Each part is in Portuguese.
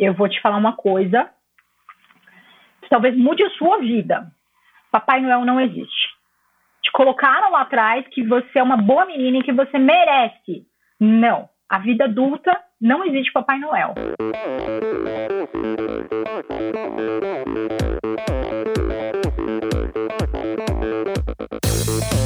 eu vou te falar uma coisa que talvez mude a sua vida. Papai Noel não existe. Te colocaram lá atrás que você é uma boa menina e que você merece. Não. A vida adulta não existe Papai Noel.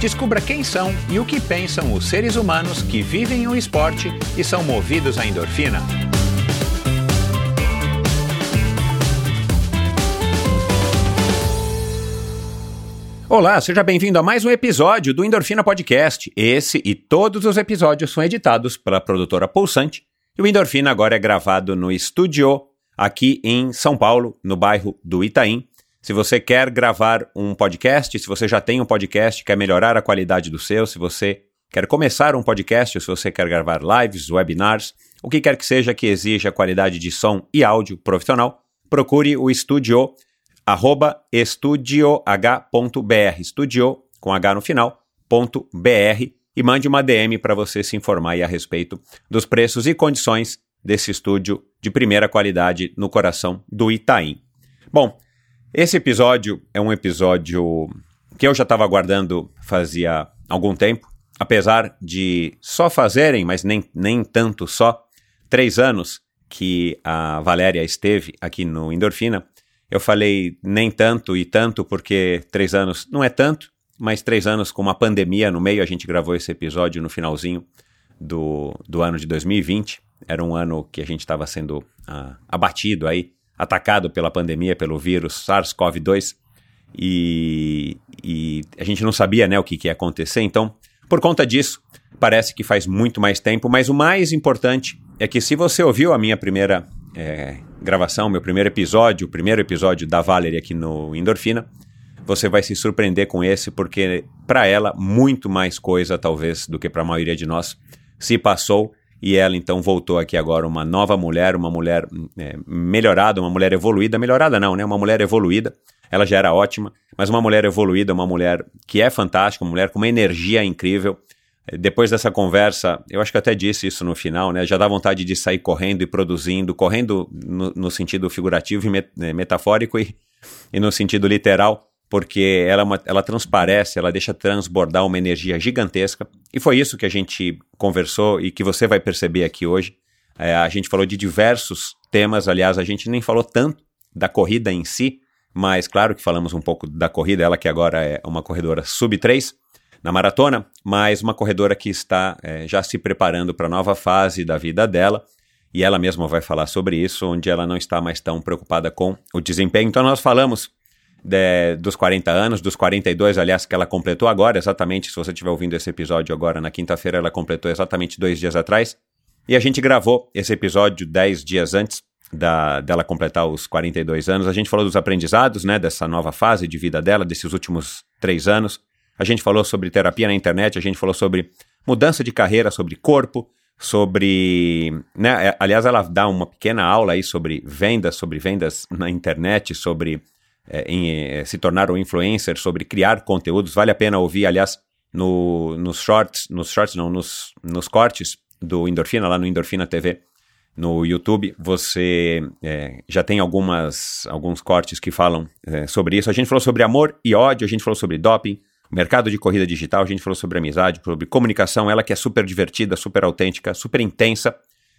Descubra quem são e o que pensam os seres humanos que vivem o esporte e são movidos à endorfina. Olá, seja bem-vindo a mais um episódio do Endorfina Podcast. Esse e todos os episódios são editados pela produtora Pulsante e o Endorfina agora é gravado no estúdio aqui em São Paulo, no bairro do Itaim. Se você quer gravar um podcast, se você já tem um podcast, quer melhorar a qualidade do seu, se você quer começar um podcast, se você quer gravar lives, webinars, o que quer que seja que exija qualidade de som e áudio profissional, procure o estúdio arroba estudioh.br, estudio com H no final, ponto .br, e mande uma DM para você se informar a respeito dos preços e condições desse estúdio de primeira qualidade no coração do Itaim. Bom, esse episódio é um episódio que eu já estava aguardando fazia algum tempo, apesar de só fazerem, mas nem, nem tanto só, três anos que a Valéria esteve aqui no Endorfina, eu falei nem tanto e tanto porque três anos não é tanto, mas três anos com uma pandemia no meio, a gente gravou esse episódio no finalzinho do, do ano de 2020. Era um ano que a gente estava sendo uh, abatido aí, atacado pela pandemia, pelo vírus SARS-CoV-2, e, e, a gente não sabia né, o que, que ia acontecer. Então, por conta disso, parece que faz muito mais tempo, mas o mais importante é que se você ouviu a minha primeira é, gravação, meu primeiro episódio, o primeiro episódio da Valerie aqui no Endorfina, você vai se surpreender com esse, porque para ela, muito mais coisa, talvez, do que para a maioria de nós, se passou. E ela então voltou aqui agora uma nova mulher, uma mulher é, melhorada, uma mulher evoluída. Melhorada não, né? Uma mulher evoluída. Ela já era ótima, mas uma mulher evoluída, uma mulher que é fantástica, uma mulher com uma energia incrível, depois dessa conversa, eu acho que até disse isso no final, né? Já dá vontade de sair correndo e produzindo, correndo no, no sentido figurativo e met, né, metafórico e, e, no sentido literal, porque ela, é ela transparece, ela deixa transbordar uma energia gigantesca. E foi isso que a gente conversou e que você vai perceber aqui hoje. É, a gente falou de diversos temas, aliás, a gente nem falou tanto da corrida em si, mas claro que falamos um pouco da corrida, ela que agora é uma corredora sub-3 na maratona, mas uma corredora que está é, já se preparando para a nova fase da vida dela. E ela mesma vai falar sobre isso, onde ela não está mais tão preocupada com o desempenho. Então, nós falamos de, dos 40 anos, dos 42, aliás, que ela completou agora, exatamente. Se você estiver ouvindo esse episódio agora na quinta-feira, ela completou exatamente dois dias atrás. E a gente gravou esse episódio dez dias antes da, dela completar os 42 anos. A gente falou dos aprendizados, né, dessa nova fase de vida dela, desses últimos três anos. A gente falou sobre terapia na internet, a gente falou sobre mudança de carreira, sobre corpo, sobre. Né, é, aliás, ela dá uma pequena aula aí sobre vendas, sobre vendas na internet, sobre em, é, se tornar um influencer, sobre criar conteúdos. Vale a pena ouvir, aliás, no, nos shorts, nos shorts não, nos, nos cortes do Endorfina, lá no Endorfina TV, no YouTube, você é, já tem algumas, alguns cortes que falam é, sobre isso. A gente falou sobre amor e ódio, a gente falou sobre doping, mercado de corrida digital, a gente falou sobre amizade, sobre comunicação, ela que é super divertida, super autêntica, super intensa.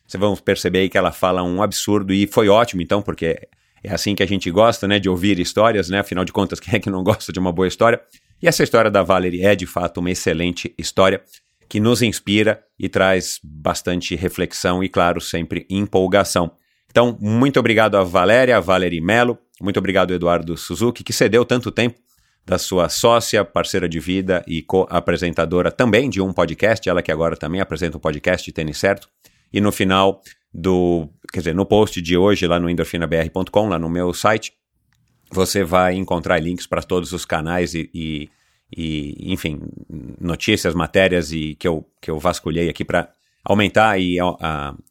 Vocês vão perceber aí que ela fala um absurdo e foi ótimo então, porque é assim que a gente gosta, né, de ouvir histórias, né? Afinal de contas, quem é que não gosta de uma boa história? E essa história da Valerie é de fato uma excelente história que nos inspira e traz bastante reflexão e, claro, sempre empolgação. Então, muito obrigado a Valéria, a Valerie Melo, muito obrigado Eduardo Suzuki, que cedeu tanto tempo da sua sócia, parceira de vida e co-apresentadora também de um podcast, ela que agora também apresenta um podcast Tênis Certo. E no final do, quer dizer, no post de hoje lá no endorfinabr.com, lá no meu site, você vai encontrar links para todos os canais e, e, e, enfim, notícias, matérias e que eu, que eu vasculhei aqui para aumentar e uh,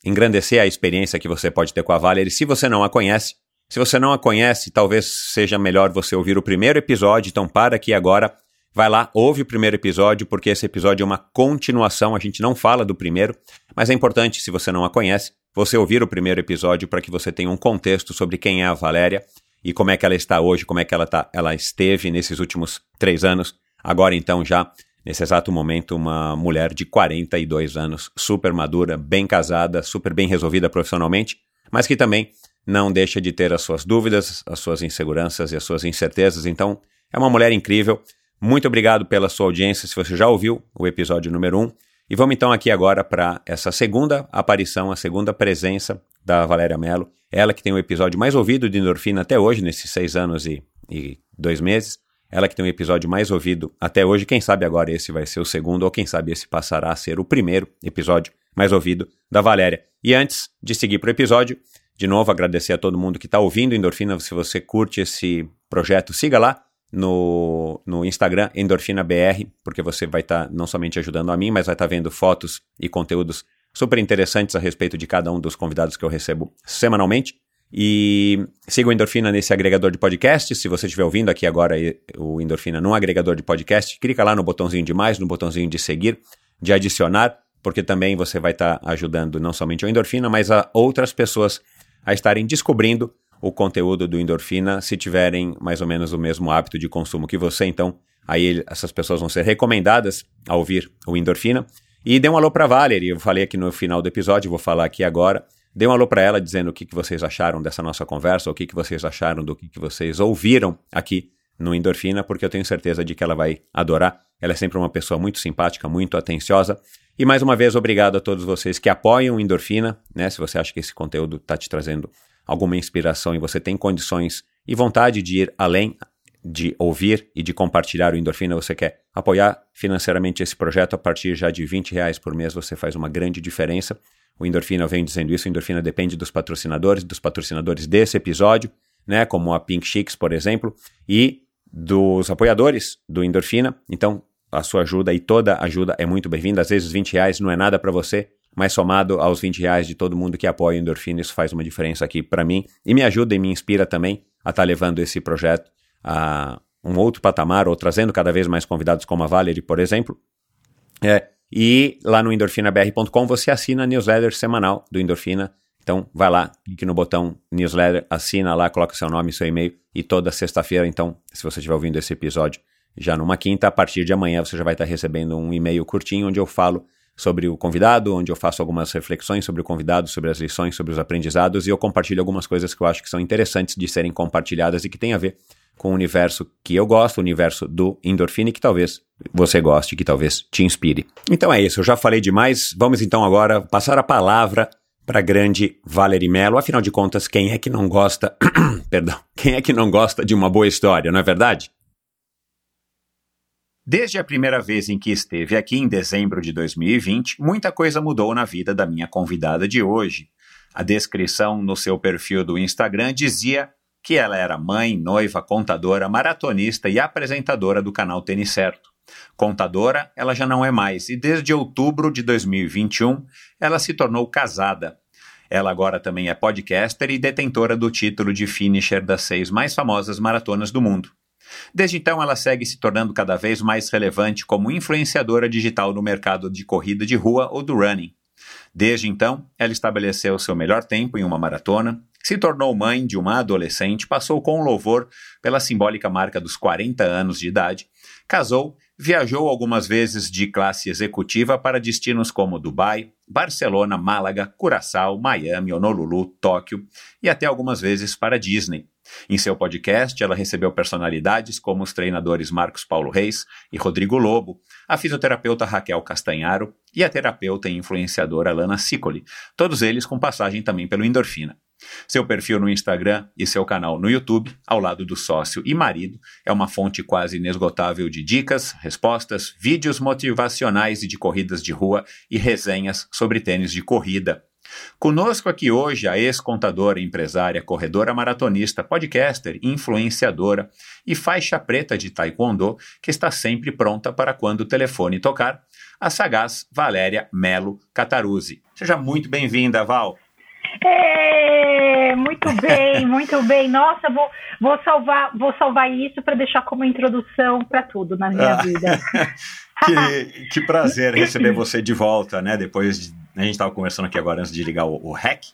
engrandecer a experiência que você pode ter com a Valerie. Se você não a conhece, se você não a conhece, talvez seja melhor você ouvir o primeiro episódio. Então, para aqui agora, vai lá, ouve o primeiro episódio, porque esse episódio é uma continuação. A gente não fala do primeiro, mas é importante, se você não a conhece, você ouvir o primeiro episódio para que você tenha um contexto sobre quem é a Valéria e como é que ela está hoje, como é que ela, tá, ela esteve nesses últimos três anos. Agora, então, já nesse exato momento, uma mulher de 42 anos, super madura, bem casada, super bem resolvida profissionalmente, mas que também não deixa de ter as suas dúvidas, as suas inseguranças e as suas incertezas. Então, é uma mulher incrível. Muito obrigado pela sua audiência, se você já ouviu o episódio número 1. Um. E vamos então aqui agora para essa segunda aparição, a segunda presença da Valéria Mello. Ela que tem o episódio mais ouvido de endorfina até hoje, nesses seis anos e, e dois meses. Ela que tem o episódio mais ouvido até hoje. Quem sabe agora esse vai ser o segundo, ou quem sabe esse passará a ser o primeiro episódio mais ouvido da Valéria. E antes de seguir para o episódio, de novo agradecer a todo mundo que está ouvindo Endorfina. Se você curte esse projeto, siga lá no, no Instagram, EndorfinaBR, porque você vai estar tá não somente ajudando a mim, mas vai estar tá vendo fotos e conteúdos super interessantes a respeito de cada um dos convidados que eu recebo semanalmente. E siga o Endorfina nesse agregador de podcast. Se você estiver ouvindo aqui agora o Endorfina num agregador de podcast, clica lá no botãozinho de mais, no botãozinho de seguir, de adicionar, porque também você vai estar tá ajudando não somente o Endorfina, mas a outras pessoas a estarem descobrindo o conteúdo do Endorfina se tiverem mais ou menos o mesmo hábito de consumo que você. Então, aí essas pessoas vão ser recomendadas a ouvir o Endorfina. E dê um alô para Valerie, eu falei aqui no final do episódio, vou falar aqui agora. Dê um alô para ela dizendo o que, que vocês acharam dessa nossa conversa, o que, que vocês acharam do que, que vocês ouviram aqui no Endorfina, porque eu tenho certeza de que ela vai adorar. Ela é sempre uma pessoa muito simpática, muito atenciosa. E mais uma vez, obrigado a todos vocês que apoiam o Endorfina, né? Se você acha que esse conteúdo está te trazendo alguma inspiração e você tem condições e vontade de ir além de ouvir e de compartilhar o Endorfina, você quer apoiar financeiramente esse projeto a partir já de 20 reais por mês, você faz uma grande diferença. O Endorfina vem dizendo isso, o Endorfina depende dos patrocinadores, dos patrocinadores desse episódio, né, como a Pink Chicks, por exemplo, e dos apoiadores do Endorfina. Então, a sua ajuda e toda ajuda é muito bem-vinda. Às vezes 20 reais não é nada para você, mas somado aos 20 reais de todo mundo que apoia o Endorfina, isso faz uma diferença aqui para mim e me ajuda e me inspira também a estar tá levando esse projeto a um outro patamar ou trazendo cada vez mais convidados como a Valerie, por exemplo. É, e lá no endorfinabr.com você assina a newsletter semanal do Endorfina. Então vai lá, clique no botão newsletter, assina lá, coloca seu nome, seu e-mail e toda sexta-feira, então, se você estiver ouvindo esse episódio já numa quinta, a partir de amanhã você já vai estar recebendo um e-mail curtinho onde eu falo sobre o convidado, onde eu faço algumas reflexões sobre o convidado, sobre as lições, sobre os aprendizados e eu compartilho algumas coisas que eu acho que são interessantes de serem compartilhadas e que têm a ver com o universo que eu gosto, o universo do endorfina, que talvez você goste, que talvez te inspire. Então é isso, eu já falei demais. Vamos então agora passar a palavra para a grande Valerie Mello. Afinal de contas, quem é que não gosta, perdão, quem é que não gosta de uma boa história, não é verdade? Desde a primeira vez em que esteve aqui em dezembro de 2020, muita coisa mudou na vida da minha convidada de hoje. A descrição no seu perfil do Instagram dizia que ela era mãe, noiva, contadora, maratonista e apresentadora do canal Tênis Certo. Contadora, ela já não é mais e desde outubro de 2021 ela se tornou casada. Ela agora também é podcaster e detentora do título de finisher das seis mais famosas maratonas do mundo. Desde então, ela segue se tornando cada vez mais relevante como influenciadora digital no mercado de corrida de rua ou do running. Desde então, ela estabeleceu seu melhor tempo em uma maratona, se tornou mãe de uma adolescente, passou com louvor pela simbólica marca dos 40 anos de idade, casou, viajou algumas vezes de classe executiva para destinos como Dubai, Barcelona, Málaga, Curaçao, Miami, Honolulu, Tóquio e até algumas vezes para Disney. Em seu podcast, ela recebeu personalidades como os treinadores Marcos Paulo Reis e Rodrigo Lobo, a fisioterapeuta Raquel Castanharo e a terapeuta e influenciadora Lana Sicoli, todos eles com passagem também pelo Endorfina. Seu perfil no Instagram e seu canal no YouTube, ao lado do sócio e marido, é uma fonte quase inesgotável de dicas, respostas, vídeos motivacionais e de corridas de rua e resenhas sobre tênis de corrida. Conosco aqui hoje a ex-contadora, empresária, corredora maratonista, podcaster, influenciadora e faixa preta de taekwondo, que está sempre pronta para quando o telefone tocar, a sagaz Valéria Melo Cataruzzi. Seja muito bem-vinda, Val. É, muito bem, muito bem. Nossa, vou, vou salvar, vou salvar isso para deixar como introdução para tudo na minha Ah. vida. que, que prazer receber você de volta, né? Depois de, a gente estava conversando aqui agora antes de ligar o, o REC,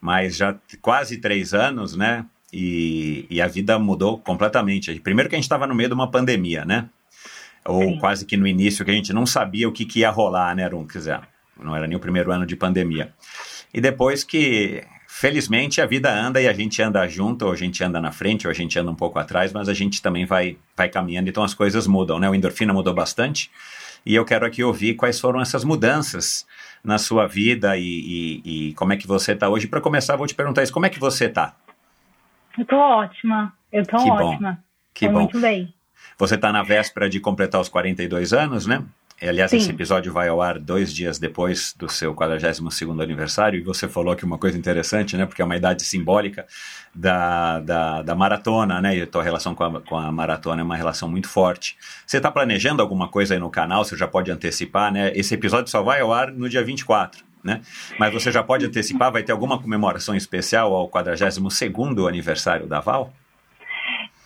mas já quase três anos, né? E, e a vida mudou completamente. Primeiro que a gente estava no meio de uma pandemia, né? Ou Sim. quase que no início, que a gente não sabia o que, que ia rolar, né, Rum? Quer dizer, não era nem o primeiro ano de pandemia. E depois que, felizmente, a vida anda e a gente anda junto, ou a gente anda na frente, ou a gente anda um pouco atrás, mas a gente também vai, vai caminhando, então as coisas mudam, né? O endorfina mudou bastante. E eu quero aqui ouvir quais foram essas mudanças na sua vida e, e- e como é que você está hoje. Para começar, vou te perguntar isso: como é que você está? Eu tô ótima, eu tô Que bom, ótima. Que tô bom. muito bem. Você está na véspera de completar os 42 anos, né? E, Aliás, Sim. esse episódio vai ao ar dois dias depois do seu 42º aniversário, e você falou que uma coisa interessante, né? Porque é uma idade simbólica da, da, da maratona, né? E a tua relação com a, com a maratona é uma relação muito forte. Você está planejando alguma coisa aí no canal? Você já pode antecipar, né? Esse episódio só vai ao ar no dia 24, né? Mas você já pode antecipar, vai ter alguma comemoração especial ao 42º aniversário da Val?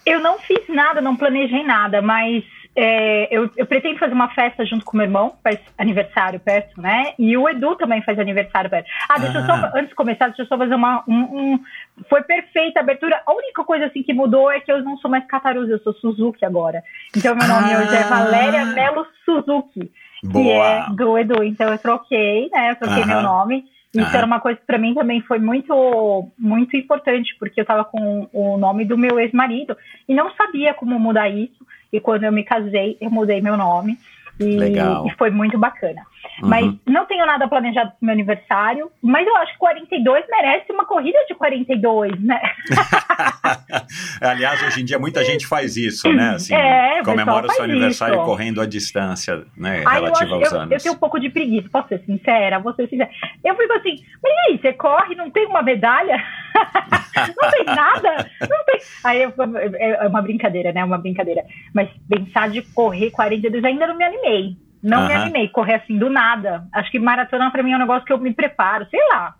Eu não fiz nada, não planejei nada, mas é, eu, eu pretendo fazer uma festa junto com meu irmão, faz aniversário perto, né? E o Edu também faz aniversário perto. Ah, deixa eu só, Ah. antes de começar, deixa eu só fazer uma. Um, um- foi perfeita a abertura. A única coisa assim que mudou é que eu não sou mais Cataruzzi, eu sou Suzuki agora. Então meu nome Ah. hoje é Valéria Melo Suzuki. que Boa! é do Edu. Então eu troquei, né? Eu troquei Aham. meu nome. Isso era uma coisa que pra mim também foi muito, muito importante, porque eu tava com o nome do meu ex-marido e não sabia como mudar isso. E quando eu me casei, eu mudei meu nome. E, Legal. e foi muito bacana. Uhum. Mas não tenho nada planejado pro meu aniversário, mas eu acho que 42 merece uma corrida de 42, né? Aliás, hoje em dia muita gente faz isso, né? Assim, É, comemora o seu aniversário isso. correndo à distância, né? Aí relativa acho, aos eu, anos. eu tenho um pouco de preguiça, posso ser sincera, vou ser sincera. Eu fico assim, mas e aí, você corre, não tem uma medalha? não tem nada? Não tem. Aí eu, é uma brincadeira, né? Uma brincadeira. Mas pensar de correr 42 ainda não me animei. Não me Aham. animei, correr assim do nada. Acho que maratona pra mim é um negócio que eu me preparo, sei lá.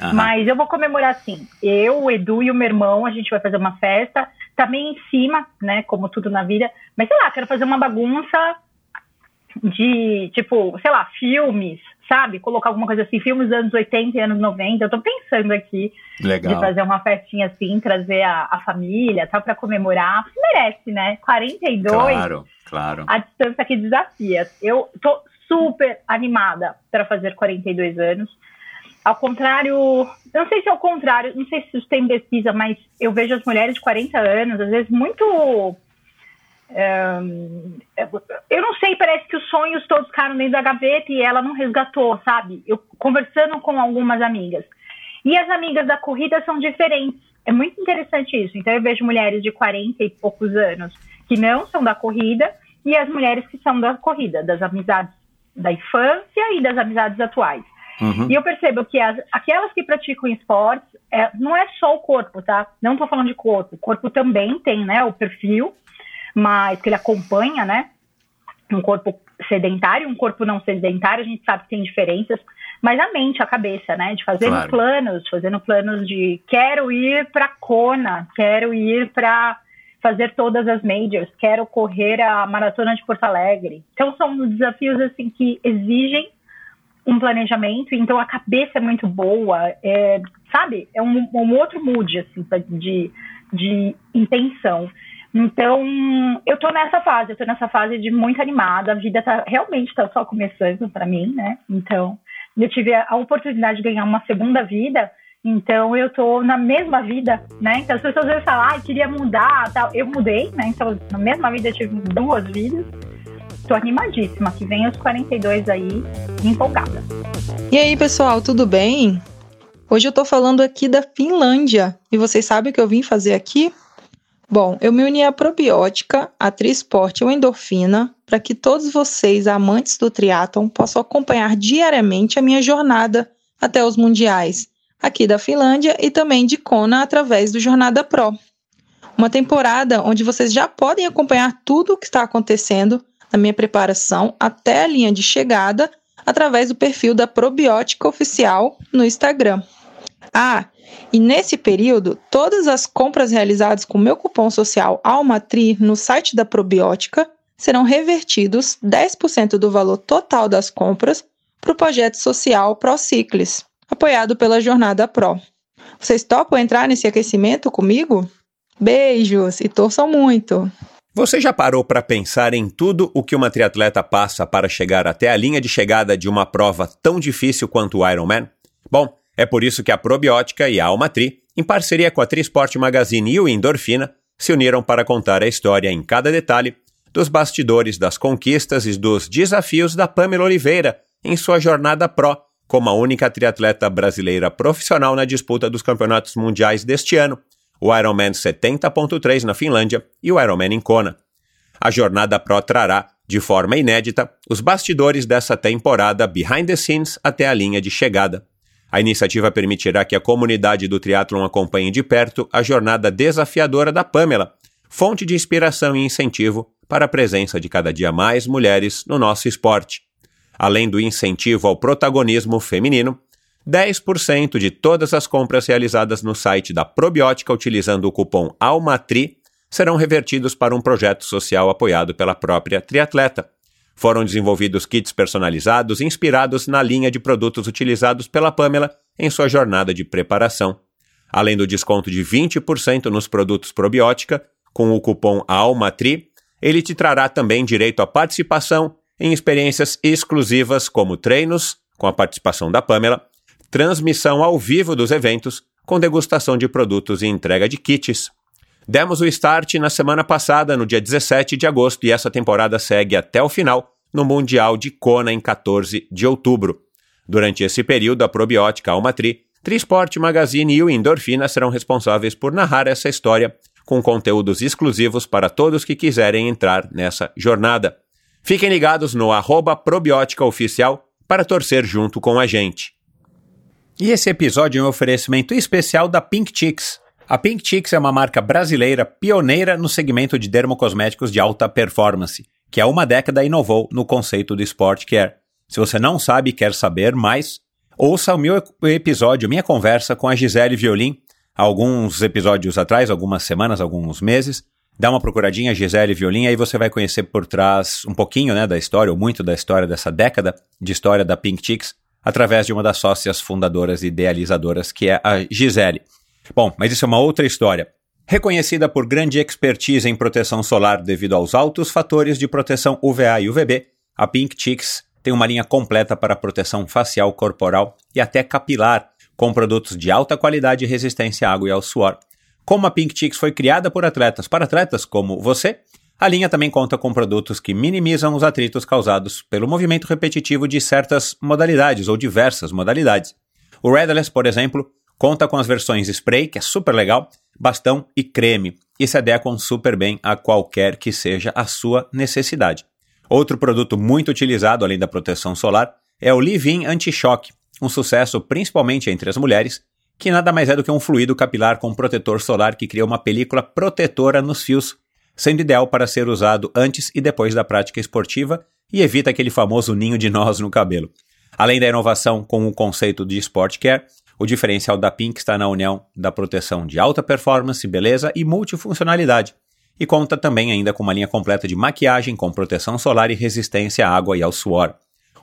Aham. Mas eu vou comemorar assim. Eu, o Edu e o meu irmão, a gente vai fazer uma festa. Também em cima, né? Como tudo na vida. Mas sei lá, quero fazer uma bagunça de, tipo, sei lá, filmes, sabe? Colocar alguma coisa assim, filmes dos anos 80 e anos 90. Eu tô pensando aqui de Legal. fazer uma festinha assim, trazer a, a família, tal, pra comemorar. Merece, né? 42 Claro, claro. a distância que desafia. Eu tô super animada para fazer 42 anos. Ao contrário, eu não sei se é o contrário, não sei se isso tem pesquisa, mas eu vejo as mulheres de 40 anos, às vezes, muito. Ehm, eu não sei, parece que os sonhos todos ficaram dentro da gaveta e ela não resgatou, sabe? Eu conversando com algumas amigas. E as amigas da corrida são diferentes. É muito interessante isso. Então eu vejo mulheres de 40 e poucos anos que não são da corrida e as mulheres que são da corrida, das amizades da infância e das amizades atuais. Uhum. E eu percebo que as, aquelas que praticam esportes, é, não é só o corpo, tá? Não tô falando de corpo. O corpo também tem, né, o perfil, mas que ele acompanha, né? Um corpo sedentário, um corpo não sedentário, a gente sabe que tem diferenças. Mas a mente, a cabeça, né? De fazendo Claro. planos, fazendo planos de quero ir para Kona, quero ir para fazer todas as majors, quero correr a maratona de Porto Alegre. Então são desafios assim que exigem um planejamento, então a cabeça é muito boa, é, sabe? É um, um outro mood assim de, de intenção. Então, eu tô nessa fase, eu tô nessa fase de muito animada, a vida tá realmente tá só começando para mim, né? Então, eu tive a, oportunidade de ganhar uma segunda vida, então eu tô na mesma vida, né? Então as pessoas vezes falam, ah, queria mudar, tal. Eu mudei, né? Então, na mesma vida eu tive duas vidas. Tô animadíssima, que vem os 42 aí, empolgada. E aí, pessoal, tudo bem? Hoje eu tô falando aqui da Finlândia. E vocês sabem o que eu vim fazer aqui? Bom, eu me uni à Probiótica, a Trisport e o Endorfina para que todos vocês, amantes do triatlon, possam acompanhar diariamente a minha jornada até os mundiais aqui da Finlândia e também de Kona através do Jornada Pro. Uma temporada onde vocês já podem acompanhar tudo o que está acontecendo na minha preparação até a linha de chegada através do perfil da Probiótica Oficial no Instagram. Ah, e nesse período, todas as compras realizadas com meu cupom social Almatri no site da Probiótica serão revertidos 10% do valor total das compras para o projeto social ProCiclis, apoiado pela Jornada Pro. Vocês topam entrar nesse aquecimento comigo? Beijos e torçam muito! Você já parou para pensar em tudo o que uma triatleta passa para chegar até a linha de chegada de uma prova tão difícil quanto o Ironman? Bom, é por isso que a Probiótica e a Almatri, em parceria com a Trisport Magazine e o Endorfina, se uniram para contar a história em cada detalhe dos bastidores das conquistas e dos desafios da Pamela Oliveira em sua jornada pró como a única triatleta brasileira profissional na disputa dos campeonatos mundiais deste ano, o Ironman 70.3 na Finlândia e o Ironman em Kona. A jornada Pro trará, de forma inédita, os bastidores dessa temporada behind the scenes até a linha de chegada. A iniciativa permitirá que a comunidade do triatlon acompanhe de perto a jornada desafiadora da Pamela, fonte de inspiração e incentivo para a presença de cada dia mais mulheres no nosso esporte. Além do incentivo ao protagonismo feminino, 10% de todas as compras realizadas no site da Probiótica utilizando o cupom ALMATRI serão revertidos para um projeto social apoiado pela própria triatleta. Foram desenvolvidos kits personalizados inspirados na linha de produtos utilizados pela Pamela em sua jornada de preparação. Além do desconto de 20% nos produtos probiótica, com o cupom ALMATRI, ele te trará também direito à participação em experiências exclusivas como treinos, com a participação da Pamela, transmissão ao vivo dos eventos, com degustação de produtos e entrega de kits. Demos o start na semana passada, no dia 17 de agosto, e essa temporada segue até o final, no Mundial de Kona, em 14 de outubro. Durante esse período, a Probiótica Almatri, Trisport Magazine e o Endorfina serão responsáveis por narrar essa história, com conteúdos exclusivos para todos que quiserem entrar nessa jornada. Fiquem ligados no arroba para torcer junto com a gente. E esse episódio é um oferecimento especial da Pink Chicks, a Pink Chicks é uma marca brasileira pioneira no segmento de dermocosméticos de alta performance, que há uma década inovou no conceito do Sport Care. Se você não sabe e quer saber mais, ouça o meu episódio, minha conversa com a Gisele Violin, alguns episódios atrás, algumas semanas, alguns meses. Dá uma procuradinha, Gisele Violin, aí você vai conhecer por trás um pouquinho né, da história, ou muito da história dessa década de história da Pink Chicks, através de uma das sócias fundadoras e idealizadoras, que é a Gisele. Bom, mas isso é uma outra história. Reconhecida por grande expertise em proteção solar devido aos altos fatores de proteção UVA e UVB, a Pink Chicks tem uma linha completa para proteção facial, corporal e até capilar, com produtos de alta qualidade e resistência à água e ao suor. Como a Pink Chicks foi criada por atletas para atletas como você, a linha também conta com produtos que minimizam os atritos causados pelo movimento repetitivo de certas modalidades ou diversas modalidades. O Redless, por exemplo, Conta com as versões spray, que é super legal, bastão e creme, e se adequam super bem a qualquer que seja a sua necessidade. Outro produto muito utilizado, além da proteção solar, é o Livin Anti-Choque, um sucesso principalmente entre as mulheres, que nada mais é do que um fluido capilar com protetor solar que cria uma película protetora nos fios, sendo ideal para ser usado antes e depois da prática esportiva e evita aquele famoso ninho de nós no cabelo. Além da inovação com o conceito de Sport Care, o diferencial da Pink está na união da proteção de alta performance, beleza e multifuncionalidade. E conta também ainda com uma linha completa de maquiagem com proteção solar e resistência à água e ao suor.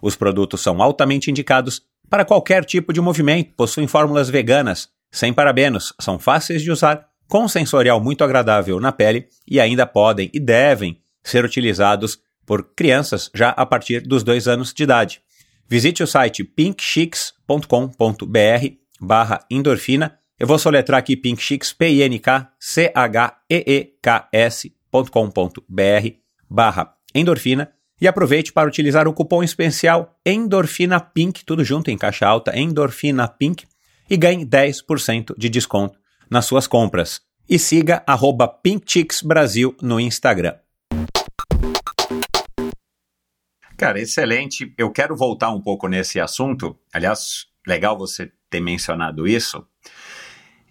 Os produtos são altamente indicados para qualquer tipo de movimento, possuem fórmulas veganas, sem parabenos, são fáceis de usar, com sensorial muito agradável na pele e ainda podem e devem ser utilizados por crianças já a partir dos dois anos de idade. Visite o site pinkchicks.com.br barra endorfina. Eu vou soletrar aqui pinkchicks, P-I-N-K-C-H-E-E-K-S.com.br barra endorfina e aproveite para utilizar o cupom especial Endorfina Pink, tudo junto em caixa alta, Endorfina Pink, e ganhe 10% de desconto nas suas compras. E siga arroba Brasil no Instagram. Cara, excelente. Eu quero voltar um pouco nesse assunto. Aliás, legal você ter mencionado isso.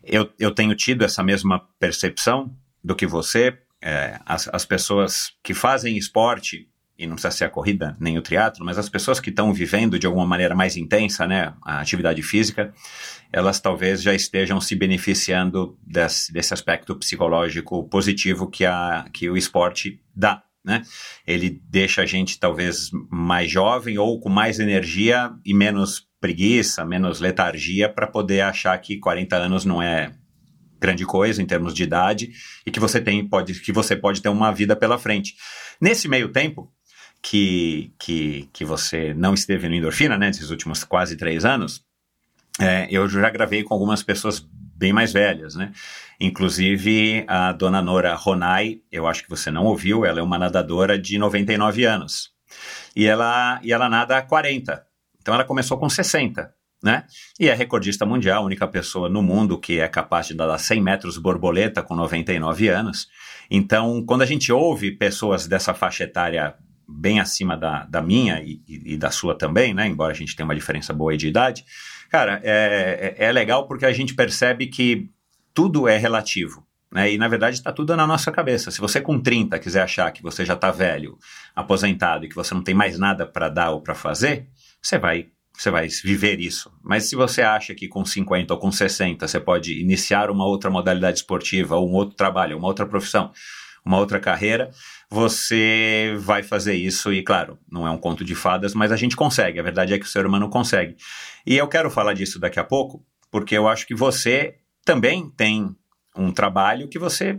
Eu, eu tenho tido essa mesma percepção do que você. É, as, as pessoas que fazem esporte, e não precisa ser a corrida nem o triatlo, mas as pessoas que estão vivendo de alguma maneira mais intensa, né, a atividade física, elas talvez já estejam se beneficiando desse, desse aspecto psicológico positivo que, a, que o esporte dá. Né? Ele deixa a gente talvez mais jovem ou com mais energia e menos preguiça, menos letargia para poder achar que 40 anos não é grande coisa em termos de idade e que você tem pode que você pode ter uma vida pela frente. Nesse meio tempo, que, que, que você não esteve no Endorfina, né, nesses últimos quase três anos, é, eu já gravei com algumas pessoas bem mais velhas, né? Inclusive a dona Nora Ronai, eu acho que você não ouviu, ela é uma nadadora de 99 anos. E ela, e ela nada há 40. Então ela começou com 60, né? E é recordista mundial, única pessoa no mundo que é capaz de nadar 100 metros borboleta com 99 anos. Então, quando a gente ouve pessoas dessa faixa etária bem acima da, da minha e, e, da sua também, né? Embora a gente tenha uma diferença boa de idade. Cara, é, é, é legal porque a gente percebe que tudo é relativo. Né? E na verdade está tudo na nossa cabeça. Se você com 30 quiser achar que você já está velho, aposentado e que você não tem mais nada para dar ou para fazer, você vai você vai viver isso. Mas se você acha que com 50 ou com 60 você pode iniciar uma outra modalidade esportiva, ou um outro trabalho, uma outra profissão, uma outra carreira, você vai fazer isso e, claro, não é um conto de fadas, mas a gente consegue. A verdade é que o ser humano consegue. E eu quero falar disso daqui a pouco, porque eu acho que você também tem um trabalho que você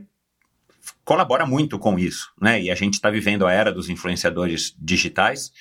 colabora muito com isso, né? E a gente está vivendo a era dos influenciadores digitais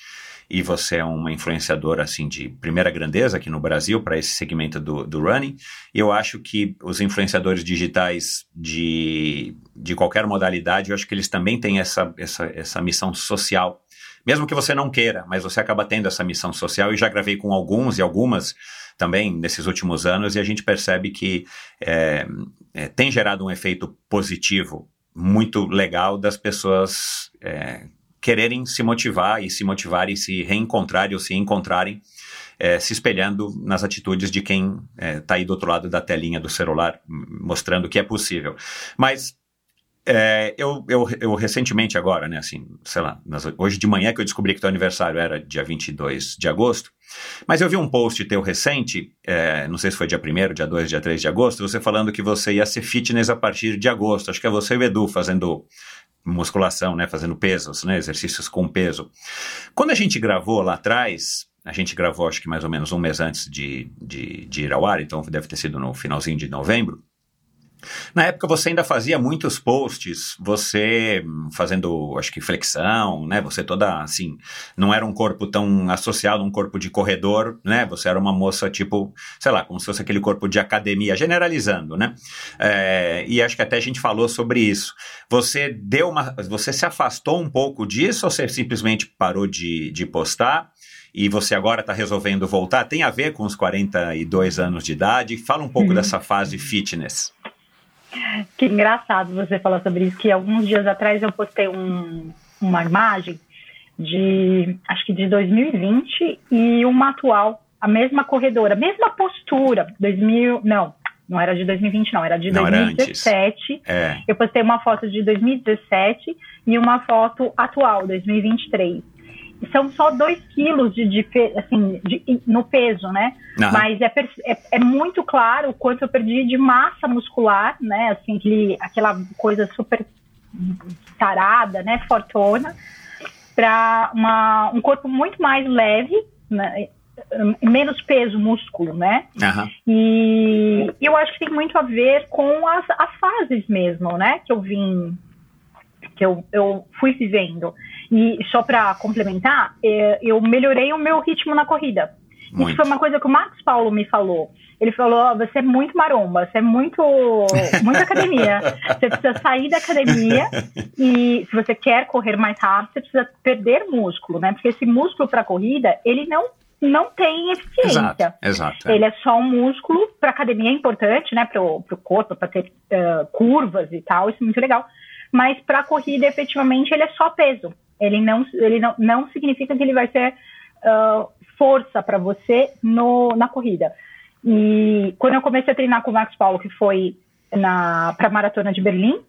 e você é uma influenciadora assim de primeira grandeza aqui no Brasil para esse segmento do, do running. Eu acho que os influenciadores digitais de, de qualquer modalidade, eu acho que eles também têm essa, essa, essa missão social. Mesmo que você não queira, mas você acaba tendo essa missão social. E já gravei com alguns e algumas também nesses últimos anos, e a gente percebe que é, é, tem gerado um efeito positivo muito legal das pessoas é, quererem se motivar e se motivarem, se reencontrarem ou se encontrarem, é, se espelhando nas atitudes de quem está é, tá aí do outro lado da telinha do celular, mostrando que é possível. Mas é, eu, eu, eu, recentemente agora, né, assim, sei lá, nas, hoje de manhã que eu descobri que teu aniversário era dia 22 de agosto, mas eu vi um post teu recente, é, não sei se foi dia 1 dia 2, dia 3 de agosto, você falando que você ia ser fitness a partir de agosto, acho que é você e o Edu fazendo musculação, né, fazendo pesos, né, exercícios com peso. Quando a gente gravou lá atrás, a gente gravou acho que mais ou menos um mês antes de, de, de ir ao ar, então deve ter sido no finalzinho de novembro. Na época você ainda fazia muitos posts, você fazendo, acho que flexão, né? Você toda assim, não era um corpo tão associado a um corpo de corredor, né? Você era uma moça tipo, sei lá, como se fosse aquele corpo de academia, generalizando, né? É, e acho que até a gente falou sobre isso. Você deu uma, você se afastou um pouco disso ou você simplesmente parou de, de postar? e você agora está resolvendo voltar, tem a ver com os 42 anos de idade? Fala um pouco uhum. dessa fase fitness. Que engraçado você falar sobre isso, que alguns dias atrás eu postei um, uma imagem de, acho que de 2020 e uma atual, a mesma corredora, mesma postura, 2000, não, não era de 2020 não, era de não, 2017. Era é. Eu postei uma foto de 2017 e uma foto atual, 2023 são só 2 quilos de, de, assim, de, no peso, né? Uhum. Mas é, é, é, muito claro o quanto eu perdi de massa muscular, né? Assim, aquele, aquela coisa super tarada, né? Fortona, para um corpo muito mais leve, né? menos peso músculo, né? Uhum. E eu acho que tem muito a ver com as, as fases mesmo, né? Que eu vim, que eu, eu fui vivendo. E só para complementar, é, eu melhorei o meu ritmo na corrida. Muito. Isso foi uma coisa que o Marcos Paulo me falou. Ele falou: oh, você é muito maromba, você é muito, muita academia. Você precisa sair da academia e se você quer correr mais rápido, você precisa perder músculo, né? Porque esse músculo para corrida, ele não não tem eficiência. Exato, exato é. Ele é só um músculo para academia é importante, né? Para o corpo, para ter uh, curvas e tal, isso é muito legal. Mas para corrida, efetivamente, ele é só peso. Ele não, ele não, não significa que ele vai ser uh, força para você no, na corrida. E quando eu comecei a treinar com o Max Paulo, que foi para a maratona de Berlim,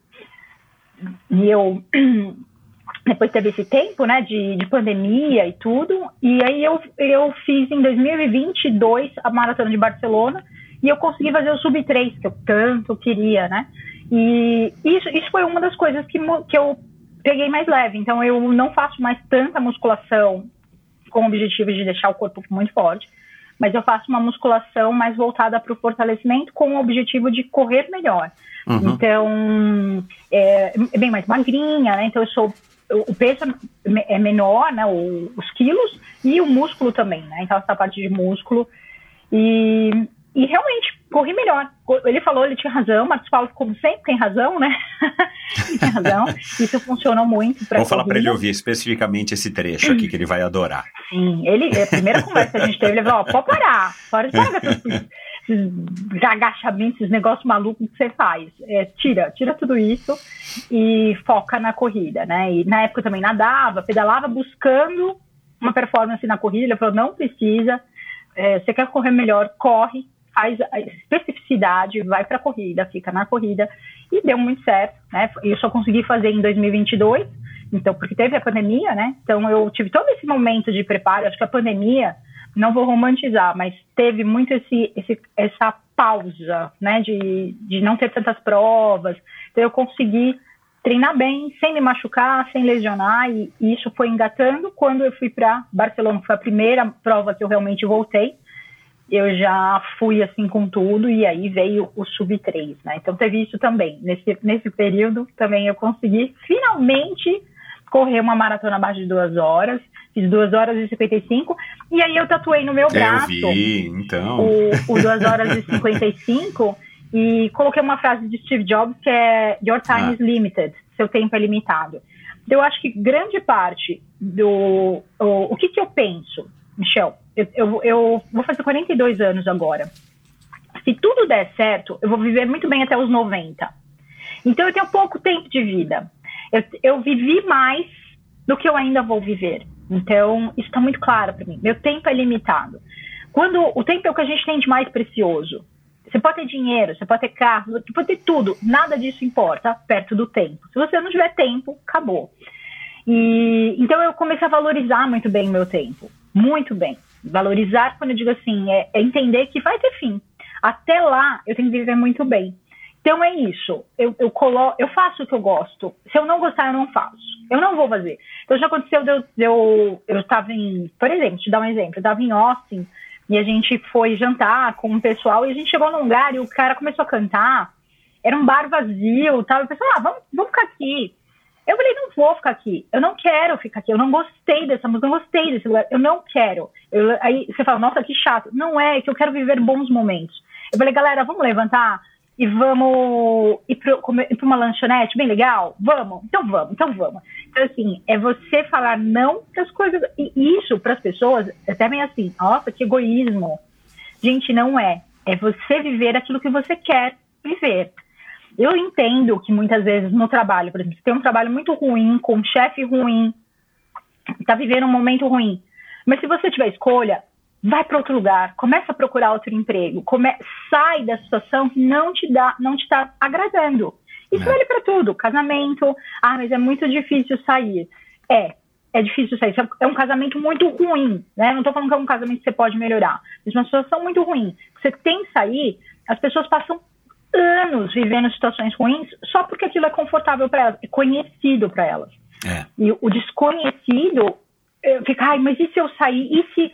e eu depois teve esse tempo, né, de, de pandemia e tudo, e aí eu, eu fiz em 2022 a maratona de Barcelona, e eu consegui fazer o sub 3 que eu tanto queria, né? E isso, isso foi uma das coisas que, que eu peguei mais leve. Então eu não faço mais tanta musculação com o objetivo de deixar o corpo muito forte, mas eu faço uma musculação mais voltada para o fortalecimento com o objetivo de correr melhor. Uhum. Então, é, é, bem mais magrinha, né? Então eu sou o peso é menor, né, os quilos, e o músculo também, né, então essa parte de músculo, e, e realmente corri melhor. Ele falou, ele tinha razão, Marcos Paulo, como sempre, tem razão, né? tem razão. Isso funcionou muito para Vou falar para ele ouvir especificamente esse trecho aqui, que ele vai adorar. Sim, ele, a primeira conversa que a gente teve, ele falou, ó, pode parar, pode parar esses, esses agachamentos, esses negócios malucos que você faz. É, tira, tira tudo isso e foca na corrida, né? E na época eu também nadava, pedalava buscando uma performance na corrida, ele falou, não precisa, é, você quer correr melhor, corre, faz a especificidade, vai para a corrida, fica na corrida e deu muito certo, né? Eu só consegui fazer em 2022, então porque teve a pandemia, né? Então eu tive todo esse momento de preparo. Acho que a pandemia, não vou romantizar, mas teve muito esse, esse essa pausa, né? De, de não ter tantas provas. Então eu consegui treinar bem, sem me machucar, sem lesionar, e, e isso foi engatando quando eu fui para Barcelona, foi a primeira prova que eu realmente voltei eu já fui assim com tudo e aí veio o sub 3, né? Então teve isso também. Nesse, nesse período também eu consegui finalmente correr uma maratona abaixo de duas horas. Fiz duas horas e 55 e aí eu tatuei no meu braço eu vi, então. o, o 2 horas e 55 e coloquei uma frase de Steve Jobs que é Your time ah. is limited, seu tempo é limitado. Então, eu acho que grande parte do o, o que, que eu penso, Michel, eu, eu, eu vou fazer 42 anos agora. Se tudo der certo, eu vou viver muito bem até os 90. Então eu tenho pouco tempo de vida. Eu, eu vivi mais do que eu ainda vou viver. Então isso está muito claro para mim. Meu tempo é limitado. Quando o tempo é o que a gente tem de mais precioso. Você pode ter dinheiro, você pode ter carro, você pode ter tudo. Nada disso importa perto do tempo. Se você não tiver tempo, acabou. E então eu comecei a valorizar muito bem o meu tempo, muito bem. Valorizar, quando eu digo assim, é, é entender que vai ter fim. Até lá, eu tenho que viver muito bem. Então é isso. Eu, eu, colo eu faço o que eu gosto. Se eu não gostar, eu não faço. Eu não vou fazer. Então já aconteceu de eu, de eu, eu estava em, por exemplo, te dar um exemplo, eu estava em Austin e a gente foi jantar com um pessoal e a gente chegou num lugar e o cara começou a cantar. Era um bar vazio, tal. Eu pensei, ah, vamos, vamos ficar aqui. Eu falei, não vou ficar aqui. Eu não quero ficar aqui. Eu não gostei dessa música, não gostei desse lugar. Eu não quero. Eu, aí você fala, nossa, que chato. Não é, é que eu quero viver bons momentos. Eu falei, galera, vamos levantar e vamos ir para uma lanchonete bem legal? Vamos? Então vamos, então vamos. Então, assim, é você falar não para as coisas. E isso, para as pessoas, é até meio assim, nossa, que egoísmo. Gente, não é. É você viver aquilo que você quer viver. Eu entendo que muitas vezes no trabalho, por exemplo, você tem um trabalho muito ruim, com um chefe ruim, está vivendo um momento ruim. Mas se você tiver escolha, vai para outro lugar, começa a procurar outro emprego, come... sai da situação que não te dá, não te está agradando. Isso é. vale para tudo, casamento. Ah, mas é muito difícil sair. É, é difícil sair. É um casamento muito ruim, né? Não estou falando que é um casamento que você pode melhorar, mas uma situação muito ruim. Você tem que sair, as pessoas passam anos vivendo situações ruins só porque aquilo é confortável para elas, é conhecido para elas. É. E o desconhecido eh, fica, ai, mas e se eu sair? E se,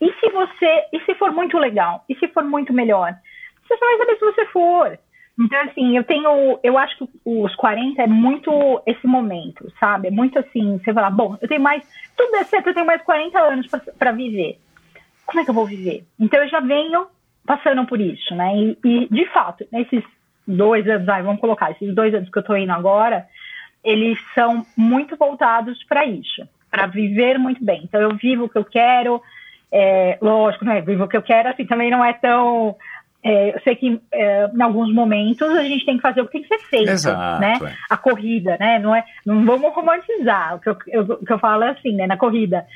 e se você, e se for muito legal? E se for muito melhor? Você só vai saber se você for. Então, assim, eu tenho, eu acho que os 40 é muito esse momento, sabe? É muito assim, você fala, bom, eu tenho mais, tudo é certo, eu tenho mais 40 anos para viver. Como é que eu vou viver? Então, eu já venho passando por isso, né? E, e, de fato, nesses dois anos, vai, vamos colocar, esses dois anos que eu estou indo agora, eles são muito voltados para isso, para viver muito bem. Então, eu vivo o que eu quero, é, lógico, né? Vivo o que eu quero, assim, também não é tão. É, eu sei que é, em alguns momentos a gente tem que fazer o que tem que ser feito, Exato, né? É. A corrida, né? Não, é, não vamos romantizar. O que eu, eu, o que eu falo é assim, né? Na corrida,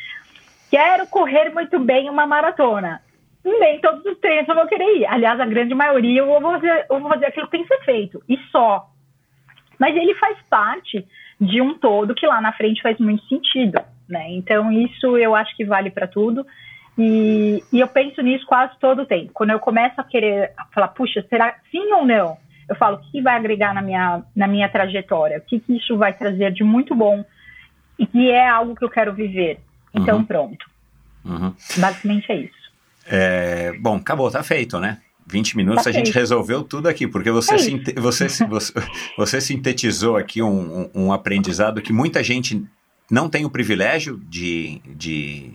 quero correr muito bem uma maratona. Nem todos os treinos eu vou querer ir. Aliás, a grande maioria eu vou fazer, eu vou fazer aquilo que tem que ser feito. E só. Mas ele faz parte de um todo que lá na frente faz muito sentido. Né? Então, isso eu acho que vale para tudo. E, e, eu penso nisso quase todo o tempo. Quando eu começo a querer falar, puxa, será sim ou não? Eu falo, o que vai agregar na minha, na minha trajetória? O que, que isso vai trazer de muito bom? E que é algo que eu quero viver. Então, uhum. pronto. Uhum. Basicamente é isso. É, bom, acabou, tá feito, né? 20 minutos tá a gente resolveu tudo aqui, porque você, é sinte, você, você, você, sintetizou aqui um, um, um, aprendizado que muita gente não tem o privilégio de, de,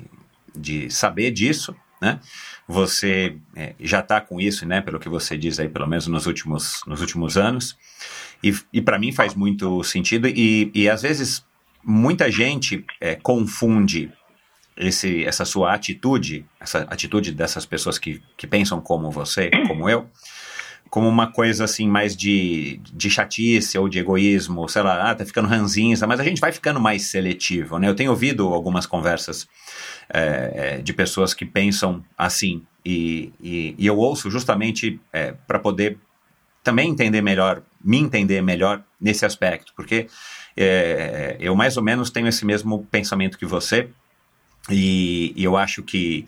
de saber disso, né? Você é, já está com isso, né? Pelo que você diz aí, pelo menos nos últimos, nos últimos anos. E, e para mim faz muito sentido. E, e às vezes muita gente é, confunde esse, essa sua atitude, essa atitude dessas pessoas que, que pensam como você, como eu, como uma coisa assim mais de, de chatice ou de egoísmo, sei lá, ah, tá ficando ranzinza, mas a gente vai ficando mais seletivo, né? Eu tenho ouvido algumas conversas é, de pessoas que pensam assim, e, e, e eu ouço justamente é, para poder também entender melhor, me entender melhor nesse aspecto, porque é, eu mais ou menos tenho esse mesmo pensamento que você, e, e eu acho que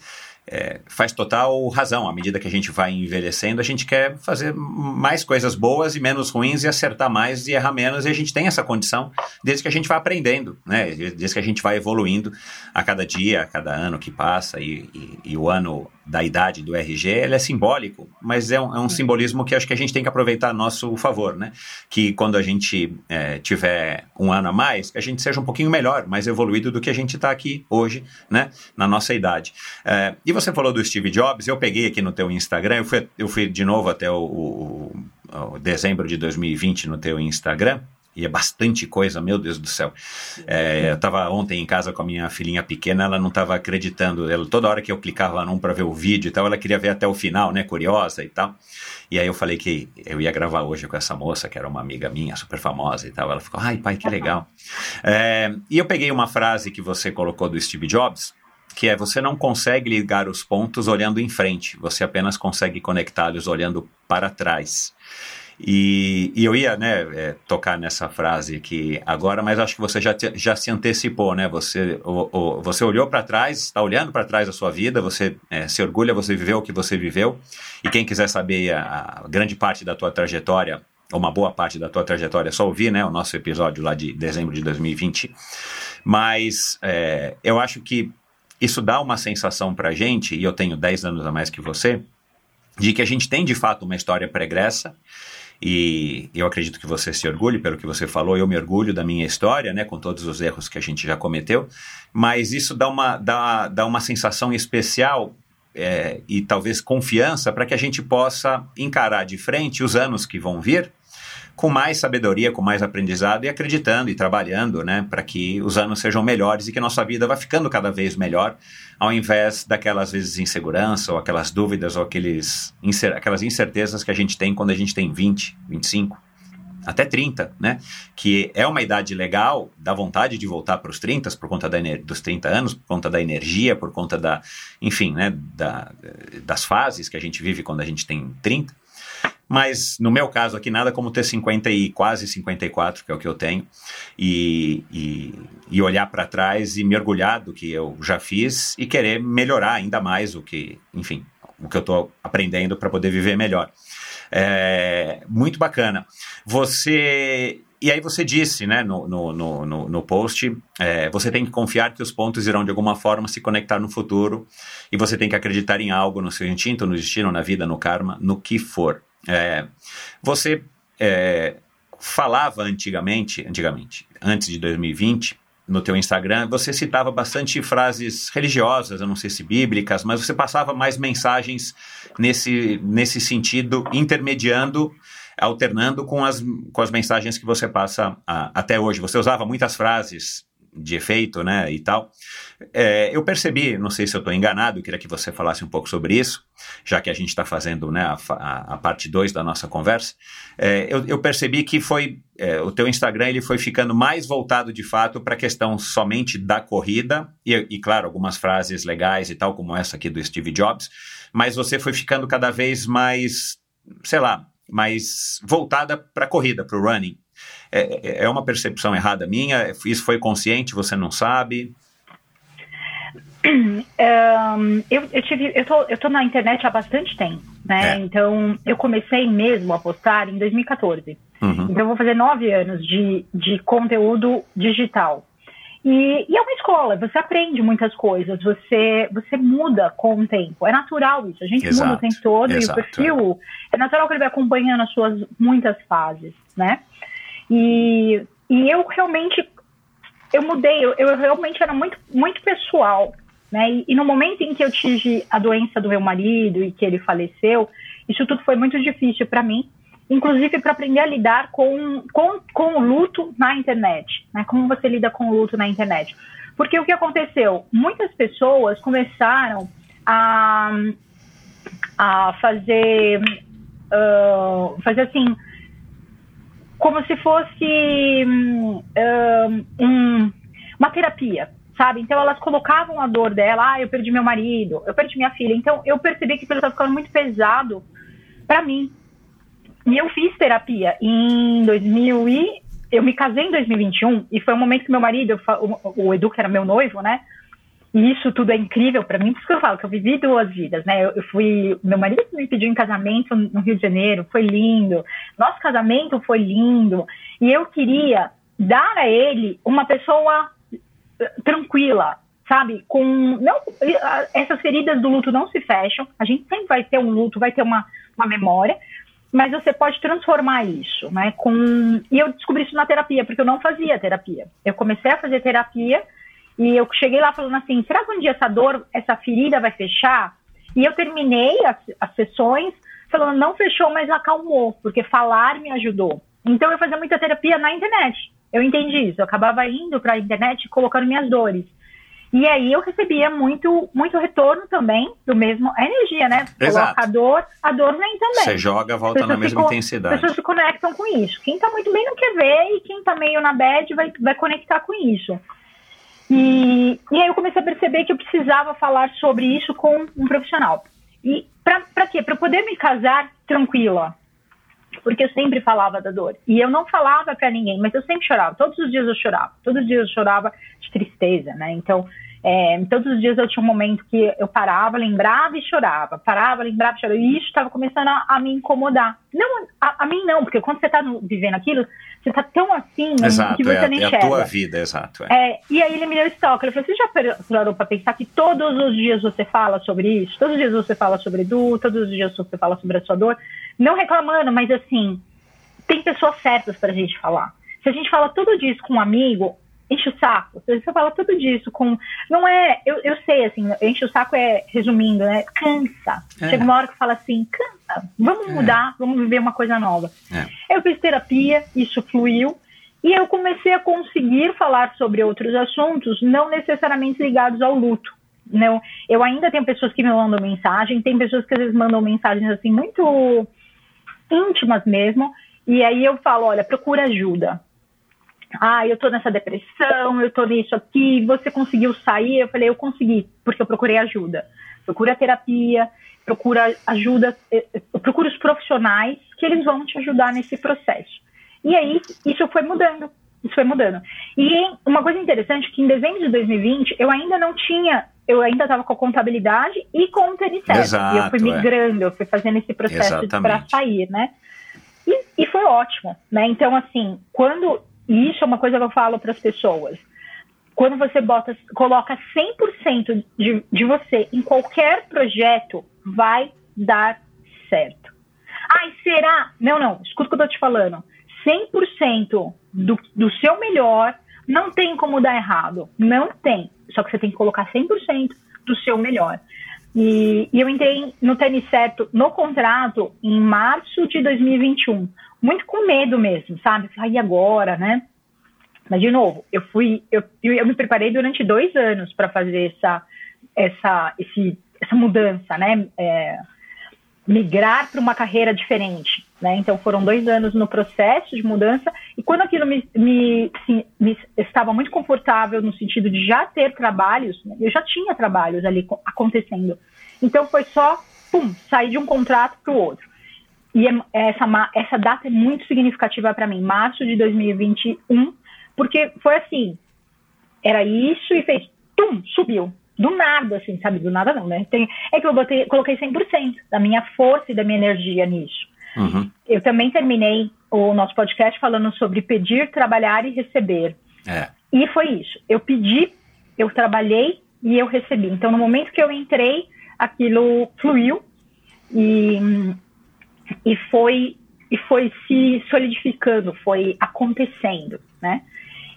é, faz total razão. À medida que a gente vai envelhecendo, a gente quer fazer mais coisas boas e menos ruins e acertar mais e errar menos. E a gente tem essa condição desde que a gente vai aprendendo, né? Desde que a gente vai evoluindo a cada dia, a cada ano que passa. E, e, e o ano da idade do RG, ele é simbólico, mas é um, é um simbolismo que acho que a gente tem que aproveitar a nosso favor, né? Que quando a gente é, tiver um ano a mais, que a gente seja um pouquinho melhor, mais evoluído do que a gente está aqui hoje, né? Na nossa idade. É, e você falou do Steve Jobs, eu peguei aqui no teu Instagram, eu fui, eu fui de novo até o, o, o dezembro de 2020 no teu Instagram, e é bastante coisa, meu Deus do céu. É, eu estava ontem em casa com a minha filhinha pequena, ela não estava acreditando. Ela, toda hora que eu clicava num para ver o vídeo e tal, ela queria ver até o final, né? Curiosa e tal. E aí eu falei que eu ia gravar hoje com essa moça, que era uma amiga minha, super famosa e tal. Ela ficou, ai pai, que legal. É, e eu peguei uma frase que você colocou do Steve Jobs, que é você não consegue ligar os pontos olhando em frente, você apenas consegue conectá-los olhando para trás. E, e, eu ia né, é, tocar nessa frase aqui agora, mas acho que você já, te, já se antecipou, né? Você, o, o, você olhou para trás, está olhando para trás da sua vida, você é, se orgulha, você viveu o que você viveu. E quem quiser saber a, a, grande parte da tua trajetória, ou uma boa parte da tua trajetória, é só ouvir né, o nosso episódio lá de dezembro de 2020. Mas é, eu acho que isso dá uma sensação para gente, e eu tenho 10 anos a mais que você, de que a gente tem de fato uma história pregressa e eu acredito que você se orgulhe pelo que você falou, eu me orgulho da minha história, né, com todos os erros que a gente já cometeu, mas isso dá uma, dá, dá uma sensação especial é, e talvez confiança para que a gente possa encarar de frente os anos que vão vir com mais sabedoria, com mais aprendizado e acreditando e trabalhando, né, para que os anos sejam melhores e que nossa vida vá ficando cada vez melhor, ao invés daquelas vezes insegurança ou aquelas dúvidas ou aqueles, aquelas incertezas que a gente tem quando a gente tem 20, 25, até 30, né? Que é uma idade legal, dá vontade de voltar para os 30 por conta da, dos 30 anos, por conta da energia, por conta da, enfim, né, da, das fases que a gente vive quando a gente tem 30. Mas no meu caso aqui, nada como ter 50 e quase 54, que é o que eu tenho, e, e, e olhar para trás e me orgulhar do que eu já fiz e querer melhorar ainda mais o que, enfim, o que eu estou aprendendo para poder viver melhor. É, muito bacana. Você. E aí você disse, né, no, no, no, no post, é, você tem que confiar que os pontos irão de alguma forma se conectar no futuro e você tem que acreditar em algo, no seu instinto, no destino, na vida, no karma, no que for. É, você é, falava antigamente, antigamente, antes de 2020, no teu Instagram, você citava bastante frases religiosas, eu não sei se bíblicas, mas você passava mais mensagens nesse, nesse sentido, intermediando, alternando com as, com as mensagens que você passa a, até hoje. Você usava muitas frases de efeito, né, e tal. É, eu percebi, não sei se eu estou enganado, queria que você falasse um pouco sobre isso, já que a gente está fazendo né, a, a, a parte 2 da nossa conversa. É, eu, eu, percebi que foi é, o teu Instagram ele foi ficando mais voltado de fato para a questão somente da corrida, e, e, claro, algumas frases legais e tal, como essa aqui do Steve Jobs, mas você foi ficando cada vez mais, sei lá, mais voltada para a corrida, para o running. É, é, é uma percepção errada minha? Isso foi consciente? Você não sabe? Um, eu, eu, tive, eu, tô, eu tô na internet há bastante tempo, né? É. Então, eu comecei mesmo a postar em 2014. Uhum. Então, eu vou fazer nove anos de, de conteúdo digital. E, e, é uma escola, você aprende muitas coisas, você, você muda com o tempo. É natural isso, a gente Exato. muda o tempo todo Exato, e o perfil é. é natural que ele vai acompanhando as suas muitas fases, né? E, e eu realmente, eu mudei, eu, eu realmente era muito, muito pessoal, né? E, e, no momento em que eu tive a doença do meu marido e que ele faleceu, isso tudo foi muito difícil para mim, inclusive para aprender a lidar com, com, com o luto na internet, né? Como você lida com o luto na internet? Porque o que aconteceu? Muitas pessoas começaram a, a fazer, uh, fazer assim, como se fosse um, um, uma terapia, sabe? Então elas colocavam a dor dela, ah, eu perdi meu marido, eu perdi minha filha. Então eu percebi que aquilo estava ficando muito pesado para mim. E eu fiz terapia em 2000 e eu me casei em 2021 e foi um momento que meu marido, o Edu que era meu noivo, né? E isso tudo é incrível para mim, por isso que eu falo que eu vivi duas vidas, né? Eu, eu, fui, meu marido me pediu em casamento no Rio de Janeiro, foi lindo. Nosso casamento foi lindo. E eu queria dar a ele uma pessoa eh, tranquila, sabe? Com não essas feridas do luto não se fecham. A gente sempre vai ter um luto, vai ter uma, uma memória, mas você pode transformar isso, né? Com e eu descobri isso na terapia, porque eu não fazia terapia. Eu comecei a fazer terapia e eu cheguei lá falando assim: será que um dia essa dor, essa ferida vai fechar? E eu terminei as, as sessões falando: não fechou, mas acalmou, porque falar me ajudou. Então eu fazia muita terapia na internet. Eu entendi isso. Eu acabava indo para a internet colocando minhas dores. E aí eu recebia muito, muito retorno também do mesmo. A energia, né? Exato. Coloca a dor, a dor vem também. Você joga, volta na mesma intensidade. As pessoas se conectam com isso. Quem tá muito bem não quer ver, e quem tá meio na bad vai, vai conectar com isso. E, e aí eu comecei a perceber que eu precisava falar sobre isso com um profissional. E para quê? Para poder me casar tranquila. Porque eu sempre falava da dor. E eu não falava para ninguém, mas eu sempre chorava. Todos os dias eu chorava. Todos os dias eu chorava de tristeza, né? Então, é, todos os dias eu tinha um momento que eu parava, lembrava e chorava. Parava, lembrava e chorava. E isso estava começando a, a, me incomodar. Não, a, a, mim não, porque quando você está vivendo aquilo, você está tão assim exato, que você é, nem é enxerga. a tua vida, exato. É. é. e aí ele me deu estoque. Ele falou, você já parou para pensar que todos os dias você fala sobre isso? Todos os dias você fala sobre Edu, todos os dias você fala sobre a sua dor. Não reclamando, mas assim, tem pessoas certas para a gente falar. Se a gente fala tudo disso com um amigo, enche o saco. Você fala tudo disso com. Não é. Eu, eu sei, assim, enche o saco é, resumindo, né? Cansa. É. Chega uma hora que fala assim, cansa, vamos é. mudar, vamos viver uma coisa nova. É. Eu fiz terapia, isso fluiu. E eu comecei a conseguir falar sobre outros assuntos, não necessariamente ligados ao luto. Não, eu ainda tenho pessoas que me mandam mensagem, tem pessoas que às vezes mandam mensagens assim muito íntimas mesmo, e aí eu falo, olha, procura ajuda ah, eu tô nessa depressão, eu tô nisso aqui, você conseguiu sair? Eu falei, eu consegui, porque eu procurei ajuda. Procura terapia, procura ajuda, eh, eh, procura os profissionais que eles vão te ajudar nesse processo. E aí, isso foi mudando, isso foi mudando. E uma coisa interessante que em dezembro de 2020, eu ainda não tinha, eu ainda estava com a contabilidade e com o. Exato, e eu fui é. migrando, é. eu fui fazendo esse processo para sair, né? E, e foi ótimo, né? Então, assim, quando e isso é uma coisa que eu falo para as pessoas. Quando você bota, coloca 100% de, de você em qualquer projeto, vai dar certo. Ai, será? Não, não, escuta o que eu tô te falando. 100% do, do seu melhor não tem como dar errado. Não tem. Só que você tem que colocar 100% do seu melhor. E, e, eu entrei no tênis certo no contrato em março de 2021 muito com medo mesmo, sabe? Aí agora, né? Mas, de novo, eu fui, eu, eu me preparei durante dois anos para fazer essa, essa, esse, essa mudança, né? É, migrar para uma carreira diferente, né? Então foram dois anos no processo de mudança e quando aquilo me, me, sim, me estava muito confortável no sentido de já ter trabalhos, né? eu já tinha trabalhos ali acontecendo. Então foi só, pum, sair de um contrato para o outro. E é, essa, essa data é muito significativa para mim, março de 2021, porque foi assim, era isso e fez, tum, subiu. Do nada, assim, sabe? Do nada não, né? Tem, é que eu botei, coloquei 100% da minha força e da minha energia nisso. Uhum. Eu também terminei o nosso podcast falando sobre pedir, trabalhar e receber. É. E foi isso. Eu pedi, eu trabalhei e eu recebi. Então, no momento que eu entrei, aquilo fluiu e, e foi e foi se solidificando, foi acontecendo, né?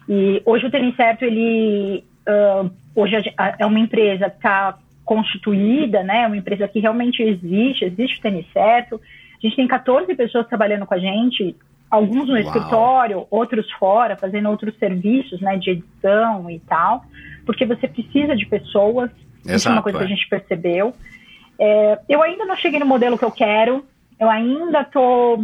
E hoje o Tênis Certo, ele uh, hoje é uma empresa que está constituída, né? Uma empresa que realmente existe, existe o Tênis Certo. A gente tem 14 pessoas trabalhando com a gente, alguns no Uau. escritório, outros fora, fazendo outros serviços, né? De edição e tal, porque você precisa de pessoas. Exato, Isso é uma coisa é. que a gente percebeu. É, eu ainda não cheguei no modelo que eu quero, eu ainda estou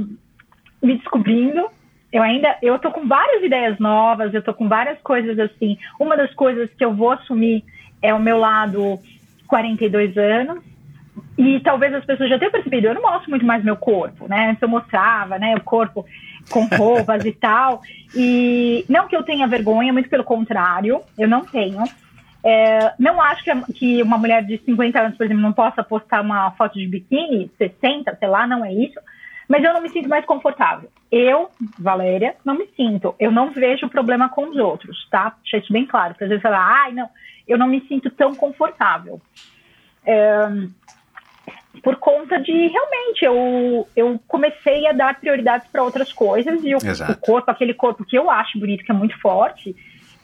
me descobrindo, eu ainda, eu tô com várias ideias novas, eu tô com várias coisas assim. Uma das coisas que eu vou assumir é o meu lado 42 anos. E talvez as pessoas já tenham percebido, eu não mostro muito mais meu corpo, né? Antes eu mostrava, né, o corpo com roupas e tal. E não que eu tenha vergonha, muito pelo contrário, eu não tenho. É, não acho que, que uma mulher de 50 anos, por exemplo, não possa postar uma foto de biquíni, 60, sei lá, não é isso mas eu não me sinto mais confortável. Eu, Valéria, não me sinto. Eu não vejo problema com os outros, tá? Deixa isso bem claro. Porque às vezes você fala, ai, não, eu não me sinto tão confortável. É, por conta de realmente eu, eu comecei a dar prioridades para outras coisas e o, o, corpo, aquele corpo que eu acho bonito, que é muito forte,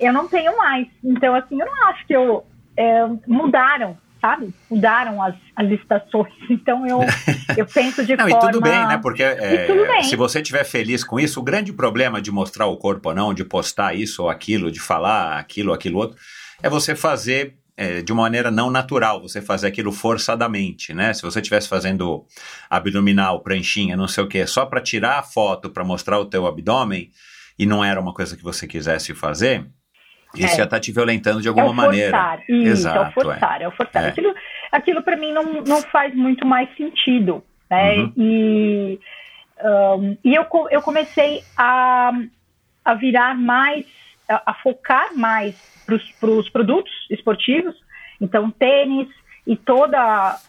eu não tenho mais. Então, assim, eu não acho que eu é, mudaram sabe? Mudaram as, as estações. Então eu, eu penso de não, forma... E tudo bem, né? Porque é, se você estiver feliz com isso, o grande problema de mostrar o corpo ou não, de postar isso ou aquilo, de falar aquilo ou aquilo outro, é você fazer é, de uma maneira não natural, você fazer aquilo forçadamente, né? Se você estivesse fazendo abdominal, pranchinha, não sei o que, só para tirar a foto, para mostrar o teu abdômen, e não era uma coisa que você quisesse fazer, isso é. já está te violentando de alguma é maneira. Isso, Exato, é o forçar, é, é o forçar. É. Aquilo, aquilo para mim não, não faz muito mais sentido. Né? Uhum. E, um, e eu, eu comecei a, a virar mais, a, a focar mais para os produtos esportivos, então tênis e toda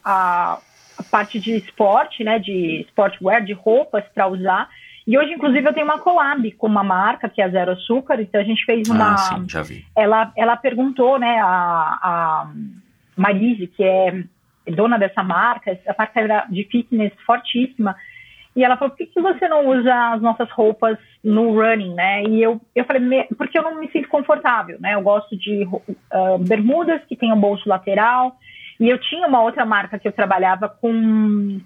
a, a parte de esporte, né, de sportwear, de roupas para usar, e hoje, inclusive, eu tenho uma collab com uma marca que é a Zero Açúcar, então a gente fez uma. Ah, sim, já vi. Ela, ela perguntou, né, a, a Marise, que é dona dessa marca, essa marca era de fitness fortíssima, e ela falou, por que, que você não usa as nossas roupas no running, né? E eu, eu falei, porque eu não me sinto confortável, né? Eu gosto de uh, bermudas que tenham bolso lateral, e eu tinha uma outra marca que eu trabalhava com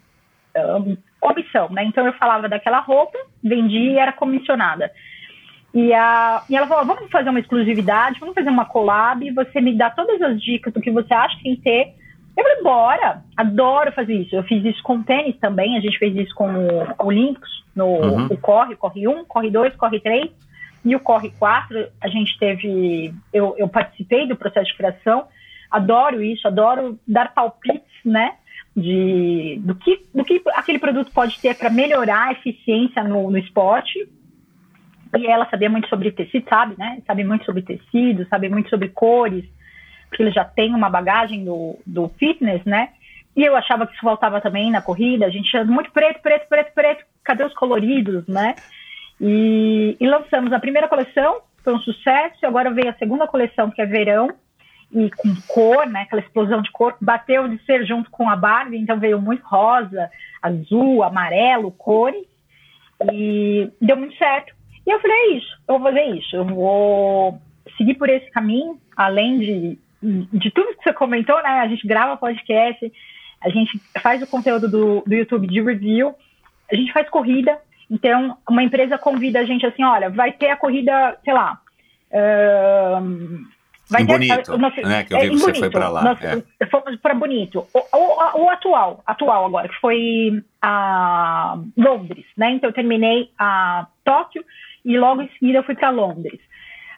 comissão, né? Então eu falava daquela roupa, vendia e era comissionada. E, a, e ela falou: vamos fazer uma exclusividade, vamos fazer uma collab, você me dá todas as dicas do que você acha que tem que ter. Eu falei, bora, adoro fazer isso. Eu fiz isso com tênis também, a gente fez isso com o Olímpicos, no uhum. o Corre, Corre 1, Corre 2, Corre 3 e o Corre 4. A gente teve, eu, eu participei do processo de criação, adoro isso, adoro dar palpites, né? De, do, que, do que aquele produto pode ter para melhorar a eficiência no, no esporte. E ela sabia muito sobre tecido, sabe, né? Sabe muito sobre tecido, sabe muito sobre cores, porque ele já tem uma bagagem do, do fitness, né? E eu achava que isso faltava também na corrida. A gente tinha muito preto, preto, preto, preto. Cadê os coloridos, né? E, e lançamos a primeira coleção, foi um sucesso. E agora veio a segunda coleção, que é verão e com cor, né, aquela explosão de cor, bateu de ser junto com a Barbie, então veio muito rosa, azul, amarelo, cores, e deu muito certo. E eu falei, é isso, eu vou fazer isso, eu vou seguir por esse caminho, além de, de tudo que você comentou, né, a gente grava podcast, a gente faz o conteúdo do, do YouTube de review, a gente faz corrida, então uma empresa convida a gente assim, olha, vai ter a corrida, sei lá, ahn, ter- Bonito, nosso- né, que eu vi é, que você foi pra lá, Nós é. fomos para Bonito. O, o- o atual, atual agora, que foi a Londres, né? Então eu terminei a Tóquio e logo em seguida eu fui para Londres.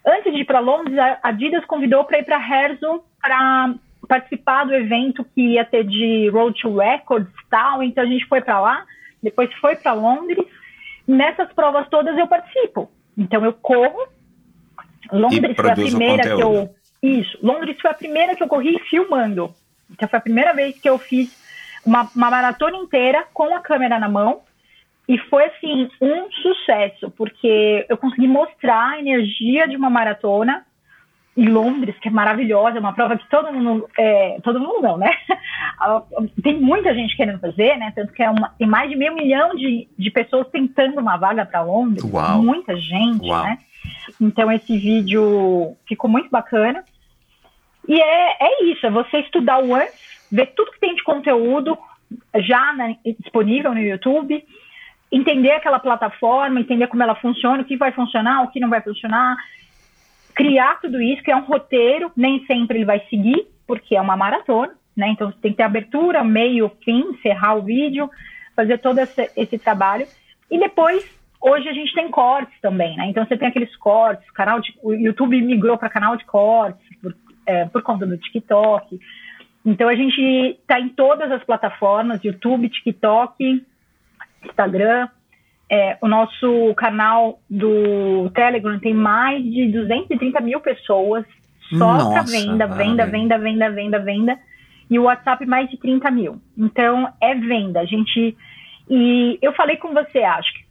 Antes de ir para Londres, a Adidas convidou para ir para Herzog para participar do evento que ia ter de Road to Records tal. Então a gente foi para lá, depois foi para Londres. Nessas provas todas eu participo. Então eu corro. Londres foi a primeira que eu isso. Londres foi a primeira que eu corri filmando. Então foi a primeira vez que eu fiz uma, uma maratona inteira com a câmera na mão. E foi, assim, um sucesso, porque eu consegui mostrar a energia de uma maratona em Londres, que é maravilhosa, é uma prova que todo mundo, é, todo mundo não, né? Tem muita gente querendo fazer, né? Tanto que é uma, tem mais de meio milhão de, de pessoas tentando uma vaga para Londres. Uau. Muita gente, Uau. né? Então esse vídeo ficou muito bacana. E é, é isso, é você estudar o antes, ver tudo que tem de conteúdo já né, disponível no YouTube, entender aquela plataforma, entender como ela funciona, o que vai funcionar, o que não vai funcionar, criar tudo isso, criar um roteiro, nem sempre ele vai seguir, porque é uma maratona, né? Então você tem que ter abertura, meio, fim, encerrar o vídeo, fazer todo esse, esse trabalho. E depois, hoje a gente tem cortes também, né? Então você tem aqueles cortes, canal de, o YouTube migrou para canal de cortes por, é, por conta do TikTok. Então a gente está em todas as plataformas, YouTube, TikTok, Instagram. É, o nosso canal do Telegram tem mais de 230 mil pessoas só para venda, venda, venda, venda, venda, venda. E o WhatsApp mais de 30 mil. Então é venda. A gente. E eu falei com você, acho que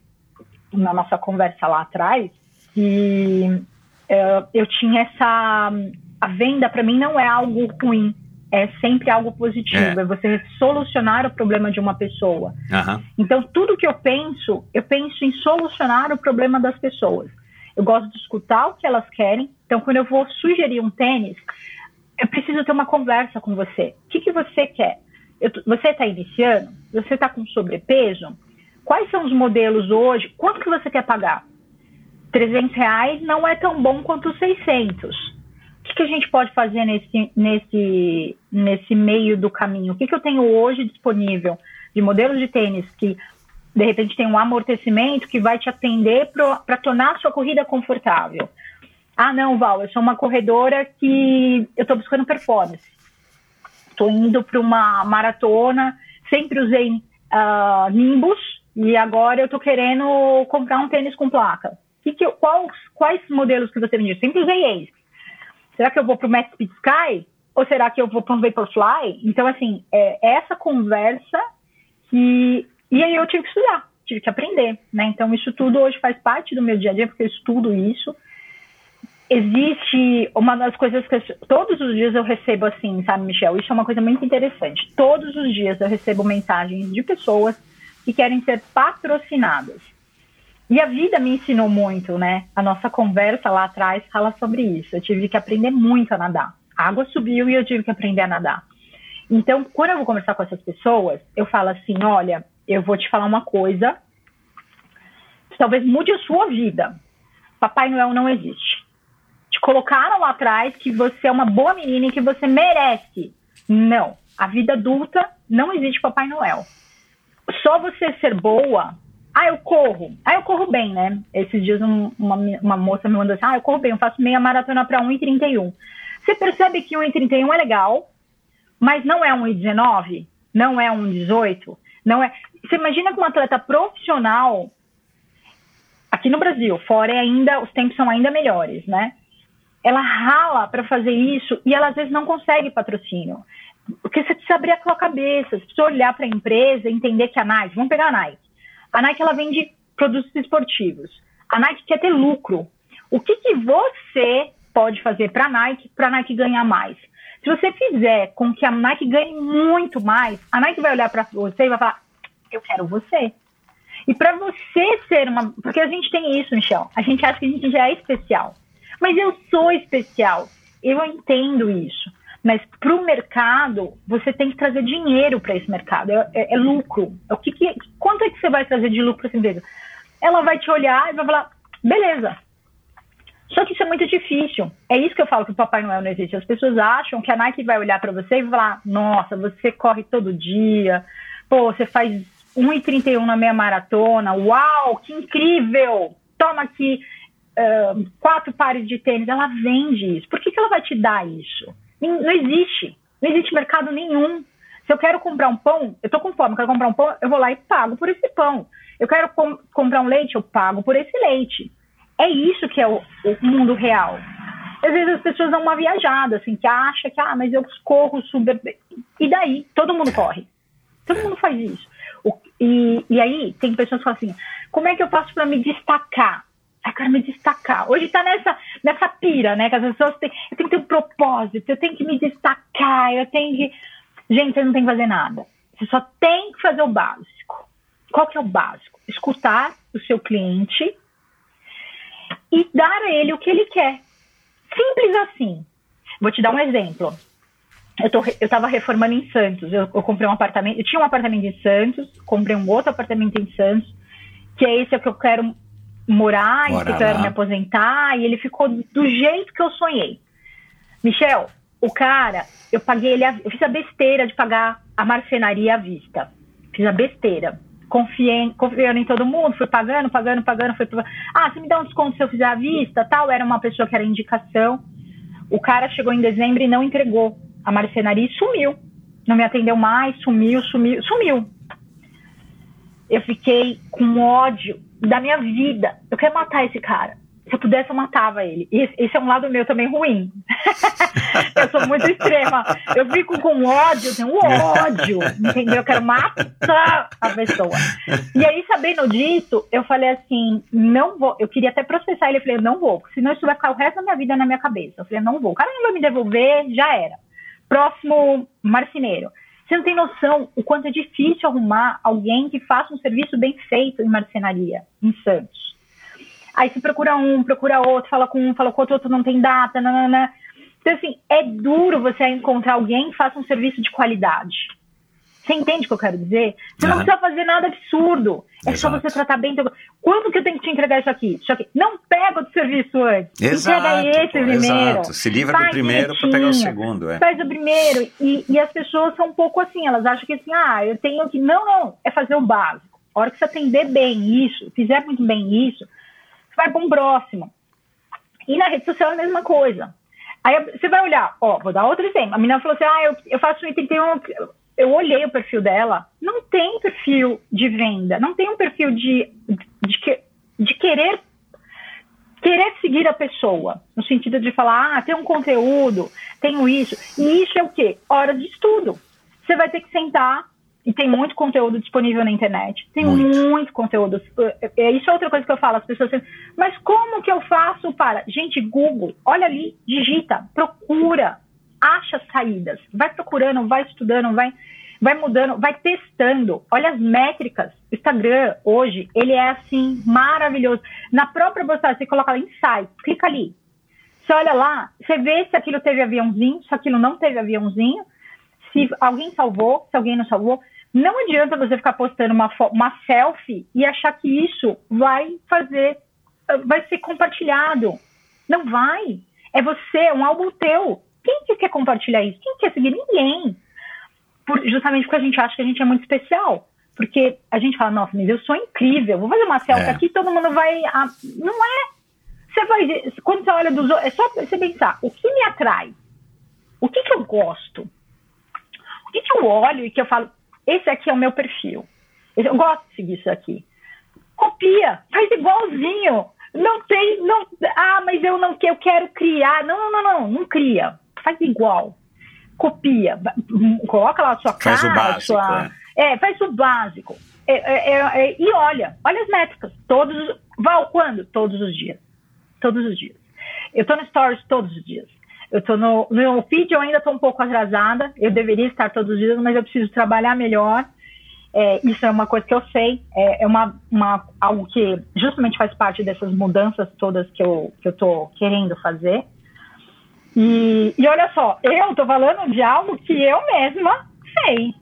na nossa conversa lá atrás, que é, eu tinha essa. A venda para mim não é algo ruim, é sempre algo positivo. É. É, você solucionar o problema de uma pessoa. Aham. Então, tudo que eu penso, eu penso em solucionar o problema das pessoas. Eu gosto de escutar o que elas querem. Então, quando eu vou sugerir um tênis, eu preciso ter uma conversa com você. O que, que você quer? Eu você está iniciando? Você está com sobrepeso? Quais são os modelos hoje? Quanto que você quer pagar? 300 reais não é tão bom quanto os 600. O que, a gente pode fazer nesse, nesse, nesse meio do caminho? O que, que eu tenho hoje disponível de modelos de tênis que, de repente, tem um amortecimento que vai te atender para tornar a sua corrida confortável? Ah, não, Val, eu sou uma corredora que eu estou buscando performance. Estou indo para uma maratona, sempre usei ah, Nimbus e agora eu estou querendo comprar um tênis com placa. Que que eu- quais, quais modelos que você me diz? Sempre usei Ace. Será que eu vou para o Max Speed Sky? Ou será que eu vou para um Vaporfly? Então, assim, é essa conversa que... E aí eu tive que estudar, tive que aprender, né? Então, isso tudo hoje faz parte do meu dia a dia, porque eu estudo isso existe uma das coisas que eu- todos os dias eu recebo assim, sabe, Michel? Isso é uma coisa muito interessante. Todos os dias eu recebo mensagens de pessoas que querem ser patrocinadas. E a vida me ensinou muito, né? A nossa conversa lá atrás fala sobre isso. Eu tive que aprender muito a nadar. A água subiu e eu tive que aprender a nadar. Então, quando eu vou conversar com essas pessoas, eu falo assim: olha, eu vou te falar uma coisa que talvez mude a sua vida. Papai Noel não existe te colocaram lá atrás que você é uma boa menina e que você merece. Não. A vida adulta não existe Papai Noel. Só você ser boa. Ah, eu corro. Ah, eu corro bem, né? Esses dias um- uma, uma moça me mandou assim: Ah, eu corro bem, eu faço meia maratona para 1,31. Você percebe que 1,31 é legal, mas não é 1,19, não é 1,18, não é. Você imagina que um atleta profissional aqui no Brasil, fora é ainda os tempos são ainda melhores, né? Ela rala para fazer isso e ela às vezes não consegue patrocínio. Porque você precisa abrir a sua cabeça, você precisa olhar para a empresa entender que a Nike, vamos pegar a Nike. A Nike ela vende produtos esportivos. A Nike quer ter lucro. O que, que você pode fazer para a Nike, para a Nike ganhar mais? Se você fizer com que a Nike ganhe muito mais, a Nike vai olhar para você e vai falar: Eu quero você. E para você ser uma. Porque a gente tem isso, Michel. A gente acha que a gente já é especial. Mas eu sou especial. Eu entendo isso. Mas para o mercado, você tem que trazer dinheiro para esse mercado. É, é- é lucro. O que que- quanto é que você vai trazer de lucro para essa empresa? Ela vai te olhar e vai falar: beleza. Só que isso é muito difícil. É isso que eu falo que o Papai Noel não existe. As pessoas acham que a Nike vai olhar para você e falar: nossa, você corre todo dia, pô, você faz 1,31 na meia maratona, uau, que incrível! Toma aqui uh, quatro pares de tênis. Ela vende isso. Por que, que ela vai te dar isso? Não existe. Não existe mercado nenhum. Se eu quero comprar um pão, eu tô com fome, quero comprar um pão, eu vou lá e pago por esse pão. Eu quero com comprar um leite, eu pago por esse leite. É isso que é o, o, mundo real. Às vezes as pessoas dão uma viajada, assim, que acha que, ah, mas eu corro super. E daí? Todo mundo corre. Todo mundo faz isso. O, e, e aí tem pessoas que falam assim: como é que eu faço para me destacar? Eu quero me destacar. Hoje tá nessa, nessa pira, né? Que as pessoas têm. Eu tenho que ter um propósito, eu tenho que me destacar, eu tenho que. Gente, você não tem que fazer nada. Você só tem que fazer o básico. Qual que é o básico? Escutar o seu cliente e dar a ele o que ele quer. Simples assim. Vou te dar um exemplo. Eu, tô, eu tava reformando em Santos. Eu, eu comprei um apartamento. Eu tinha um apartamento em Santos, comprei um outro apartamento em Santos, que é esse que eu quero morar, e que eu quero me aposentar, e ele ficou do jeito que eu sonhei. Michel, o cara, eu paguei ele, eu fiz a besteira de pagar a marcenaria à vista. Fiz a besteira confiei, confiando em todo mundo, fui pagando, pagando, pagando, fui pagando. Ah, você me dá um desconto se eu fizer à vista, tal. Era uma pessoa que era indicação. O cara chegou em dezembro e não entregou a marcenaria e sumiu. Não me atendeu mais, sumiu, sumiu, sumiu. Eu fiquei com ódio da minha vida. Eu quero matar esse cara se eu pudesse, eu matava ele. E esse é um lado meu também ruim. eu sou muito extrema. Eu fico com ódio, eu tenho ódio, entendeu? Eu quero matar a pessoa. E aí, sabendo disso, eu falei assim: não vou. Eu queria até processar ele. Eu falei: não vou, senão isso vai ficar o resto da minha vida na minha cabeça. Eu falei: não vou. O cara não vai me devolver, já era. Próximo marceneiro. Você não tem noção o quanto é difícil arrumar alguém que faça um serviço bem feito em marcenaria, em Santos. Aí você procura um, procura outro, fala com um, fala com outro, outro não tem data, nanana. Então, assim, é duro você encontrar alguém que faça um serviço de qualidade. Você entende o que eu quero dizer? Você não precisa fazer nada absurdo. É Exato. só você tratar bem. Quando que eu tenho que te entregar isso aqui? Isso aqui. Não pega o serviço antes. Exato, Entrega esse pô, primeiro. Exato. Se livra do primeiro para pegar o segundo. É. Faz o primeiro. E, e as pessoas são um pouco assim. Elas acham que assim, ah, eu tenho que. Não, não. É fazer o básico. A hora que você atender bem isso, fizer muito bem isso, vai para um próximo. E na rede social é a mesma coisa. Aí você vai olhar, ó, vou dar outro exemplo. A menina falou assim: ah, eu, eu faço 1,31. Eu olhei o perfil dela, não tem perfil de venda, não tem um perfil de, de, de querer querer seguir a pessoa, no sentido de falar, ah, tem um conteúdo, tenho isso. E isso é o quê? Hora de estudo. Você vai ter que sentar e tem muito conteúdo disponível na internet. Tem muito, muito conteúdo. É, é, isso é outra coisa que eu falo. As pessoas dizem, mas como que eu faço para? Gente, Google, olha ali, digita, procura, acha saídas. Vai procurando, vai estudando, vai, vai mudando, vai testando. Olha as métricas. O Instagram, hoje, ele é assim, maravilhoso. Na própria postagem, você coloca lá, insight, clica ali. Você olha lá, você vê se aquilo teve aviãozinho, se aquilo não teve aviãozinho, se alguém salvou, se alguém não salvou. Não adianta você ficar postando uma, uma selfie e achar que isso vai fazer, vai ser compartilhado. Não vai. É você, é um álbum teu. Quem que quer compartilhar isso? Quem quer seguir? Ninguém. Por, justamente porque a gente acha que a gente é muito especial. Porque a gente fala, nossa, mas eu sou incrível, vou fazer uma selfie é. aqui todo mundo vai. Ah, não é. Você vai. Quando você olha dos outros, é só você pensar, o que me atrai? O que, que eu gosto? O que, que eu olho e que eu falo, esse aqui é o meu perfil. Eu gosto de seguir isso aqui. Copia, faz igualzinho. Não tem, não. Ah, mas eu não eu quero criar. Não, não, não, não, não cria. Faz igual. Copia, coloca lá a sua faz o básico, sua, é. é. faz o básico. É, é, é, é, e olha, olha as métricas. Todos, Val, quando? Todos os dias. Todos os dias. Eu tô no Stories todos os dias. Eu tô no, no feed, eu ainda estou um pouco atrasada. Eu deveria estar todos os dias, mas eu preciso trabalhar melhor. É, isso é uma coisa que eu sei, é, é uma, uma, algo que justamente faz parte dessas mudanças todas que eu, que eu tô querendo fazer. E, e olha só, eu estou falando de algo que eu mesma sei.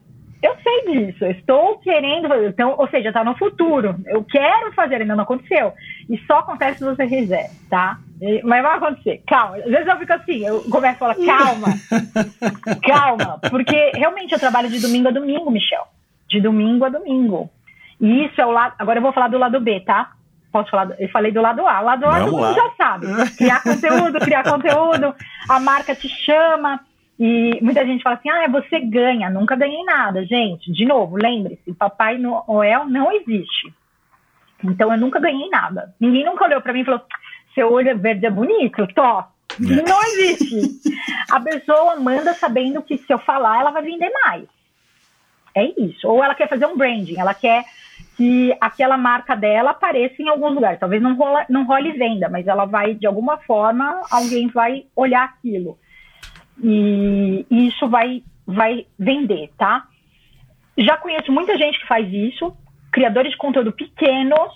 Eu sei disso, eu estou querendo fazer. Então, ou seja, está no futuro. Eu quero fazer, ainda não aconteceu. E só acontece se você fizer, tá? Mas vai acontecer, calma. Às vezes eu fico assim, eu começo a falar, calma, calma. Porque realmente eu trabalho de domingo a domingo, Michel. De domingo a domingo. E isso é o lado. Agora eu vou falar do lado B, tá? Posso falar? Eu falei do lado A. O lado A Vamos todo lá. mundo já sabe. Criar conteúdo, criar conteúdo. A marca te chama. E muita gente fala assim: ah, você ganha. Nunca ganhei nada, gente. De novo, lembre-se: Papai Noel não existe. Então eu nunca ganhei nada. Ninguém nunca olhou pra mim e falou: seu olho verde é bonito, tó. Não existe. A pessoa manda sabendo que se eu falar, ela vai vender mais. É isso. Ou ela quer fazer um branding, ela quer que aquela marca dela apareça em alguns lugares. Talvez não, rola, não role venda, mas ela vai, de alguma forma, alguém vai olhar aquilo. E, e isso vai, vai vender, tá? Já conheço muita gente que faz isso, criadores de conteúdo pequenos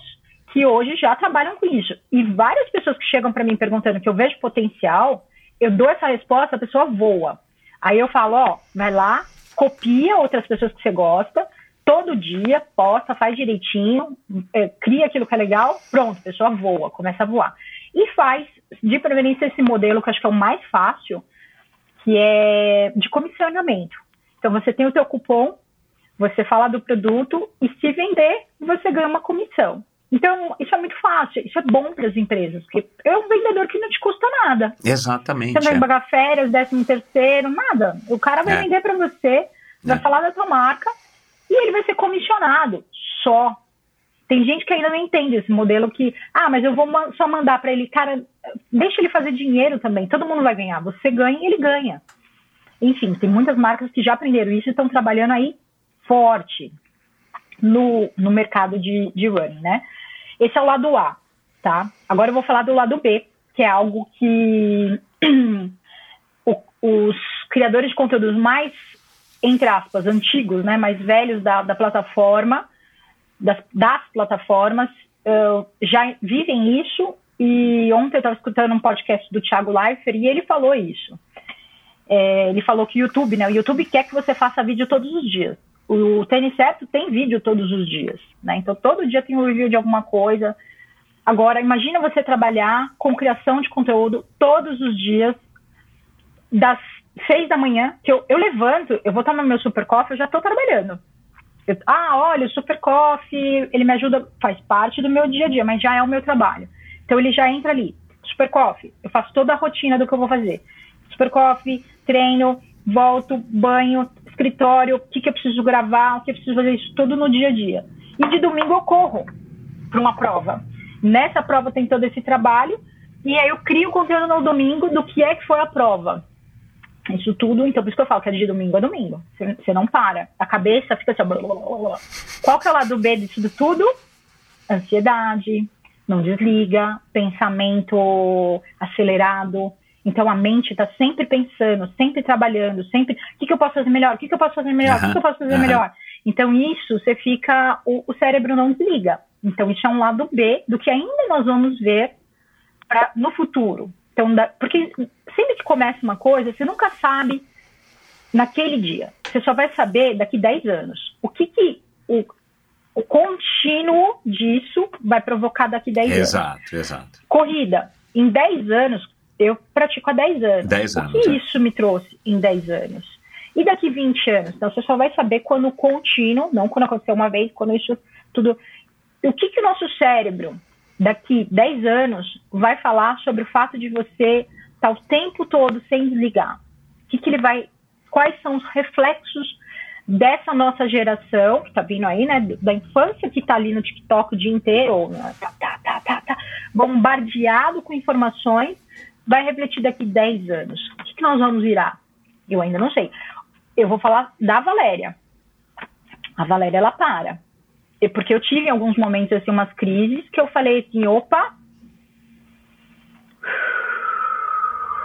que hoje já trabalham com isso. E várias pessoas que chegam para mim perguntando que eu vejo potencial, eu dou essa resposta, a pessoa voa. Aí eu falo, ó, vai lá, copia outras pessoas que você gosta, todo dia, posta, faz direitinho, é, cria aquilo que é legal, pronto, a pessoa voa, começa a voar. E faz, de preferência, esse modelo que eu acho que é o mais fácil, que é de comissionamento. Então você tem o teu cupom, você fala do produto e se vender, você ganha uma comissão. Então, isso é muito fácil, isso é bom para as empresas, porque é um vendedor que não te custa nada. Exatamente. Você não vai é. pagar férias, décimo terceiro, nada. O cara vai É. vender para você, vai É. falar da tua marca e ele vai ser comissionado só. Tem gente que ainda não entende esse modelo que, ah, mas eu vou só mandar para ele, cara, deixa ele fazer dinheiro também. Todo mundo vai ganhar. Você ganha e ele ganha. Enfim, tem muitas marcas que já aprenderam isso e estão trabalhando aí forte no, no mercado de, de running, né? Esse é o lado A, tá? Agora eu vou falar do lado B, que é algo que os criadores de conteúdos mais, entre aspas, antigos, né, mais velhos da, da plataforma, das, das plataformas, eh, já vivem isso. E ontem eu estava escutando um podcast do Thiago Leifert e ele falou isso. É, ele falou que o YouTube, né? O YouTube quer que você faça vídeo todos os dias. O Tênis Certo tem vídeo todos os dias, né? Então todo dia tem um review de alguma coisa. Agora, imagina você trabalhar com criação de conteúdo todos os dias, das seis da manhã, que eu, eu levanto, eu vou tomar meu super coffee, eu já estou trabalhando. Eu- ah, olha, o super coffee, ele me ajuda, faz parte do meu dia a dia, mas já é o meu trabalho. Então ele já entra ali, super coffee, eu faço toda a rotina do que eu vou fazer. Super coffee, treino, volto, banho, escritório, o que, que eu preciso gravar, o que eu preciso fazer, isso tudo no dia a dia. E de domingo eu corro para uma prova. Nessa prova tem todo esse trabalho, e aí eu crio conteúdo no domingo do que é que foi a prova. Isso tudo, então por isso que eu falo que é de domingo a domingo. Você, não para. A cabeça fica assim, blá, blá, blá, blá. Qual que é o lado B disso tudo? Ansiedade, não desliga, pensamento acelerado. Então a mente está sempre pensando, sempre trabalhando, sempre. O que, que eu posso fazer melhor? O que, que eu posso fazer melhor? O que, que eu posso fazer melhor? Então isso você fica. O, o cérebro não desliga. Então isso é um lado B do que ainda nós vamos ver pra, no futuro. Então, da- porque sempre que começa uma coisa, você nunca sabe naquele dia. Você só vai saber daqui 10 anos. O que, que o, o contínuo disso vai provocar daqui 10 anos. Exato, exato. Corrida. Em 10 anos, eu pratico há 10 anos. 10 O anos, que é. isso me trouxe em 10 anos? E daqui 20 anos? Então, você só vai saber quando o contínuo, não quando aconteceu uma vez, quando isso tudo. O que, que o nosso cérebro, daqui 10 anos, vai falar sobre o fato de você estar o tempo todo sem desligar? O que, que ele vai. Quais são os reflexos dessa nossa geração, que tá vindo aí, né? Da infância que tá ali no TikTok o dia inteiro, tá, tá, tá, tá, tá, bombardeado com informações, vai refletir daqui 10 anos. O que, que nós vamos virar? Eu ainda não sei. Eu vou falar da Valéria. A Valéria, ela para. E porque eu tive em alguns momentos, assim, umas crises que eu falei assim, opa,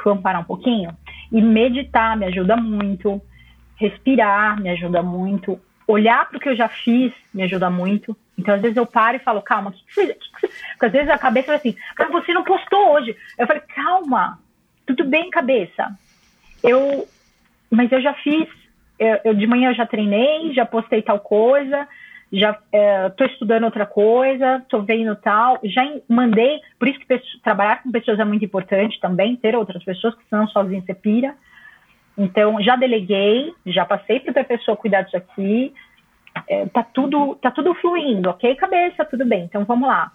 vamos parar um pouquinho? E meditar me ajuda muito, respirar me ajuda muito, olhar para o que eu já fiz me ajuda muito. Então, às vezes eu paro e falo, calma, que, que, você, que, que. Porque às vezes a cabeça vai assim, ah, você não postou hoje. Eu falei, calma, tudo bem, cabeça. Eu, mas eu já fiz, eu, eu de manhã eu já treinei, já postei tal coisa, já estou estudando outra coisa, estou vendo tal, já mandei, por isso que trabalhar com pessoas é muito importante também, ter outras pessoas, que senão sozinho você pira. Então, já deleguei, já passei para outra pessoa cuidar disso aqui, é, tá, tudo, tá tudo fluindo, ok, cabeça, tudo bem, então vamos lá.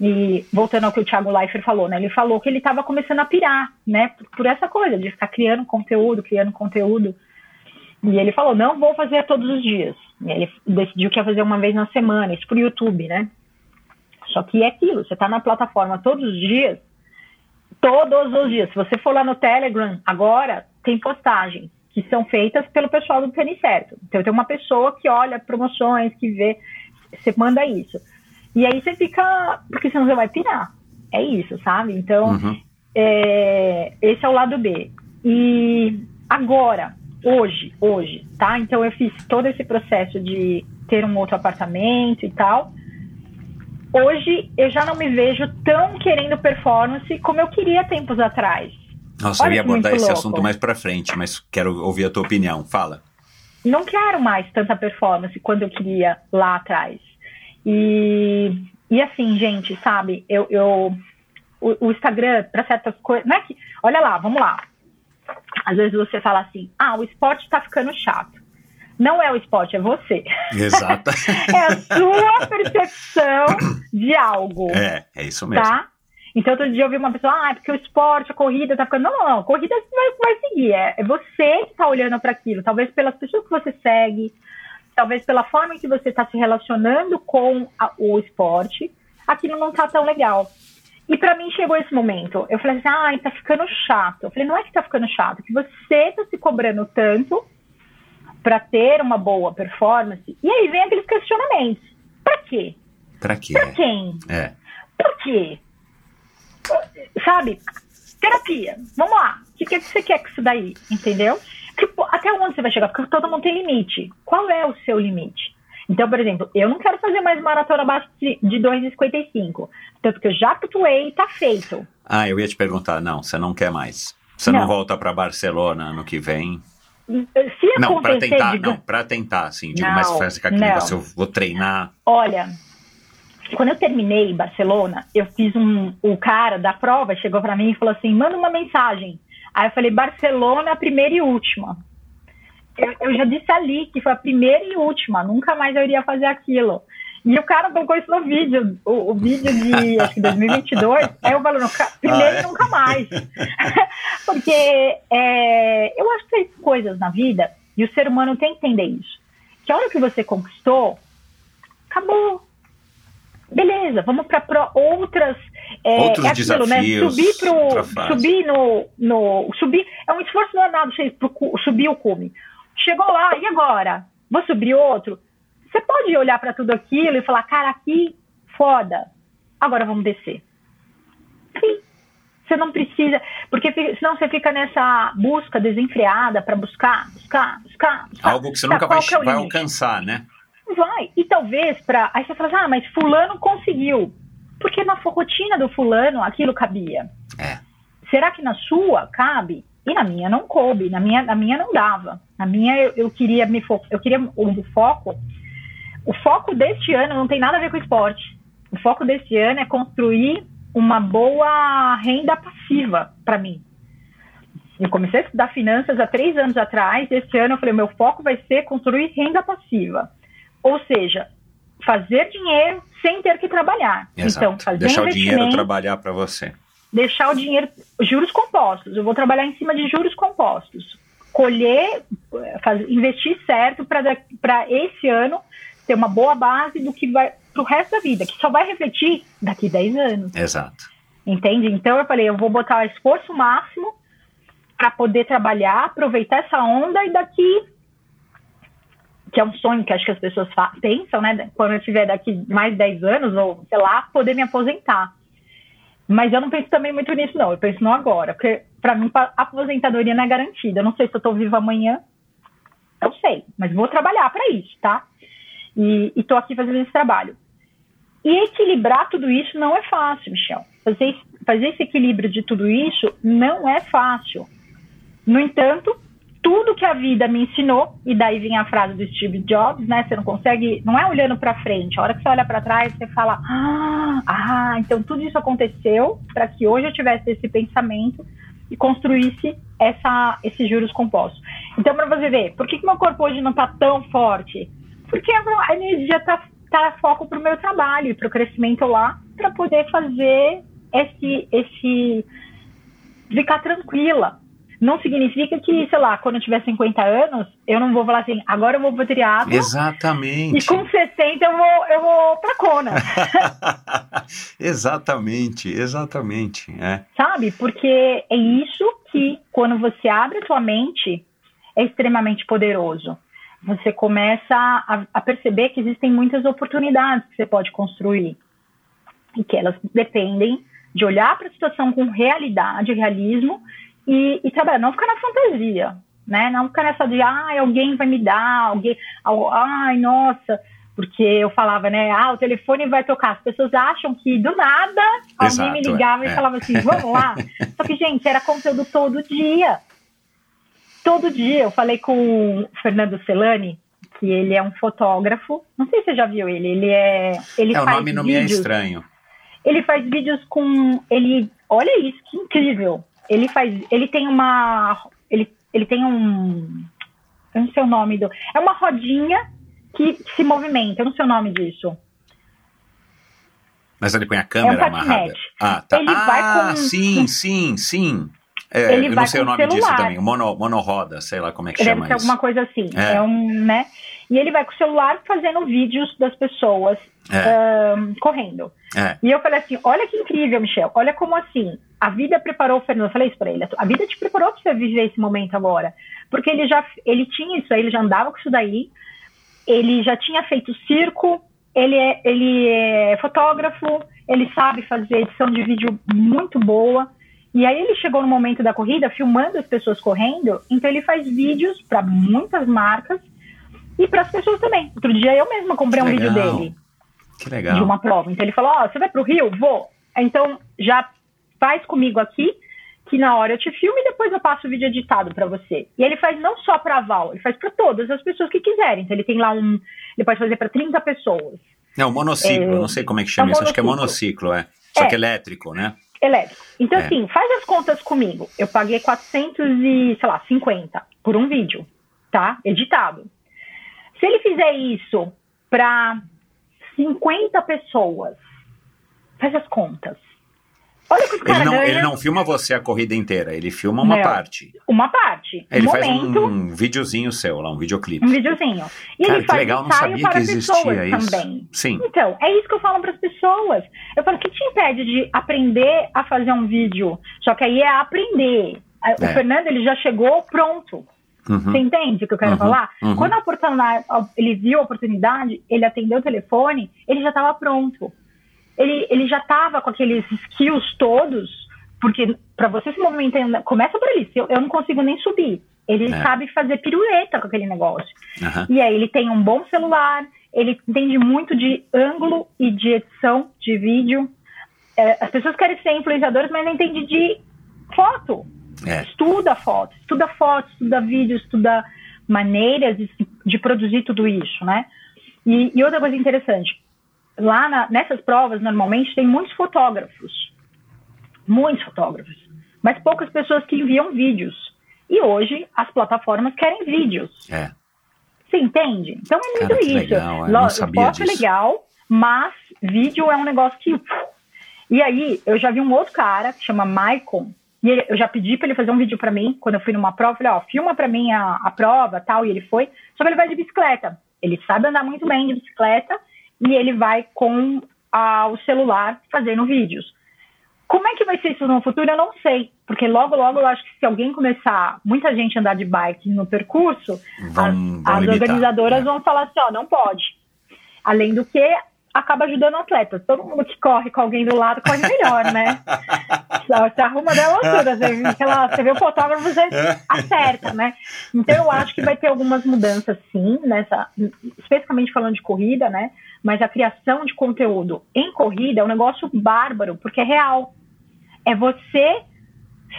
E voltando ao que o Thiago Leifert falou, né? Ele falou que ele estava começando a pirar, né? Por, por essa coisa de ficar criando conteúdo, criando conteúdo. E ele falou, não vou fazer todos os dias. Ele decidiu que ia fazer uma vez na semana, isso pro YouTube, né? Só que é aquilo, você tá na plataforma todos os dias, todos os dias. Se você for lá no Telegram, agora tem postagens que são feitas pelo pessoal do Tênis Certo. Então tem uma pessoa que olha promoções, que vê, você manda isso. E aí você fica, porque senão você vai pirar. É isso, sabe? Então, Uhum. é, esse é o lado B. E agora, hoje, hoje, tá? Então eu fiz todo esse processo de ter um outro apartamento e tal. Hoje eu já não me vejo tão querendo performance como eu queria tempos atrás. Nossa, Olha eu ia abordar esse louco. assunto mais pra frente, mas quero ouvir a tua opinião. Fala. não quero mais tanta performance quando eu queria lá atrás. E, e assim, gente, sabe, eu, eu o, o Instagram, para certas coisas. Não é que. Olha lá, vamos lá. Às vezes você fala assim, ah, o esporte tá ficando chato. Não é o esporte, é você. Exato. É a sua percepção de algo. é, é isso mesmo. Tá? Então, outro dia eu vi uma pessoa, ah, é porque o esporte, a corrida tá ficando. Não, não, não. Corrida vai, vai seguir. É, é você que tá olhando para aquilo. Talvez pelas pessoas que você segue, talvez pela forma em que você está se relacionando com a- o esporte, aquilo não tá tão legal. E para mim chegou esse momento. Eu falei assim, ai, tá ficando chato. Eu falei, não é que tá ficando chato, é que você tá se cobrando tanto para ter uma boa performance. E aí vem aqueles questionamentos. Pra quê? Pra quê? Pra quem? É. Por quê? Sabe? Terapia. Vamos lá. O que, que você quer com isso daí? Entendeu? Pô, até onde você vai chegar? Porque todo mundo tem limite. Qual é o seu limite? Então, por exemplo, eu não quero fazer mais maratona abaixo de de 2,55. Tanto que eu já tatuei e tá feito. Ah, eu ia te perguntar. Não, você não quer mais. Você não, Não. volta pra Barcelona ano que vem? Se Não, pra acontecer, tentar, diga- não, pra tentar, assim, digo, Não, mas aquele não. negócio, eu vou treinar. Olha, quando eu terminei Barcelona, eu fiz um. O cara da prova chegou pra mim e falou assim: manda uma mensagem. Aí eu falei: Barcelona, a primeira e última. Eu, eu já disse ali que foi a primeira e última, nunca mais eu iria fazer aquilo. E o cara colocou isso no vídeo, o, o vídeo de acho que 2022. Aí eu "Ca- primeiro Ah, é? e nunca mais. Porque é, eu acho que tem coisas na vida, e o ser humano tem que entender isso. Que a hora que você conquistou, acabou. Beleza, vamos para outras. É, Outros é aquilo, né? desafios, Subir outra pro. Subir no, no. Subir. É um esforço danado subir o cume. Chegou lá, e agora? Vou subir outro? Você pode olhar para tudo aquilo e falar, cara, aqui, foda. Agora vamos descer. Sim. Você não precisa, porque senão você fica nessa busca desenfreada para buscar, buscar, buscar, buscar. Algo que você Tá, nunca vai, é vai alcançar, né? Vai. E talvez para. Aí você fala assim, ah, mas fulano conseguiu. Porque na rotina do fulano aquilo cabia. É. Será que na sua cabe? E na minha não coube, na minha, na minha não dava. Na minha eu, eu queria me fo eu queria o foco. O foco deste ano não tem nada a ver com esporte. O foco deste ano é construir uma boa renda passiva para mim. Eu comecei a estudar finanças há três anos atrás. Este ano eu falei, meu foco vai ser construir renda passiva. Ou seja, fazer dinheiro sem ter que trabalhar. Exato. Então, fazer Deixar o dinheiro trabalhar pra você. deixar o dinheiro, juros compostos. Eu vou trabalhar em cima de juros compostos. Colher, eh, faz- investir certo para esse ano ter uma boa base do que vai pro resto da vida, que só vai refletir daqui 10 anos. Exato. Entende? Então eu falei, eu vou botar esforço máximo para poder trabalhar, aproveitar essa onda e daqui que é um sonho que acho que as pessoas pensam, né? Quando eu tiver daqui mais 10 anos ou sei lá, poder me aposentar. Mas eu não penso também muito nisso não, eu penso no agora, porque para mim a aposentadoria não é garantida. Eu não sei se eu tô viva amanhã. Não sei, mas vou trabalhar para isso, tá? E estou aqui fazendo esse trabalho. E equilibrar tudo isso não é fácil, Michel. Fazer, fazer esse equilíbrio de tudo isso não é fácil. No entanto, tudo que a vida me ensinou, e daí vem a frase do Steve Jobs, né? Você não consegue, não é olhando para frente, a hora que você olha para trás, você fala: ah, ah, então tudo isso aconteceu para que hoje eu tivesse esse pensamento e construísse essa, esses juros compostos. Então, para você ver, por que, que meu corpo hoje não está tão forte? Porque a energia está tá foco para o meu trabalho e para o crescimento lá, para poder fazer esse, esse. ficar tranquila não significa que, sei lá, quando eu tiver 50 anos, eu não vou falar assim, agora eu vou pro triatlo. Exatamente. E com 60 eu vou, eu vou pra Kona. exatamente, exatamente. É. Sabe? Porque é isso que, quando você abre a sua mente, é extremamente poderoso. Você começa a, a perceber que existem muitas oportunidades que você pode construir. E que elas dependem de olhar para a situação com realidade, realismo e, e trabalhar, não ficar na fantasia, né? Não ficar nessa de, ah, alguém vai me dar, alguém, ai, nossa, porque eu falava, né, ah, o telefone vai tocar. As pessoas acham que do nada Exato, alguém me ligava é. e falava assim, vamos lá. Só que, gente, era conteúdo todo dia. Todo dia. Eu falei com o Fernando Celani, que ele é um fotógrafo. Não sei se você já viu ele. Ele é. Ele é, o nome não me é vídeos- estranho. ele faz vídeos com ele olha isso que incrível ele faz ele tem uma ele, ele tem um eu não sei o nome do é uma rodinha que se movimenta eu não sei o nome disso Mas ele põe a câmera É um amarrada. Ah, tá. Ele ah, com- sim, sim, sim. É, eu não sei o nome disso celular. também. Mono, monoroda, sei lá como é que deve chama isso. alguma coisa assim É. é. um né e ele vai com o celular fazendo vídeos das pessoas É, ahn, correndo é. E eu falei assim: olha que incrível, Michel. Olha como assim. A vida preparou o Fernando. Eu falei isso pra ele. A vida te preparou pra você viver esse momento agora. Porque ele já ele tinha isso aí, ele já andava com isso daí. Ele já tinha feito circo. Ele é, ele é fotógrafo. Ele sabe fazer edição de vídeo muito boa. E aí ele chegou no momento da corrida filmando as pessoas correndo. Então ele faz vídeos para muitas marcas e para as pessoas também. Outro dia eu mesma comprei um Que vídeo legal. dele Que legal. de uma prova. Então ele falou: Ó, você vai pro Rio? Vou. Então já faz comigo aqui, que na hora eu te filmo e depois eu passo o vídeo editado para você. E ele faz não só para Val, ele faz para todas as pessoas que quiserem. Então ele tem lá um. Ele pode fazer para 30 pessoas. Não, monociclo, É, não sei como é que chama é isso. Acho que é monociclo. monociclo, é. Só É. que elétrico, né? Elétrico. Então, É. assim, faz as contas comigo. Eu paguei 400 e, sei lá, 50 por um vídeo, tá? Editado. Se ele fizer isso para 50 pessoas, faz as contas. Olha que os Ele caras não, ganham ele não filma você a corrida inteira, ele filma uma Não. parte. uma parte. Ele um faz momento, um, videozinho seu lá, um videoclipe. um videozinho. E Cara, ele que faz legal, não sabia para que existia isso. também. Sim. Então, é isso que eu falo para as pessoas. Eu falo, o que te impede de aprender a fazer um vídeo? Só que aí é aprender. O É. Fernando, ele já chegou pronto. Uhum. Você entende o que eu quero Uhum, falar? uhum. Quando a oportunidade, ele viu a oportunidade, ele atendeu o telefone, ele já estava pronto. Ele, ele já estava com aqueles skills todos, porque para você se movimentar, começa por. Se Eu, eu não consigo nem subir. Ele É. sabe fazer pirueta com aquele negócio. E aí ele tem um bom celular, ele entende muito de ângulo e de edição de vídeo. É, as pessoas querem ser influenciadoras, mas não entendem de foto. É. Estuda foto, estuda foto, estuda vídeo, estuda maneiras de, de produzir tudo isso, né? E, e outra coisa interessante, lá na- nessas provas, normalmente, tem muitos fotógrafos. Muitos fotógrafos. Mas poucas pessoas que enviam vídeos. E hoje, as plataformas querem vídeos. É. Você entende? Então é muito Cara, isso. legal, eu não Lo- sabia foto é disso. legal, mas vídeo é um negócio que. E aí, eu já vi um outro cara que chama Maicon. E ele- eu já pedi pra ele fazer um vídeo pra mim, quando eu fui numa prova, eu falei, ó, filma pra mim a, a prova tal, e ele foi. Só que ele vai de bicicleta. Ele sabe andar muito bem de bicicleta e ele vai com ah, o celular fazendo vídeos. Como é que vai ser isso no futuro? Eu não sei. Porque logo, logo eu acho que se alguém começar, muita gente andar de bike no percurso, Vão, as, vão as limitar, organizadoras é. vão falar assim, ó, não pode. Além do que, acaba ajudando atletas. Todo mundo que corre com alguém do lado corre melhor, né? Só Se arruma da altura. Você, vê aquela- você vê o fotógrafo, você acerta, né? Então eu acho que vai ter algumas mudanças sim, nessa, especificamente falando de corrida, né? Mas a criação de conteúdo em corrida é um negócio bárbaro, porque é real. É você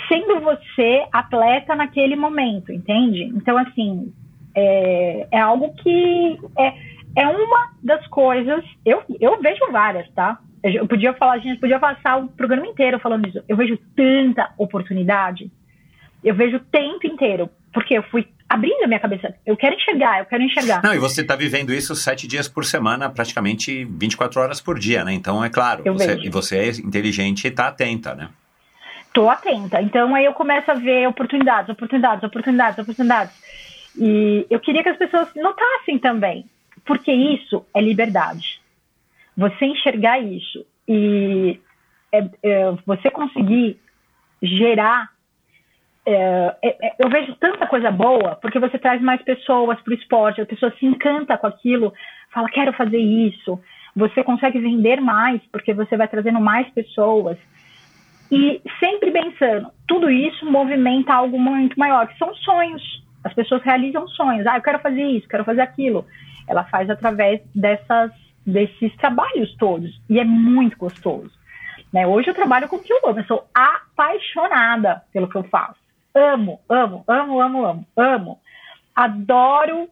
sendo você atleta naquele momento, entende? Então, assim, é, é algo que é, é uma das coisas. Eu, eu vejo várias, tá? Eu podia falar, a gente podia passar o programa inteiro falando isso. Eu vejo tanta oportunidade. Eu vejo o tempo inteiro. Porque eu fui abrindo a minha cabeça. Eu quero enxergar, eu quero enxergar. Não, e você está vivendo isso sete dias por semana, praticamente 24 horas por dia, né? Então, é claro, Eu você, vejo. e você é inteligente e está atenta, né? Tô atenta. Então aí eu começo a ver oportunidades, oportunidades, oportunidades, oportunidades. E eu queria que as pessoas notassem também, porque isso é liberdade. Você enxergar isso e é, é, você conseguir gerar. é, é, é, eu vejo tanta coisa boa, porque você traz mais pessoas para o esporte, a pessoa se encanta com aquilo, fala, quero fazer isso. Você consegue vender mais, porque você vai trazendo mais pessoas. E sempre pensando, tudo isso movimenta algo muito maior, que são sonhos. As pessoas realizam sonhos. Ah, eu quero fazer isso, quero fazer aquilo. Ela faz através dessas, desses trabalhos todos. E é muito gostoso. Né? Hoje eu trabalho com o que eu amo. Eu sou apaixonada pelo que eu faço. Amo, amo, amo, amo, amo, amo. Adoro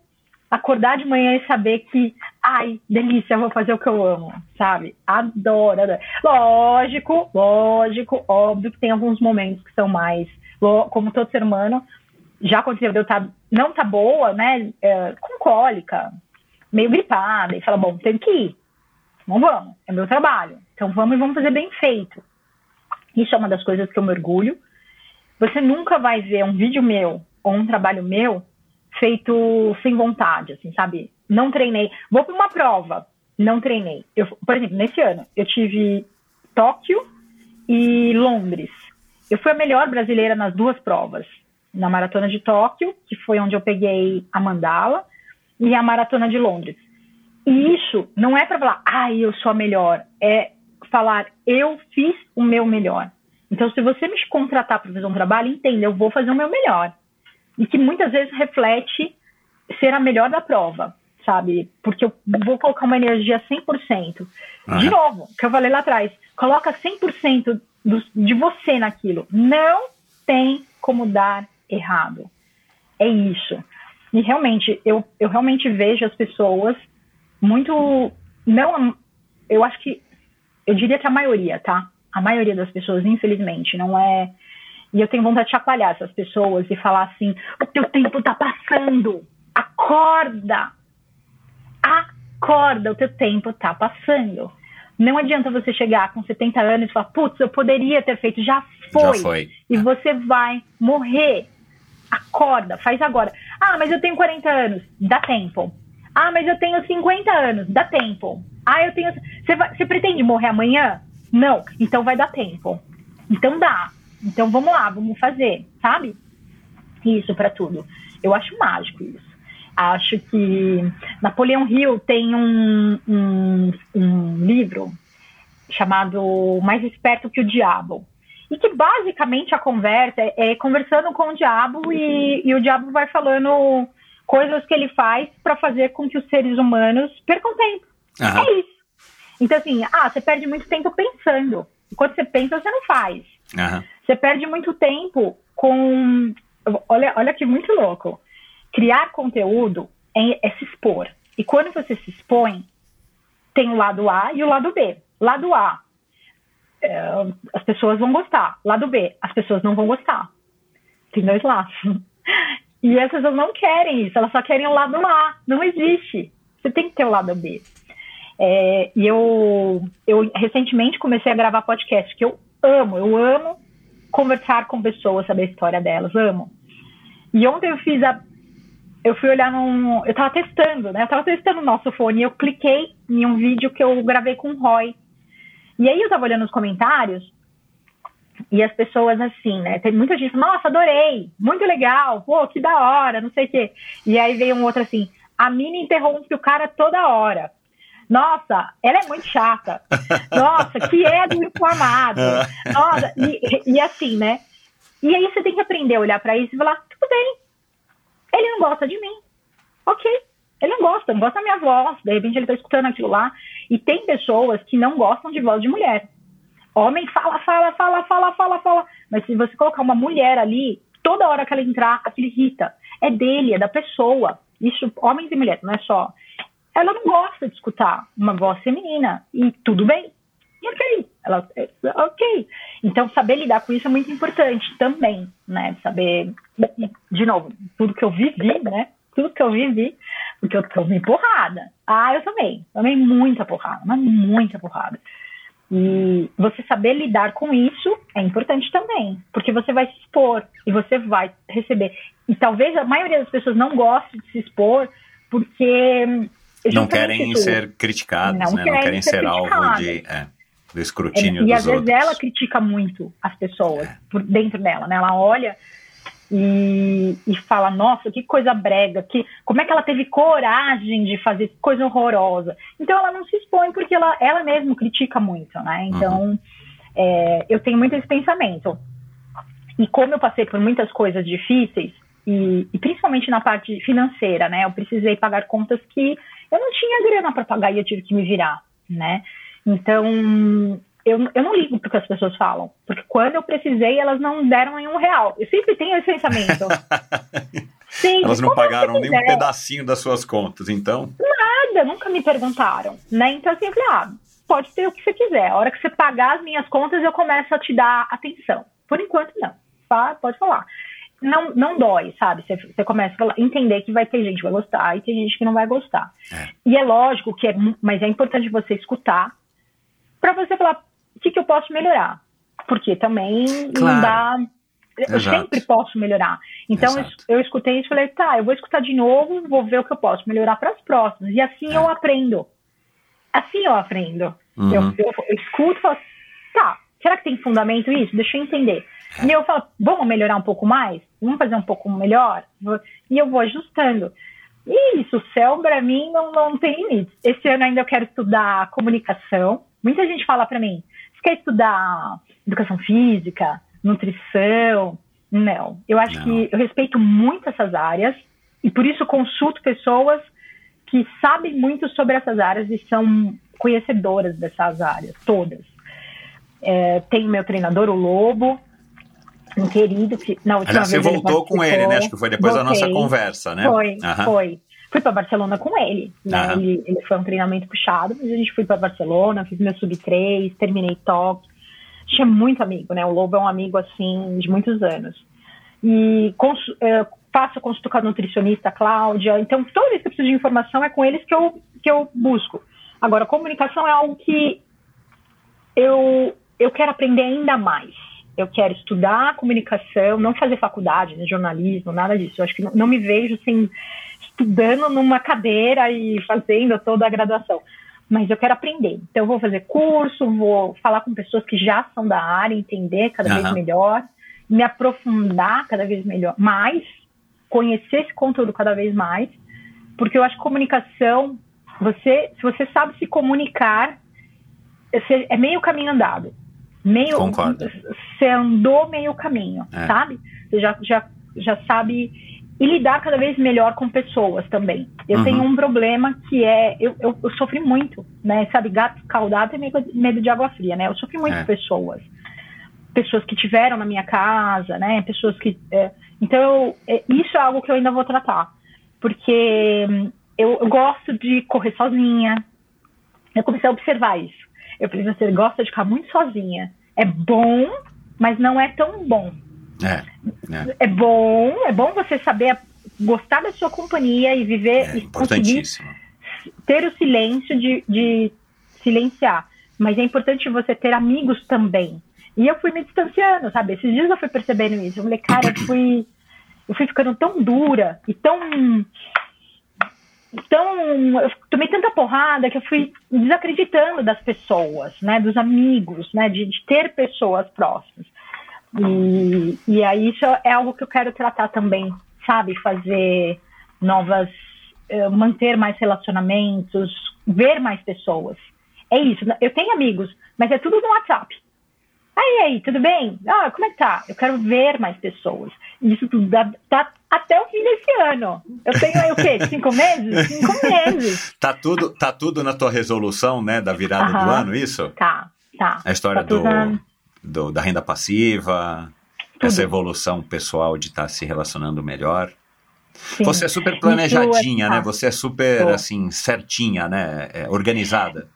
acordar de manhã e saber que, ai, delícia, vou fazer o que eu amo, sabe? Adoro, adoro. Lógico, lógico, óbvio que tem alguns momentos que são mais, como todo ser humano, já aconteceu de eu tá, não tá boa, né, é, com cólica, meio gripada, e fala, bom, tem que ir. Não vamos, é meu trabalho. Então vamos e vamos fazer bem feito. Isso é uma das coisas que eu me orgulho. Você nunca vai ver um vídeo meu ou um trabalho meu feito sem vontade, assim, sabe? Não treinei. Vou para uma prova, não treinei. Eu, por exemplo, nesse ano, eu tive Tóquio e Londres. Eu fui a melhor brasileira nas duas provas. Na maratona de Tóquio, que foi onde eu peguei a mandala, e a maratona de Londres. E isso não é para falar, ai, eu sou a melhor. É falar, eu fiz o meu melhor. Então, se você me contratar para fazer um trabalho, entenda, eu vou fazer o meu melhor. E que muitas vezes reflete ser a melhor da prova, sabe? Porque eu vou colocar uma energia 100%. De Aham. novo, que eu falei lá atrás, coloca 100% do, de você naquilo. Não tem como dar errado. É isso. E realmente, eu, eu realmente vejo as pessoas muito. Não, eu acho que. Eu diria que a maioria, tá? A maioria das pessoas, infelizmente, não é. E eu tenho vontade de chacoalhar essas pessoas e falar assim: o teu tempo tá passando. Acorda! Acorda, o teu tempo tá passando. Não adianta você chegar com 70 anos e falar: putz, eu poderia ter feito, já foi. Já foi. E você vai morrer. Acorda, faz agora. Ah, mas eu tenho 40 anos. Dá tempo. Ah, mas eu tenho 50 anos. Dá tempo. Ah, eu tenho. Você, vai- você pretende morrer amanhã? Não. Então vai dar tempo. Então dá. Então vamos lá, vamos fazer, sabe? Isso para tudo. Eu acho mágico isso. Acho que Napoleão Hill tem um, um, um livro chamado Mais Esperto que o Diabo. E que basicamente a conversa é, é conversando com o diabo e, e o diabo vai falando coisas que ele faz para fazer com que os seres humanos percam tempo. Aham. É isso. Então, assim, ah, você perde muito tempo pensando. Enquanto você pensa, você não faz. Aham. Você perde muito tempo com. Olha, olha que muito louco. Criar conteúdo é, é se expor. E quando você se expõe, tem o lado A e o lado B. Lado A, é, as pessoas vão gostar. Lado B, as pessoas não vão gostar. Tem dois lados. E as pessoas não querem isso, elas só querem o lado A. Não existe. Você tem que ter o lado B. É, e eu, eu recentemente comecei a gravar podcast, que eu amo, eu amo conversar com pessoas, saber a história delas, amo. E ontem eu fiz a. Eu fui olhar num. Eu tava testando, né? Eu tava testando o nosso fone e eu cliquei em um vídeo que eu gravei com o Roy. E aí eu tava olhando os comentários e as pessoas assim, né? Tem muita gente, nossa, adorei, muito legal, pô, que da hora, não sei o quê. E aí veio um outro assim, a mina interrompe o cara toda hora. Nossa, ela é muito chata. Nossa, que é do informado. Nossa, e, e assim, né? E aí você tem que aprender a olhar pra isso e falar, tudo bem, ele não gosta de mim. Ok, ele não gosta, não gosta da minha voz, de repente ele tá escutando aquilo lá. E tem pessoas que não gostam de voz de mulher. Homem fala, fala, fala, fala, fala, fala. Mas se você colocar uma mulher ali, toda hora que ela entrar, aquilo irrita. É dele, é da pessoa. Isso, homens e mulheres, não é só. Ela não gosta de escutar uma voz feminina. E tudo bem. E ok. Ela, é, ok. Então, saber lidar com isso é muito importante também, né? Saber, de novo, tudo que eu vivi, né? Tudo que eu vivi, porque eu tomei porrada. Ah, eu também. Tomei muita porrada, mas muita porrada. E você saber lidar com isso é importante também, porque você vai se expor e você vai receber. E talvez a maioria das pessoas não goste de se expor porque não querem tudo. ser criticados, não, né? querem, não querem ser, ser alvo de, é, do escrutínio é, e às outros. vezes ela critica muito as pessoas é. por dentro dela, né? Ela olha e, e fala, nossa, que coisa brega, que, como é que ela teve coragem de fazer coisa horrorosa? Então ela não se expõe porque ela, ela mesma critica muito, né? Então uhum. é, eu tenho muito esse pensamento. E como eu passei por muitas coisas difíceis, e, e, principalmente na parte financeira, né? Eu precisei pagar contas que eu não tinha grana para pagar e eu tive que me virar, né? Então, eu, eu não ligo porque as pessoas falam. Porque quando eu precisei, elas não deram nenhum real. Eu sempre tenho esse pensamento. Sempre. Elas não pagaram nem um pedacinho das suas contas, então? Nada, nunca me perguntaram. Né? Então, assim, eu falei, ah, pode ter o que você quiser. A hora que você pagar as minhas contas, eu começo a te dar atenção. Por enquanto, não. Tá? Pode falar. Não, não dói, sabe? Você, você começa a entender que vai ter gente que vai gostar e tem gente que não vai gostar. É. E é lógico que é, mas é importante você escutar para você falar, o que, que eu posso melhorar? Porque também claro. não dá. Eu Exato. sempre posso melhorar. Então eu, eu, escutei isso e falei, tá, eu vou escutar de novo, vou ver o que eu posso melhorar para as próximas. E assim é. eu aprendo. Assim eu aprendo. Uhum. Eu, eu, eu, escuto e falo, tá, será que tem fundamento isso? Deixa eu entender. É. E eu falo, vamos melhorar um pouco mais? Vamos fazer um pouco melhor? E eu vou ajustando. E isso, o céu para mim não, não tem limites. Esse ano ainda eu quero estudar comunicação. Muita gente fala para mim, quer estudar educação física, nutrição? Não. Eu acho Não. que eu respeito muito essas áreas e por isso consulto pessoas que sabem muito sobre essas áreas e são conhecedoras dessas áreas, todas. É, tem meu treinador, o Lobo, um querido que na última Aliás, vez você voltou com ele, né? Acho que foi depois Voltei. da nossa conversa, né? Foi, Aham. foi fui para Barcelona com ele. Né? Ele, ele foi um treinamento puxado, mas a gente foi para Barcelona, fiz meu sub 3, terminei top. Tinha muito amigo, né? O Lobo é um amigo assim de muitos anos. E cons, é, faço consulta com a nutricionista Cláudia. Então, toda vez que eu preciso de informação é com eles que eu, que eu busco. Agora, comunicação é algo que eu, eu quero aprender ainda mais. Eu quero estudar comunicação, não fazer faculdade, né, jornalismo, nada disso. Eu acho que não, não me vejo sem estudando numa cadeira e fazendo toda a graduação. Mas eu quero aprender. Então, eu vou fazer curso, vou falar com pessoas que já são da área, entender cada uhum. vez melhor, me aprofundar cada vez melhor, mais, conhecer esse conteúdo cada vez mais, porque eu acho que comunicação, você, se você sabe se comunicar, é meio caminho andado. Meio, Concordo. Você andou meio caminho, é. sabe? Você já, já, já sabe e lidar cada vez melhor com pessoas também. Eu uhum. tenho um problema que é, eu, eu, eu, sofri muito, né? Sabe, gato escaldado tem medo de água fria, né? Eu sofri muito é. pessoas. Pessoas que tiveram na minha casa, né? Pessoas que. É, então, eu, é, isso é algo que eu ainda vou tratar. Porque eu, eu gosto de correr sozinha. Eu comecei a observar isso. Eu falei, você gosta de ficar muito sozinha. É bom, mas não é tão bom. É, é. é bom, é bom você saber gostar da sua companhia e viver é, e conseguir ter o silêncio de, de silenciar. Mas é importante você ter amigos também. E eu fui me distanciando, sabe? Esses dias eu fui percebendo isso. Eu falei, cara, eu fui, eu fui ficando tão dura e tão. tão eu tomei tanta porrada que eu fui desacreditando das pessoas, né? Dos amigos, né? De, de ter pessoas próximas. E, e aí isso é algo que eu quero tratar também, sabe? Fazer novas, uh, manter mais relacionamentos, ver mais pessoas. É isso. Eu tenho amigos, mas é tudo no WhatsApp. Aí, aí, tudo bem? Ah, como é que tá? Eu quero ver mais pessoas. Isso tudo dá, tá até o fim desse ano. Eu tenho aí o quê? Cinco meses? Cinco meses. tá tudo, tá tudo na tua resolução, né, da virada do ano, isso? Tá, Tá. A história Tá do, na- do- da renda passiva, Tudo. essa evolução pessoal de estar se relacionando melhor. Sim. Você é super Isso planejadinha, é- né? Você é super, Sou. assim, certinha, né? É, organizada.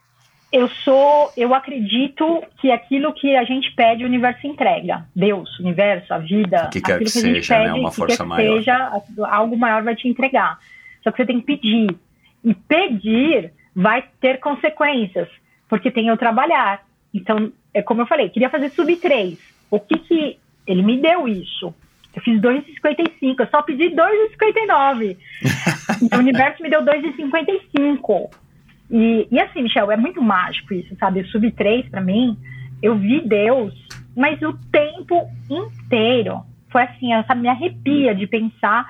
Eu sou, eu acredito que aquilo que a gente pede, o universo entrega. Deus, universo, a vida, O que quer que gente seja, né? pede, Uma o que força quer que maior. seja, algo maior vai te entregar. Só que você tem que pedir. E pedir vai ter consequências, porque tem o trabalhar. Então, é como eu falei, queria fazer sub 3. O que que ele me deu isso? Eu fiz 2,55, eu só pedi 2,59. e o universo me deu 2,55. E, e assim, Michel, é muito mágico isso, sabe? O sub 3, pra mim, eu vi Deus, mas o tempo inteiro. Foi assim, sabe, me arrepia de pensar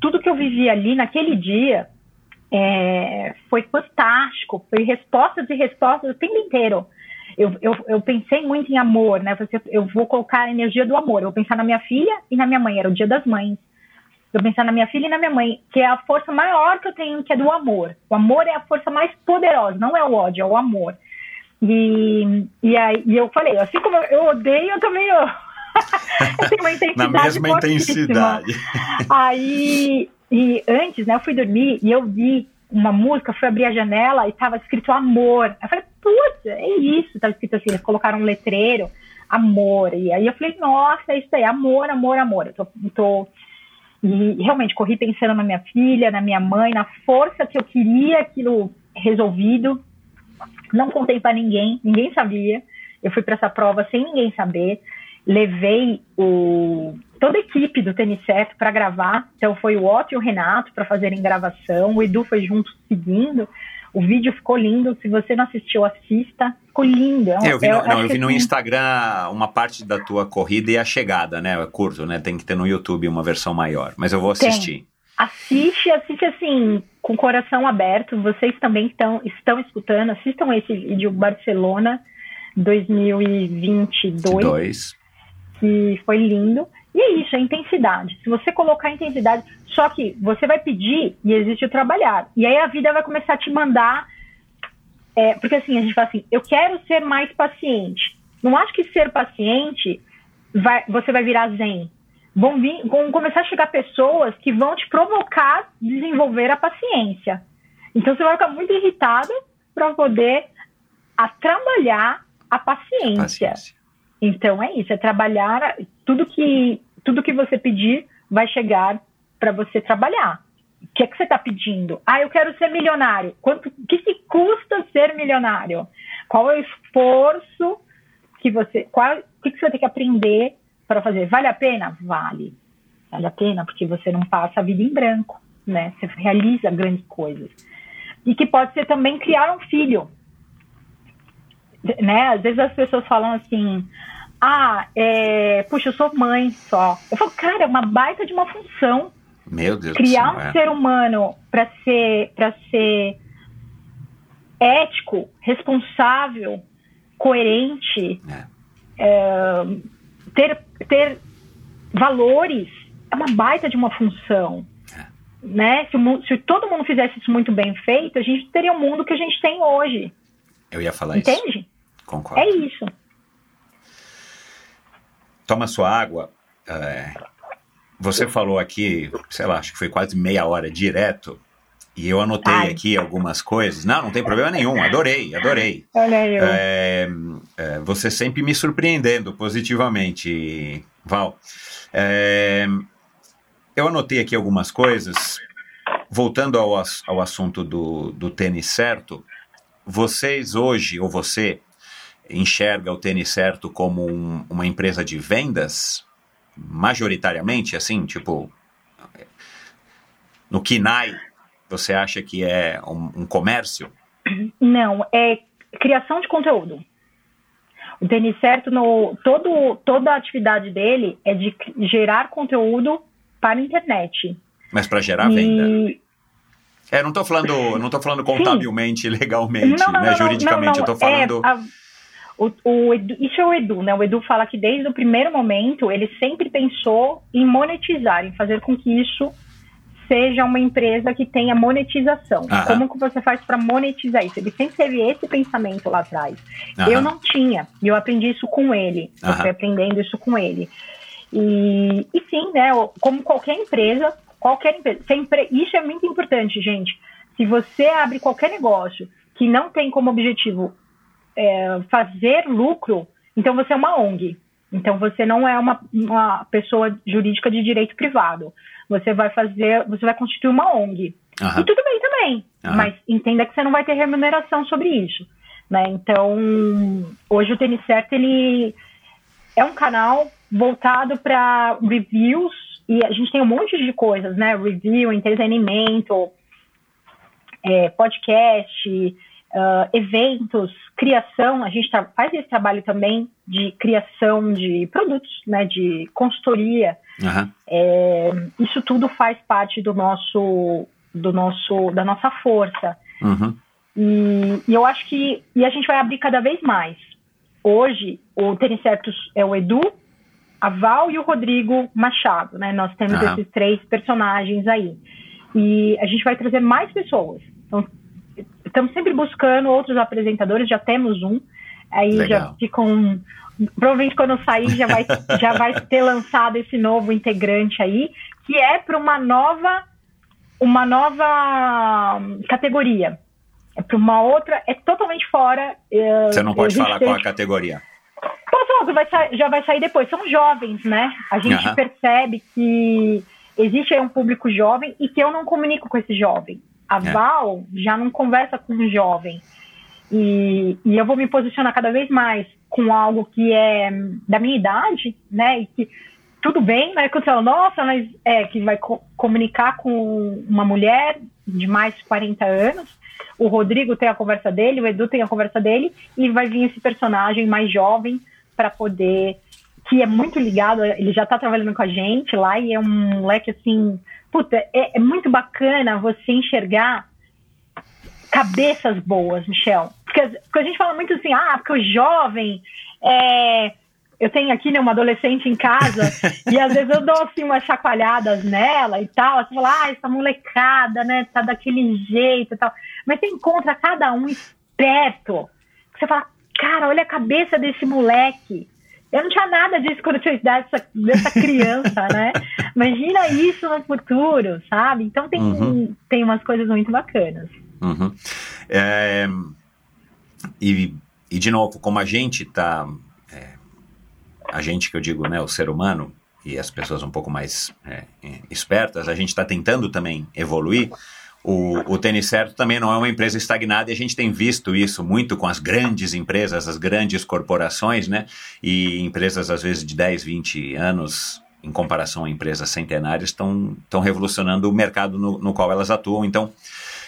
tudo que eu vivi ali naquele dia. é, foi fantástico, foi respostas e respostas o tempo inteiro. Eu, eu, eu pensei muito em amor, né? Eu, eu vou colocar a energia do amor. Eu vou pensar na minha filha e na minha mãe. Era o dia das mães. Eu pensar na minha filha e na minha mãe, que é a força maior que eu tenho, que é do amor. O amor é a força mais poderosa, não é o ódio, é o amor. E, e aí e eu falei, assim como eu, odeio, eu também eu, eu tenho uma intensidade Na mesma fortíssima. intensidade. Aí, e antes, né, eu fui dormir e eu vi uma música, fui abrir a janela e tava escrito amor. Eu falei, putz, é isso. Tava escrito assim, eles colocaram um letreiro, amor. E aí eu falei, nossa, é isso aí, amor, amor, amor. Eu tô, tô- E realmente corri pensando na minha filha, na minha mãe, na força que eu queria aquilo resolvido. Não contei pra ninguém, ninguém sabia. Eu fui para essa prova sem ninguém saber. Levei o, toda a equipe do Tênis Certo para gravar. Então foi o Otto e o Renato para fazerem gravação. O Edu foi junto seguindo. O vídeo ficou lindo. Se você não assistiu, assista. Ficou lindo. É um- É, eu vi, no, é- não, eu vi no assim, Instagram uma parte da tua corrida e a chegada, né? É curto, né? Tem que ter no YouTube uma versão maior. Mas eu vou Tem. assistir. Assiste, assiste assim, com o coração aberto. Vocês também estão, estão escutando. Assistam esse vídeo Barcelona 2022. Dois. que foi lindo. E é isso, é intensidade. Se você colocar intensidade, só que você vai pedir e existe o trabalhar. E aí a vida vai começar a te mandar. é, porque assim, a gente fala assim, eu quero ser mais paciente. Não acho que ser paciente vai, você vai virar zen. Vão, vir, vão começar a chegar pessoas que vão te provocar a desenvolver a paciência. Então você vai ficar muito irritado para poder a trabalhar a paciência. Paciência. Então é isso, é trabalhar tudo que tudo que você pedir vai chegar para você trabalhar. O que é que você está pedindo? Ah, eu quero ser milionário. Quanto que, que custa ser milionário? Qual é o esforço que você, qual, o que, que você vai ter que aprender para fazer? Vale a pena? Vale. Vale a pena porque você não passa a vida em branco, né? Você realiza grandes coisas. E que pode ser também criar um filho né? Às vezes as pessoas falam assim, ah, é, puxa, eu sou mãe só. Eu falo, cara, é uma baita de uma função Meu Deus criar do um céu. é. ser humano para ser para ser ético, responsável, coerente, é, ter ter valores é uma baita de uma função. Né? Se, o se todo mundo fizesse isso muito bem feito, a gente teria o mundo que a gente tem hoje. Eu ia falar isso. Entende? Concordo. É isso. Toma sua água. É, você falou aqui, sei lá, acho que foi quase meia hora direto. E eu anotei Ai. aqui algumas coisas. Não, não tem problema nenhum. Adorei, adorei. Olha eu- É, é, você sempre me surpreendendo positivamente, Val. É, eu anotei aqui algumas coisas. Voltando ao, ao assunto do, do tênis certo, vocês hoje, ou você, enxerga o tênis certo como um- uma empresa de vendas? Majoritariamente, assim, tipo. No KINAI, você acha que é um- um comércio? Não, é criação de conteúdo. O Tênis Certo, no, todo, toda a atividade dele é de gerar conteúdo para a internet. Mas para gerar venda. E É, não tô falando, não tô falando contabilmente, legalmente, Não, não, né, não, juridicamente, eu tô falando. é, a- o, o Edu- isso é o Edu, né? O Edu fala que desde o primeiro momento ele sempre pensou em monetizar, em fazer com que isso seja uma empresa que tenha monetização. Aham. Como que você faz para monetizar isso? Ele sempre teve esse pensamento lá atrás. Aham. Eu não tinha, e eu aprendi isso com ele. Eu fui aprendendo isso com ele. E, e sim, né? Como qualquer empresa, qualquer empresa. Sempre, isso é muito importante, gente. Se você abre qualquer negócio que não tem como objetivo é, fazer lucro, então você é uma ONG. Então você não é uma, uma pessoa jurídica de direito privado. Você vai fazer, você vai constituir uma ONG. Aham. E tudo bem também, Aham. mas entenda que você não vai ter remuneração sobre isso. Né? Então, hoje o Tênis Certo ele é um canal voltado para reviews e a gente tem um monte de coisas, né? Review, entretenimento, é, podcast, ah, eventos, criação. A gente faz esse trabalho também de criação de produtos, né? De consultoria. Aham. É, isso tudo faz parte do nosso, do nosso, da nossa força. Uhum. E, e eu acho que e a gente vai abrir cada vez mais. Hoje, o Tênis Certos é o Edu, a Val e o Rodrigo Machado, né? Nós temos Aham. esses três personagens aí. E a gente vai trazer mais pessoas. Então, estamos sempre buscando outros apresentadores, já temos um. Aí Legal. já ficam. Provavelmente quando eu sair já vai, já vai ter lançado esse novo integrante aí, que é para uma nova, uma nova hum, categoria. É para uma outra, é totalmente fora. é, Você não pode falar qual a categoria. Posso falar que já vai sair depois. São jovens, né? A gente Aham. percebe que existe aí um público jovem e que eu não comunico com esse jovem. A É. Val já não conversa com um jovem. E, e eu vou me posicionar cada vez mais com algo que é da minha idade, né? E que tudo bem, né? Quando você fala, nossa, mas é que vai co- comunicar com uma mulher de mais de 40 anos. O Rodrigo tem a conversa dele, o Edu tem a conversa dele, e vai vir esse personagem mais jovem para poder. que é muito ligado, ele já tá trabalhando com a gente lá, e é um moleque assim. Puta, é, é muito bacana você enxergar cabeças boas, Michel. Porque, porque a gente fala muito assim, ah, porque o jovem é. Eu tenho aqui né, uma adolescente em casa e às vezes eu dou assim umas chacoalhadas nela e tal. Você fala, ah, essa molecada, né, tá daquele jeito e tal. Mas você encontra cada um esperto. Você fala, cara, olha a cabeça desse moleque. Eu não tinha nada disso quando eu tinha idade dessa, dessa criança, né? Imagina isso no futuro, sabe? Então tem, Uhum. tem umas coisas muito bacanas. Uhum. É, e, e, de novo, como a gente tá. é, a gente que eu digo, né, o ser humano e as pessoas um pouco mais é, é, espertas, a gente está tentando também evoluir. O, o Tênis Certo também não é uma empresa estagnada e a gente tem visto isso muito com as grandes empresas, as grandes corporações, né? E empresas, às vezes, de 10, 20 anos, em comparação a empresas centenárias, estão revolucionando o mercado no, no qual elas atuam. Então,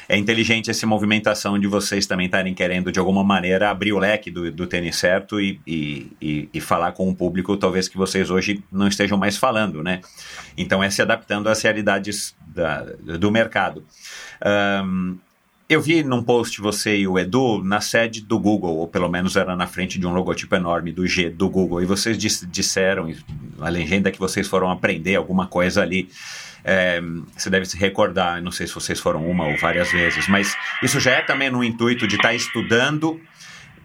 é inteligente essa movimentação de vocês também estarem querendo, de alguma maneira, abrir o leque do, do tênis certo e, e, e, e falar com um público, talvez que vocês hoje não estejam mais falando, né? Então, é se adaptando às realidades da, do mercado. Um, eu vi num post você e o Edu na sede do Google, ou pelo menos era na frente de um logotipo enorme do G do Google, e vocês dis disseram, a legenda que vocês foram aprender alguma coisa ali. É, você deve se recordar, não sei se vocês foram uma ou várias vezes, mas isso já é também no intuito de estar tá estudando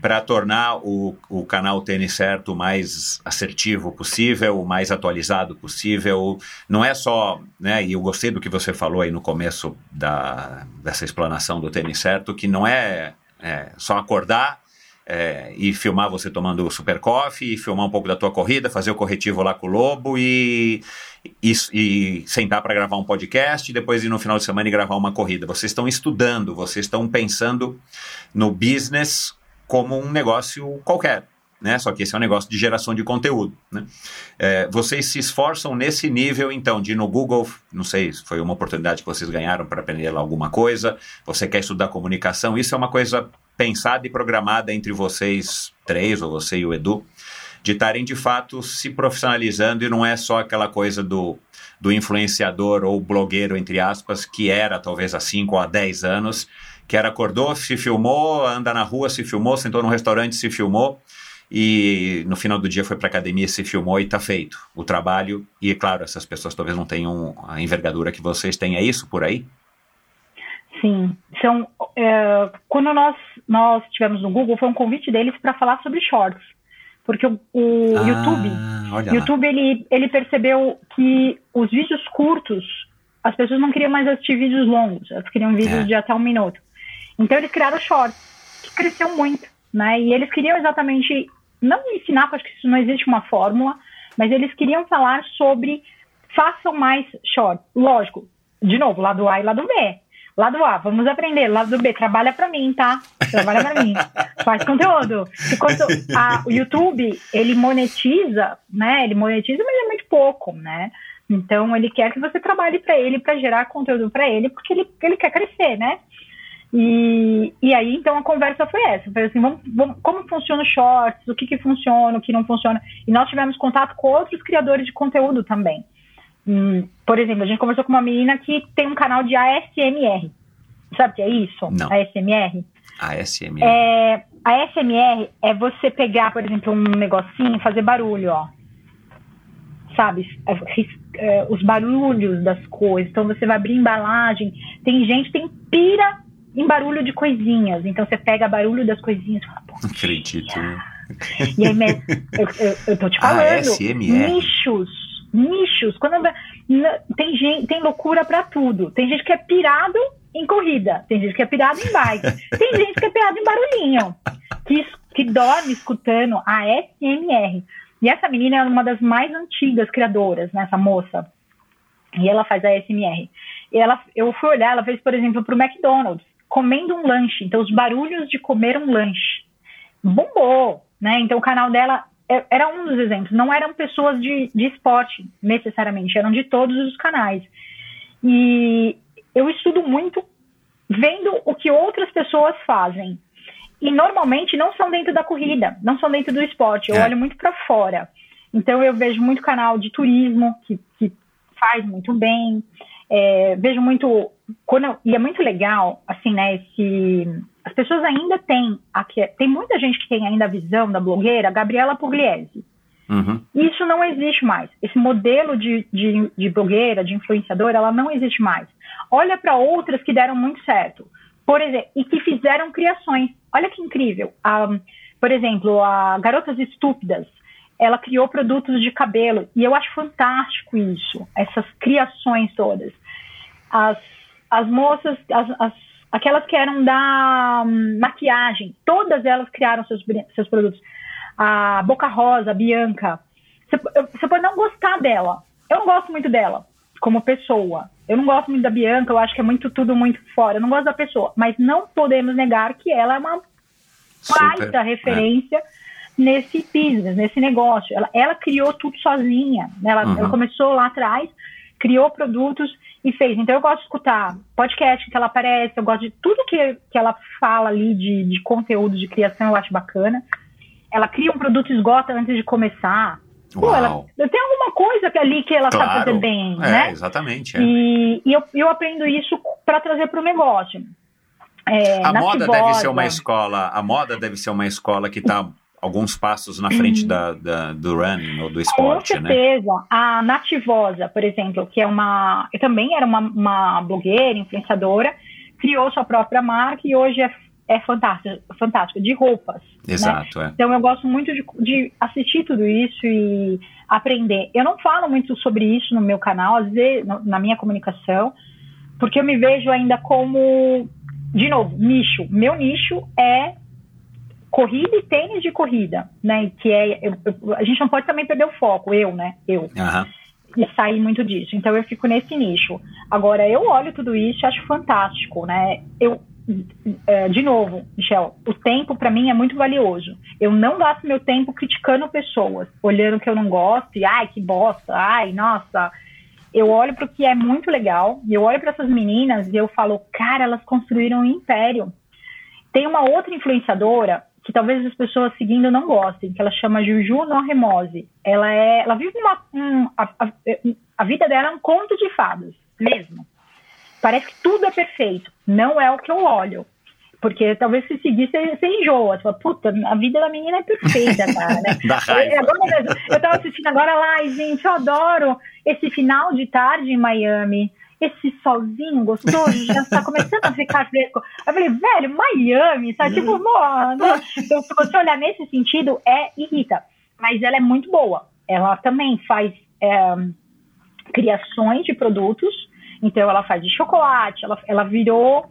para tornar o, o canal Tênis Certo o mais assertivo possível, o mais atualizado possível. Não é só, né, e eu gostei do que você falou aí no começo da, dessa explanação do Tênis Certo, que não é, é só acordar é, e filmar você tomando super coffee, filmar um pouco da tua corrida, fazer o corretivo lá com o Lobo e, e, e sentar para gravar um podcast e depois ir no final de semana e gravar uma corrida. Vocês estão estudando, vocês estão pensando no business como um negócio qualquer. Né? Só que esse é um negócio de geração de conteúdo. Né? É, vocês se esforçam nesse nível, então, de ir no Google, não sei se foi uma oportunidade que vocês ganharam para aprender lá alguma coisa, você quer estudar comunicação, isso é uma coisa pensada e programada entre vocês três, ou você e o Edu, de estarem de fato se profissionalizando e não é só aquela coisa do, do influenciador ou blogueiro, entre aspas, que era talvez há 5 ou há 10 anos, que era acordou, se filmou, anda na rua, se filmou, sentou num restaurante, se filmou. E no final do dia foi pra academia, se filmou e tá feito o trabalho. E claro, essas pessoas talvez não tenham a envergadura que vocês têm. É isso por aí? Sim. São, é, quando nós, nós tivemos no Google, foi um convite deles para falar sobre shorts. Porque o, o Ah, YouTube, lá. YouTube ele, ele percebeu que os vídeos curtos, as pessoas não queriam mais assistir vídeos longos, elas queriam vídeos É. de até um minuto. Então eles criaram shorts, que cresceu muito, né? E eles queriam exatamente, não ensinar, porque acho que isso não existe uma fórmula, mas eles queriam falar sobre façam mais shorts. Lógico, de novo, lado A e lado B. Lado A, vamos aprender. Lado B, trabalha pra mim, tá? Trabalha pra mim. Faz conteúdo. Enquanto a- o YouTube, ele monetiza, né? Ele monetiza, mas é muito pouco, né? Então, ele quer que você trabalhe pra ele, pra gerar conteúdo pra ele, porque ele, ele quer crescer, né? E, e aí, então, a conversa foi essa. Foi assim, vamos, vamos- como funciona o Shorts, o que, que funciona, o que não funciona. E nós tivemos contato com outros criadores de conteúdo também. Hum, por exemplo, a gente conversou com uma menina que tem um canal de ASMR. Sabe o que é isso? Não. ASMR? ASMR. É, a ASMR é você pegar, por exemplo, um negocinho e fazer barulho, ó. Sabe? É, é, os barulhos das coisas. Então você vai abrir embalagem. Tem gente tem pira em barulho de coisinhas. Então você pega barulho das coisinhas e fala, pô, Não acredito. e aí, eu, eu, eu tô te falando. ASMR. Nichos. Nichos. Quando tem gente, tem loucura pra tudo. Tem gente que é pirado em corrida. Tem gente que é pirado em bike. tem gente que é pirado em barulhinho. Que, que dorme escutando a SMR. E essa menina é uma das mais antigas criadoras, né? Essa moça. E ela faz a SMR. E ela, eu fui olhar, ela fez, por exemplo, pro McDonald's, comendo um lanche. Então, os barulhos de comer um lanche bombou, né? Então o canal dela é- era um dos exemplos. Não eram pessoas de, de esporte necessariamente, eram de todos os canais. E eu estudo muito vendo o que outras pessoas fazem. E normalmente não são dentro da corrida, não são dentro do esporte. Eu É. olho muito para fora. Então eu vejo muito canal de turismo que, que faz muito bem. É, vejo muito quando e é muito legal assim né esse as pessoas ainda têm aqui tem muita gente que tem ainda a visão da blogueira Gabriela Pugliese. Uhum. isso não existe mais. Esse modelo de, de, de blogueira de influenciadora ela não existe mais. Olha para outras que deram muito certo. Por exemplo e que fizeram criações. Olha que incrível. A, por exemplo a garotas estúpidas ela criou produtos de cabelo. E eu acho fantástico isso essas criações todas. As, as moças, as, as- aquelas que eram da hum, maquiagem, todas elas criaram seus, seus produtos. A Boca Rosa, a Bianca. Você, eu- você pode não gostar dela. Eu não gosto muito dela como pessoa. Eu não gosto muito da Bianca, eu acho que é muito tudo muito fora. Eu não gosto da pessoa. Mas não podemos negar que ela é uma baita é. referência nesse business, nesse negócio. Ela, ela criou tudo sozinha. né? Ela, Uhum. ela começou lá atrás, criou produtos e fez. Então eu gosto de escutar podcast que ela aparece, eu gosto de tudo que, que ela fala ali de, de conteúdo de criação, eu acho bacana. Ela cria um produto e esgota antes de começar. Pô, ela, Uau. tem alguma coisa que ali que ela sabe Claro. fazer bem, é, né? exatamente. é. E, e eu, eu aprendo isso para trazer para o negócio. É, A moda deve ser Cibosa- uma escola. A moda deve ser uma escola que está alguns passos na frente da, da- do running ou do esporte, Com né? certeza. A Nativosa, por exemplo, que é uma. Eu também era uma, uma blogueira, influenciadora, criou sua própria marca e hoje é, é fantástica, fantástica, de roupas. né? Exato, é. Então eu gosto muito de, de assistir tudo isso e aprender. Eu não falo muito sobre isso no meu canal, às vezes, na minha comunicação, porque eu me vejo ainda como, de novo, nicho. Meu nicho é corrida e tênis de corrida, né? Que é eu- eu- a gente não pode também perder o foco, eu, né? Eu Aham. e sair muito disso. Então eu fico nesse nicho. Agora eu olho tudo isso e acho fantástico, né? Eu é, de novo, Michel, o tempo para mim é muito valioso. Eu não gasto meu tempo criticando pessoas, olhando que eu não gosto e ai que bosta, ai nossa. Eu olho para o que é muito legal eu olho para essas meninas e eu falo, cara, elas construíram um império. Tem uma outra influenciadora que talvez as pessoas seguindo não gostem, que ela chama Juju no Remose. Ela é, ela vive uma, um, a, a, a vida dela é um conto de fadas, mesmo. Parece que tudo é perfeito. Não é o que eu olho. Porque talvez se seguir, você, você enjoa. Você fala, puta, a vida da menina é perfeita, cara. Né? É, agora, eu tava assistindo agora lá, e, gente, eu adoro esse final de tarde em Miami. Esse solzinho gostoso já está começando a ficar fresco. Eu falei, velho, Miami, sabe? Tipo, mano. Então, se você olhar nesse sentido, é irrita. Mas ela é muito boa. Ela também faz é, criações de produtos. Então, ela faz de chocolate. Ela, ela virou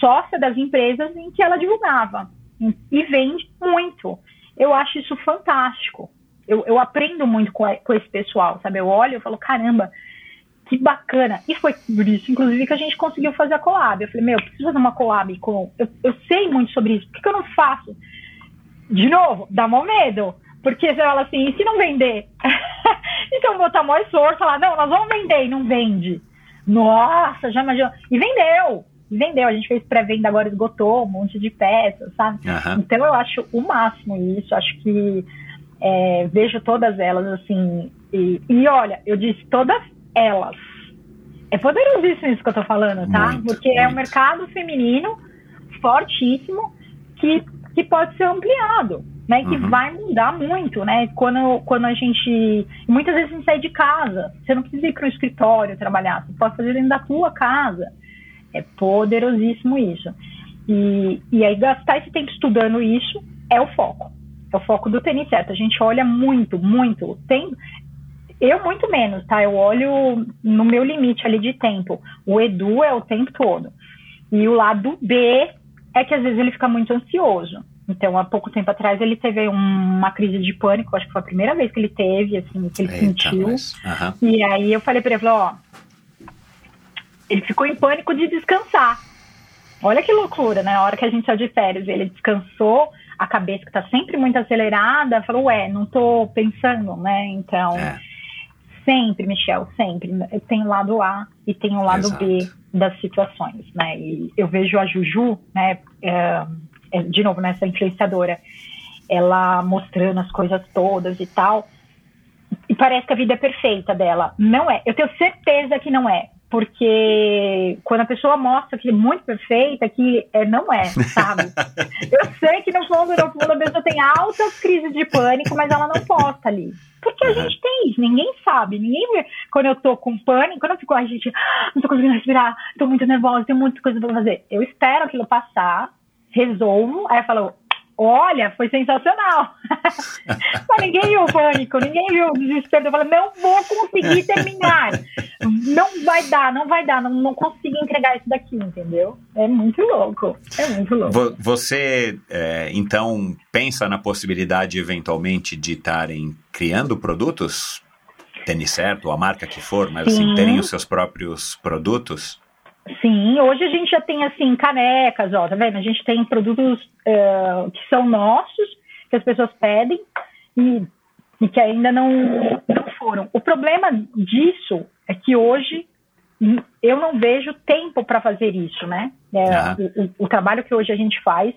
sócia das empresas em que ela divulgava. E vende muito. Eu acho isso fantástico. Eu, eu aprendo muito com, com esse pessoal, sabe? Eu olho e falo, caramba, que bacana. E foi por isso, inclusive, que a gente conseguiu fazer a collab. Eu falei, meu, eu preciso fazer uma collab com. Eu, eu sei muito sobre isso, por que, que eu não faço? De novo, dá mó medo. Porque você fala assim, e se não vender? então botar maior esforço, falar, não, nós vamos vender e não vende. Nossa, já imaginou. E vendeu! E vendeu, a gente fez pré-venda agora, esgotou um monte de peças, sabe? Aham. Então eu acho o máximo isso, acho que é, vejo todas elas assim. E, e olha, eu disse todas elas. É poderosíssimo isso que eu tô falando, tá? Muito, Porque é um muito. mercado feminino fortíssimo que, que pode ser ampliado, né? Que Uhum. vai mudar muito, né? Quando, quando a gente. Muitas vezes a gente sai de casa. Você não precisa ir para o escritório trabalhar, você pode fazer dentro da tua casa. É poderosíssimo isso. E, e aí, gastar esse tempo estudando isso é o foco. É o foco do tênis certo. A gente olha muito, muito. Tem, eu muito menos, tá? Eu olho no meu limite ali de tempo. O Edu é o tempo todo. E o lado B é que às vezes ele fica muito ansioso. Então, há pouco tempo atrás, ele teve um- uma crise de pânico. Acho que foi a primeira vez que ele teve, assim, que ele Eita, sentiu. Aham. E aí eu falei pra ele, falei, ó, ele ficou em pânico de descansar. Olha que loucura, né? A hora que a gente saiu de férias, ele descansou, a cabeça que tá sempre muito acelerada, falou, ué, não tô pensando, né? Então, É. sempre, Michel, sempre. Tem o lado A e tem o lado Exato. B das situações, né? E eu vejo a Juju, né? é, é, de novo, nessa influenciadora, ela mostrando as coisas todas e tal. E parece que a vida é perfeita dela. Não é. Eu tenho certeza que não é. Porque quando a pessoa mostra que é muito perfeita, que é, não é, sabe? Eu sei que no fundo, no fundo, a pessoa tem altas crises de pânico, mas ela não posta ali. Porque a Uhum. gente tem isso, ninguém sabe, ninguém vê. Quando eu tô com pânico, quando eu fico, ai, gente, ah, não tô conseguindo respirar, tô muito nervosa, tenho muitas coisas pra fazer. Eu espero aquilo passar, resolvo, aí eu falo, olha, foi sensacional. Mas ninguém viu o pânico, ninguém viu o desespero. Eu falei, não vou conseguir terminar. Não vai dar, não vai dar, não, não consigo entregar isso daqui, entendeu? É muito louco, é muito louco. Vo- Você, é, então, pensa na possibilidade, eventualmente, de estarem criando produtos? Tênis certo, a marca que for, mas assim, Sim. terem os seus próprios produtos? Sim, hoje a gente já tem assim canecas, ó, tá vendo? A gente tem produtos eh, que são nossos, que as pessoas pedem e, e que ainda não, não foram. O problema disso é que hoje hum, eu não vejo tempo para fazer isso, né? É, Aham. o, o- trabalho que hoje a gente faz,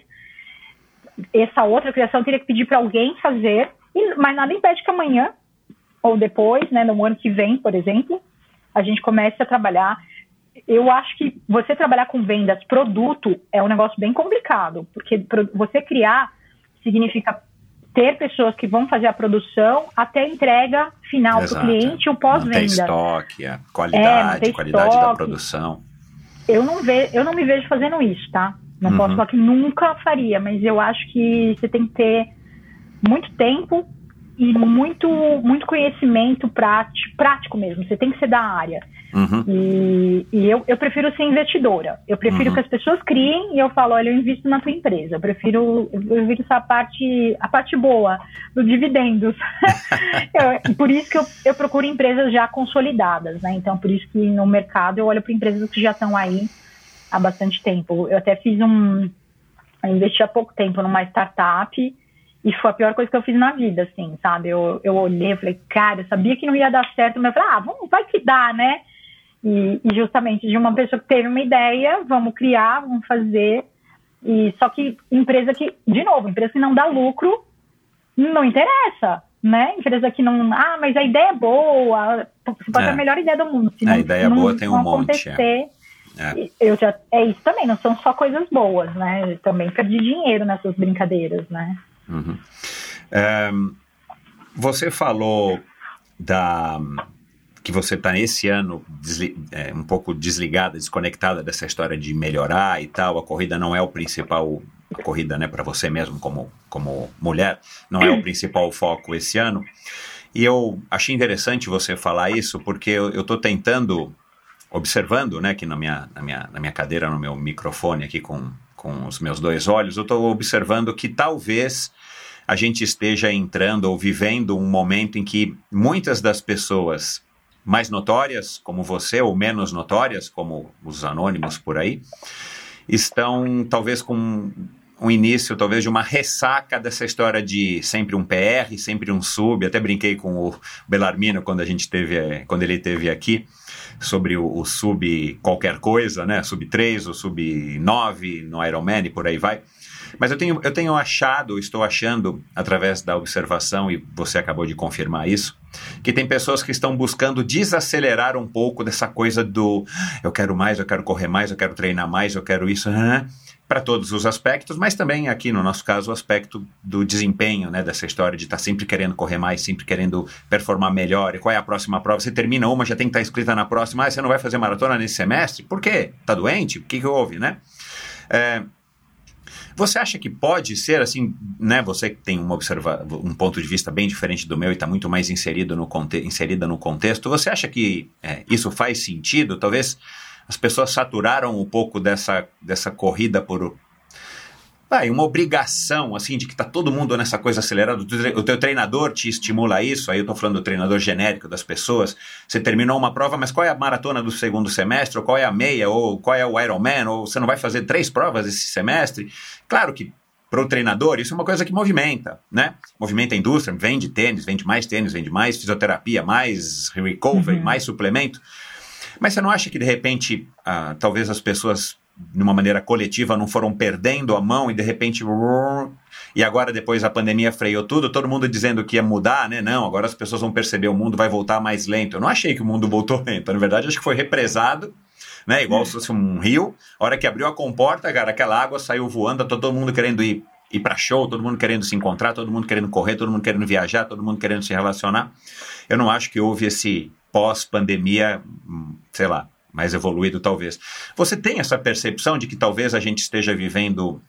essa outra criação teria que pedir para alguém fazer, e- mas nada impede que amanhã ou depois, né, no ano que vem, por exemplo, a gente comece a trabalhar eu acho que você trabalhar com vendas produto é um negócio bem complicado, porque você criar significa ter pessoas que vão fazer a produção até a entrega final para o cliente o Manter pós-venda. estoque, a qualidade, manter qualidade da estoque. produção. Eu não, ve, eu não me vejo fazendo isso, tá? Não Uhum. posso falar que nunca faria, mas eu acho que você tem que ter muito tempo e muito, muito conhecimento prático, prático mesmo. Você tem que ser da área. Uhum. E, e eu, eu prefiro ser investidora. Eu prefiro Uhum. que as pessoas criem e eu falo, olha, eu invisto na tua empresa. Eu prefiro, eu prefiro essa parte, a parte boa, do dividendos. Eu- por isso que eu, eu procuro empresas já consolidadas, né? Então, por isso que no mercado eu olho para empresas que já estão aí há bastante tempo. Eu até fiz um. Eu investi há pouco tempo numa startup e foi a pior coisa que eu fiz na vida, assim, sabe? Eu, eu olhei falei, cara, eu sabia que não ia dar certo, mas eu falei, ah, vamos, vai que dá, né? E, e justamente de uma pessoa que teve uma ideia, vamos criar, vamos fazer. E só que empresa que, de novo, empresa que não dá lucro, não interessa, né? Empresa que não, ah, mas a ideia é boa, você pode É. ter a melhor ideia do mundo. Se A não- ideia não- boa tem um não monte, é. É. Eu já, é isso também, não são só coisas boas, né? Eu também perdi dinheiro nessas brincadeiras, né? Uhum. É, você falou da que você está esse ano é, um pouco desligada, desconectada dessa história de melhorar e tal. A corrida não é o principal a corrida, né, para você mesmo como como mulher, não é o principal foco esse ano. E eu achei interessante você falar isso porque eu estou tentando observando, né, que na minha, na minha, na minha cadeira, no meu microfone aqui com, com os meus dois olhos, eu estou observando que talvez a gente esteja entrando ou vivendo um momento em que muitas das pessoas mais notórias, como você, ou menos notórias, como os anônimos por aí, estão talvez com um início, talvez, de uma ressaca dessa história de sempre um PR, sempre um sub. Até brinquei com o Belarmino quando a gente teve, quando ele teve aqui, sobre o, o sub qualquer coisa, né? Sub 3 ou sub 9 no Ironman e por aí vai. Mas eu tenho, eu tenho achado, estou achando, através da observação, e você acabou de confirmar isso, que tem pessoas que estão buscando desacelerar um pouco dessa coisa do eu quero mais, eu quero correr mais, eu quero treinar mais, eu quero isso, para todos os aspectos, mas também aqui no nosso caso o aspecto do desempenho, né, dessa história de estar tá sempre querendo correr mais, sempre querendo performar melhor. E qual é a próxima prova? Você termina uma, já tem que estar tá inscrita na próxima. Ah, você não vai fazer maratona nesse semestre? Por quê? Tá doente? O que, que houve, né? É, você acha que pode ser assim, né? Você que tem observa um ponto de vista bem diferente do meu e está muito mais inserido no inserida no contexto. Você acha que é, isso faz sentido? Talvez as pessoas saturaram um pouco dessa, dessa corrida por vai, uma obrigação, assim, de que tá todo mundo nessa coisa acelerada. O teu treinador te estimula isso, aí eu tô falando do treinador genérico das pessoas. Você terminou uma prova, mas qual é a maratona do segundo semestre? Ou qual é a meia? Ou qual é o Ironman? Ou você não vai fazer três provas esse semestre? Claro que para o treinador, isso é uma coisa que movimenta, né? Movimenta a indústria, vende tênis, vende mais tênis, vende mais fisioterapia, mais recovery, uhum. mais suplemento. Mas você não acha que, de repente, ah, talvez as pessoas, de uma maneira coletiva, não foram perdendo a mão e, de repente, e agora, depois a pandemia freou tudo, todo mundo dizendo que ia mudar, né? Não, agora as pessoas vão perceber o mundo vai voltar mais lento. Eu não achei que o mundo voltou lento. Na verdade, acho que foi represado né? Igual se fosse um rio. A hora que abriu a comporta, cara, aquela água saiu voando, tá todo mundo querendo ir, ir para show, todo mundo querendo se encontrar, todo mundo querendo correr, todo mundo querendo viajar, todo mundo querendo se relacionar. Eu não acho que houve esse pós-pandemia, hum, sei lá, mais evoluído talvez. Você tem essa percepção de que talvez a gente esteja vivendo,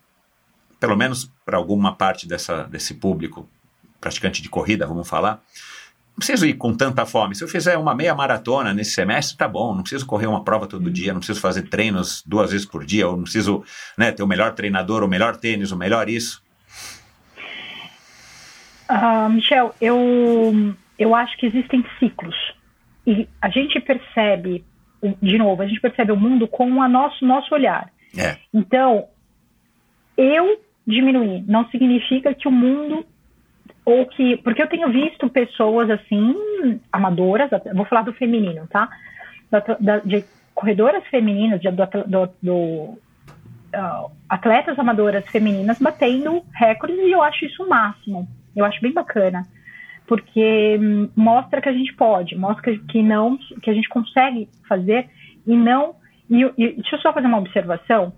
pelo menos para alguma parte dessa, desse público, praticante de corrida, vamos falar, não preciso ir com tanta fome. Se eu fizer uma meia maratona nesse semestre, tá bom. Não preciso correr uma prova todo dia, não preciso fazer treinos duas vezes por dia, ou não preciso né, ter o melhor treinador, o melhor tênis, o melhor isso. Uh, Michel, eu, eu acho que existem ciclos. E a gente percebe, de novo, a gente percebe o mundo com o nosso, nosso olhar. É. Então, eu diminuir não significa que o mundo ou que porque eu tenho visto pessoas assim amadoras vou falar do feminino tá da, da, de corredoras femininas de, do, do, do uh, atletas amadoras femininas batendo recordes e eu acho isso o máximo eu acho bem bacana porque mostra que a gente pode, mostra que não, que a gente consegue fazer e não. E, e deixa eu só fazer uma observação.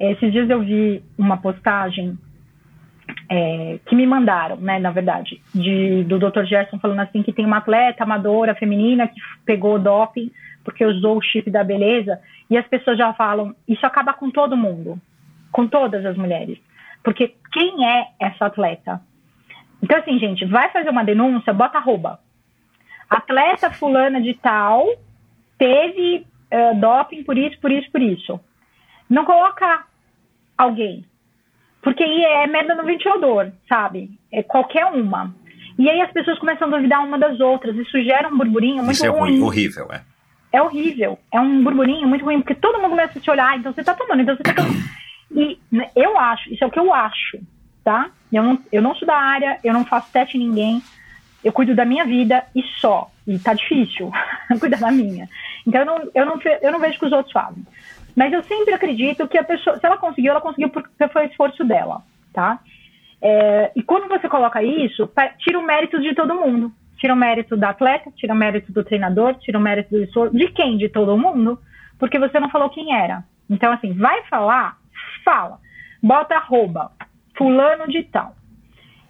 Esses dias eu vi uma postagem é, que me mandaram, né, na verdade, de, do Dr. Gerson falando assim que tem uma atleta amadora feminina que pegou doping porque usou o chip da beleza e as pessoas já falam isso acaba com todo mundo, com todas as mulheres, porque quem é essa atleta? Então, assim, gente, vai fazer uma denúncia, bota arroba. Atleta fulana de tal teve uh, doping por isso, por isso, por isso. Não coloca alguém. Porque aí é merda no ventilador, sabe? É qualquer uma. E aí as pessoas começam a duvidar uma das outras. Isso gera um burburinho muito isso é ruim. horrível, é. É horrível. É um burburinho muito ruim, porque todo mundo começa a se olhar. Então você tá tomando, então você tá tomando. E né, eu acho, isso é o que eu acho tá? Eu não, eu não sou da área, eu não faço teste em ninguém, eu cuido da minha vida e só. E tá difícil cuidar da minha. Então eu não, eu, não, eu não vejo que os outros fazem. Mas eu sempre acredito que a pessoa, se ela conseguiu, ela conseguiu porque foi o esforço dela, tá? É, e quando você coloca isso, tira o mérito de todo mundo. Tira o mérito da atleta, tira o mérito do treinador, tira o mérito do esforço. De quem? De todo mundo. porque você não falou quem era. Então, assim, vai falar, fala. Bota arroba, fulano de tal.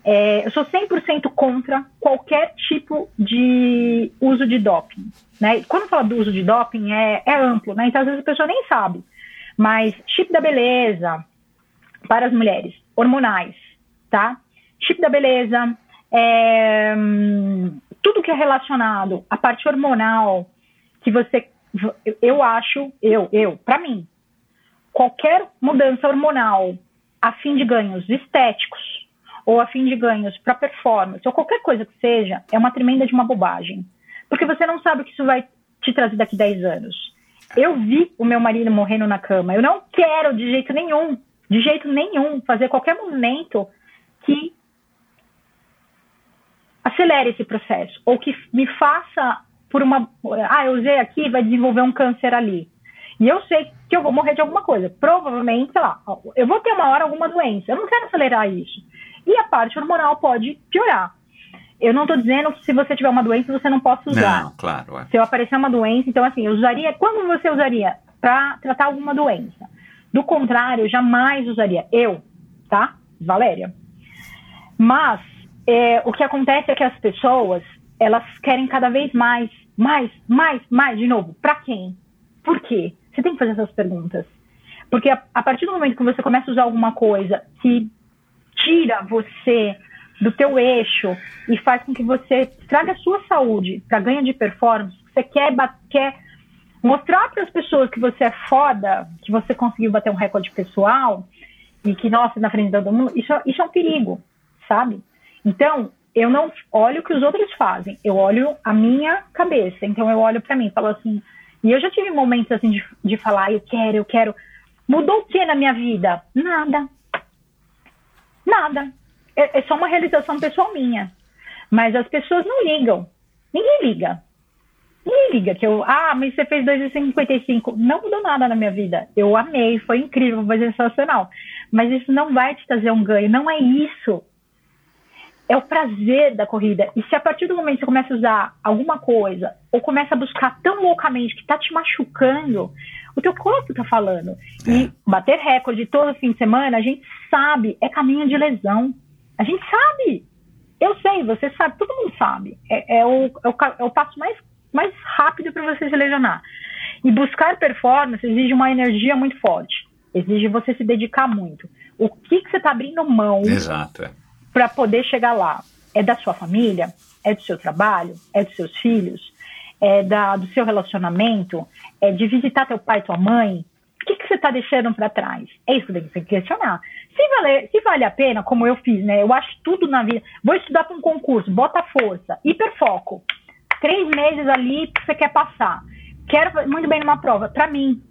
É, eu sou 100% contra qualquer tipo de uso de doping. Né? Quando fala do uso de doping, é, é amplo, né? então às vezes a pessoa nem sabe. Mas chip da beleza para as mulheres, hormonais, tá? Chip da beleza, é, tudo que é relacionado à parte hormonal, que você, eu acho, eu, eu, para mim, qualquer mudança hormonal a fim de ganhos estéticos ou a fim de ganhos para performance ou qualquer coisa que seja, é uma tremenda de uma bobagem. Porque você não sabe o que isso vai te trazer daqui 10 anos. Eu vi o meu marido morrendo na cama. Eu não quero de jeito nenhum, de jeito nenhum, fazer qualquer movimento que acelere esse processo ou que me faça por uma, ah, eu usei aqui, vai desenvolver um câncer ali. E eu sei que eu vou morrer de alguma coisa. Provavelmente, sei lá, eu vou ter uma hora alguma doença. Eu não quero acelerar isso. E a parte hormonal pode piorar. Eu não estou dizendo que se você tiver uma doença você não possa usar. Não, claro. É. Se eu aparecer uma doença, então assim, eu usaria. Quando você usaria para tratar alguma doença? Do contrário, eu jamais usaria. Eu, tá? Valéria. Mas é, o que acontece é que as pessoas elas querem cada vez mais, mais, mais, mais, de novo. Para quem? Por quê? Você tem que fazer essas perguntas. Porque a, a partir do momento que você começa a usar alguma coisa que tira você do teu eixo e faz com que você traga a sua saúde para ganho de performance, você quer, quer mostrar para as pessoas que você é foda, que você conseguiu bater um recorde pessoal e que, nossa, na frente de todo mundo, isso, isso é um perigo, sabe? Então, eu não olho o que os outros fazem, eu olho a minha cabeça. Então, eu olho para mim e falo assim. E eu já tive momentos assim de, de falar, eu quero, eu quero. Mudou o que na minha vida? Nada. Nada. É, é só uma realização pessoal minha. Mas as pessoas não ligam. Ninguém liga. Ninguém liga que eu, ah, mas você fez 2,55. Não mudou nada na minha vida. Eu amei, foi incrível, foi sensacional. Mas isso não vai te trazer um ganho, não é isso. É o prazer da corrida. E se a partir do momento que você começa a usar alguma coisa, ou começa a buscar tão loucamente que está te machucando, o teu corpo está falando. É. E bater recorde todo fim de semana, a gente sabe, é caminho de lesão. A gente sabe. Eu sei, você sabe, todo mundo sabe. É, é, o, é, o, é o passo mais, mais rápido para você se lesionar. E buscar performance exige uma energia muito forte. Exige você se dedicar muito. O que, que você está abrindo mão é. Para poder chegar lá? É da sua família? É do seu trabalho? É dos seus filhos? É da, do seu relacionamento? É de visitar teu pai, tua mãe? O que, que você está deixando para trás? É isso que tem que questionar. Se, vale, se vale a pena, como eu fiz, né? Eu acho tudo na vida. Vou estudar para um concurso, bota força, hiperfoco. Três meses ali que você quer passar. Quero muito bem numa prova. Para mim,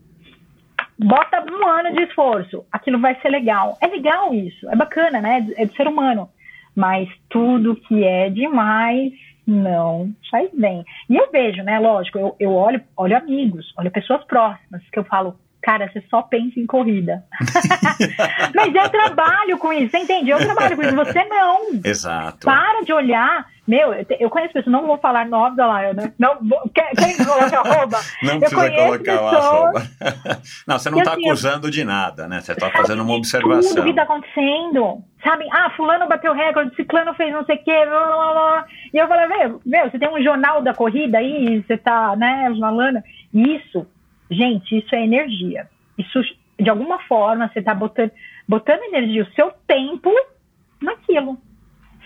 bota um ano de esforço. Aquilo vai ser legal. É legal isso, é bacana, né? É do ser humano. Mas tudo que é demais não faz bem. E eu vejo, né? Lógico, eu, eu olho, olho amigos, olho pessoas próximas que eu falo, cara, você só pensa em corrida. Mas eu trabalho com isso, você entende? Eu trabalho com isso, você não. Exato. Para de olhar. Meu, eu, conheço pessoas, não vou falar nome da Lion, né? Não, vou, quem, quem coloca arroba? Não precisa colocar o arroba. Não, você não está assim, acusando eu... de nada, né? Você está fazendo uma observação. Tudo que está acontecendo. Sabe? Ah, fulano bateu recorde, ciclano fez não sei o quê, blá, blá, blá. E eu falei, meu, meu, você tem um jornal da falando aí, você tá, né, falando. Isso Gente, isso é energia. Isso, de alguma forma, você está botando, botando energia, o seu tempo naquilo.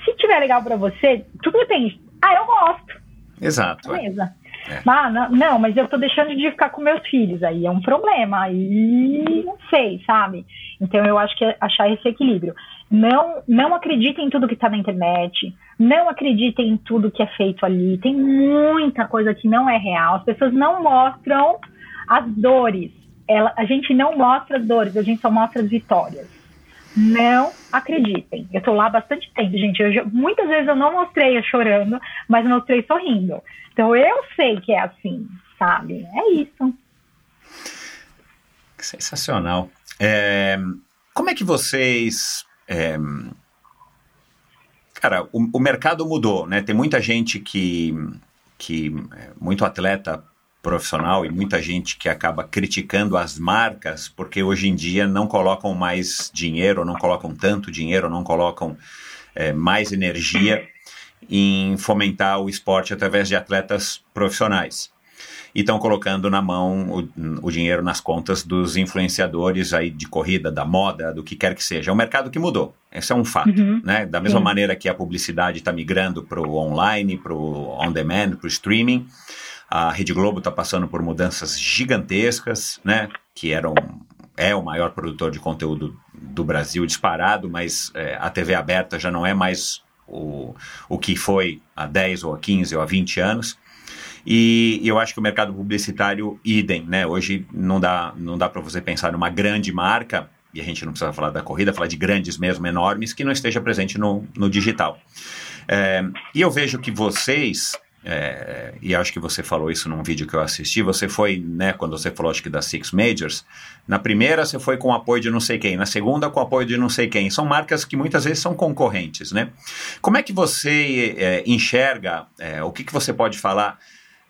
Se tiver legal para você, tudo depende. Ah, eu gosto. Exato. É. Beleza. É. Ah, não, não, mas eu tô deixando de ficar com meus filhos, aí é um problema, aí não sei, sabe? Então eu acho que é achar esse equilíbrio. Não, não acreditem em tudo que está na internet, não acreditem em tudo que é feito ali. Tem muita coisa que não é real. As pessoas não mostram as dores, ela, a gente não mostra as dores, a gente só mostra as vitórias. Não acreditem. Eu tô lá bastante tempo, gente. Eu, muitas vezes eu não mostrei eu chorando, mas mostrei sorrindo. Então eu sei que é assim, sabe? É isso. Sensacional. É, como é que vocês. É, cara, o, o, mercado mudou, né? Tem muita gente que. que é muito atleta profissional e muita gente que acaba criticando as marcas porque hoje em dia não colocam mais dinheiro, não colocam tanto dinheiro, não colocam é, mais energia em fomentar o esporte através de atletas profissionais. E estão colocando na mão o, o, dinheiro nas contas dos influenciadores aí de corrida, da moda, do que quer que seja. É um mercado que mudou. Esse é um fato. Uhum. Né? Da mesma Sim. maneira que a publicidade está migrando para o online, para o on-demand, para o streaming, a Rede Globo está passando por mudanças gigantescas, né? que eram é o maior produtor de conteúdo do Brasil disparado, mas é, a TV aberta já não é mais o, o que foi há 10 ou há 15 ou há 20 anos. E, eu acho que o mercado publicitário, idem, né? Hoje não dá, não dá para você pensar numa grande marca, e a gente não precisa falar da corrida, falar de grandes mesmo, enormes, que não esteja presente no, no digital. É, e eu vejo que vocês é, e acho que você falou isso num vídeo que eu assisti. Você foi, né, quando você falou, acho que das Six Majors, na primeira você foi com apoio de não sei quem, na segunda com apoio de não sei quem. São marcas que muitas vezes são concorrentes, né? Como é que você é, enxerga, é, o que, que você pode falar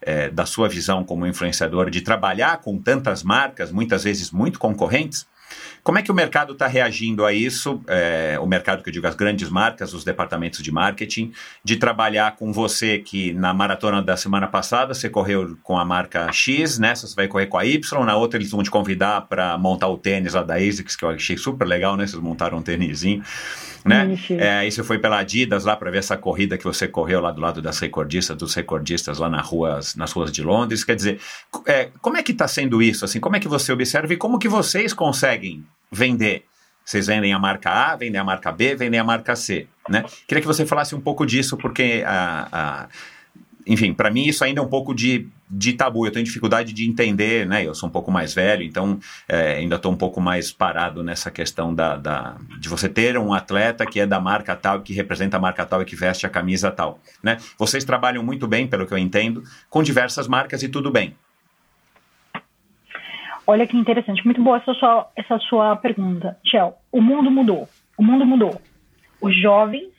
é, da sua visão como influenciador de trabalhar com tantas marcas, muitas vezes muito concorrentes? Como é que o mercado está reagindo a isso? É, o mercado que eu digo, as grandes marcas, os departamentos de marketing, de trabalhar com você que na maratona da semana passada você correu com a marca X, nessa você vai correr com a Y, na outra eles vão te convidar para montar o tênis lá da ASICS, que eu achei super legal, né? Vocês montaram um tênisinho né? É, você foi pela Adidas lá para ver essa corrida que você correu lá do lado das recordistas, dos recordistas lá nas ruas, nas ruas de Londres. Quer dizer, é, como é que está sendo isso? Assim, como é que você observa e como que vocês conseguem vender? Vocês vendem a marca A, vendem a marca B, vendem a marca C, né? Queria que você falasse um pouco disso, porque a, a enfim, para mim isso ainda é um pouco de, de tabu. Eu tenho dificuldade de entender, né? Eu sou um pouco mais velho, então é, ainda estou um pouco mais parado nessa questão da, da, de você ter um atleta que é da marca tal, que representa a marca tal e que veste a camisa tal, né? Vocês trabalham muito bem, pelo que eu entendo, com diversas marcas e tudo bem. Olha que interessante, muito boa essa sua, essa sua pergunta, Shell. O mundo mudou, o mundo mudou. Os jovens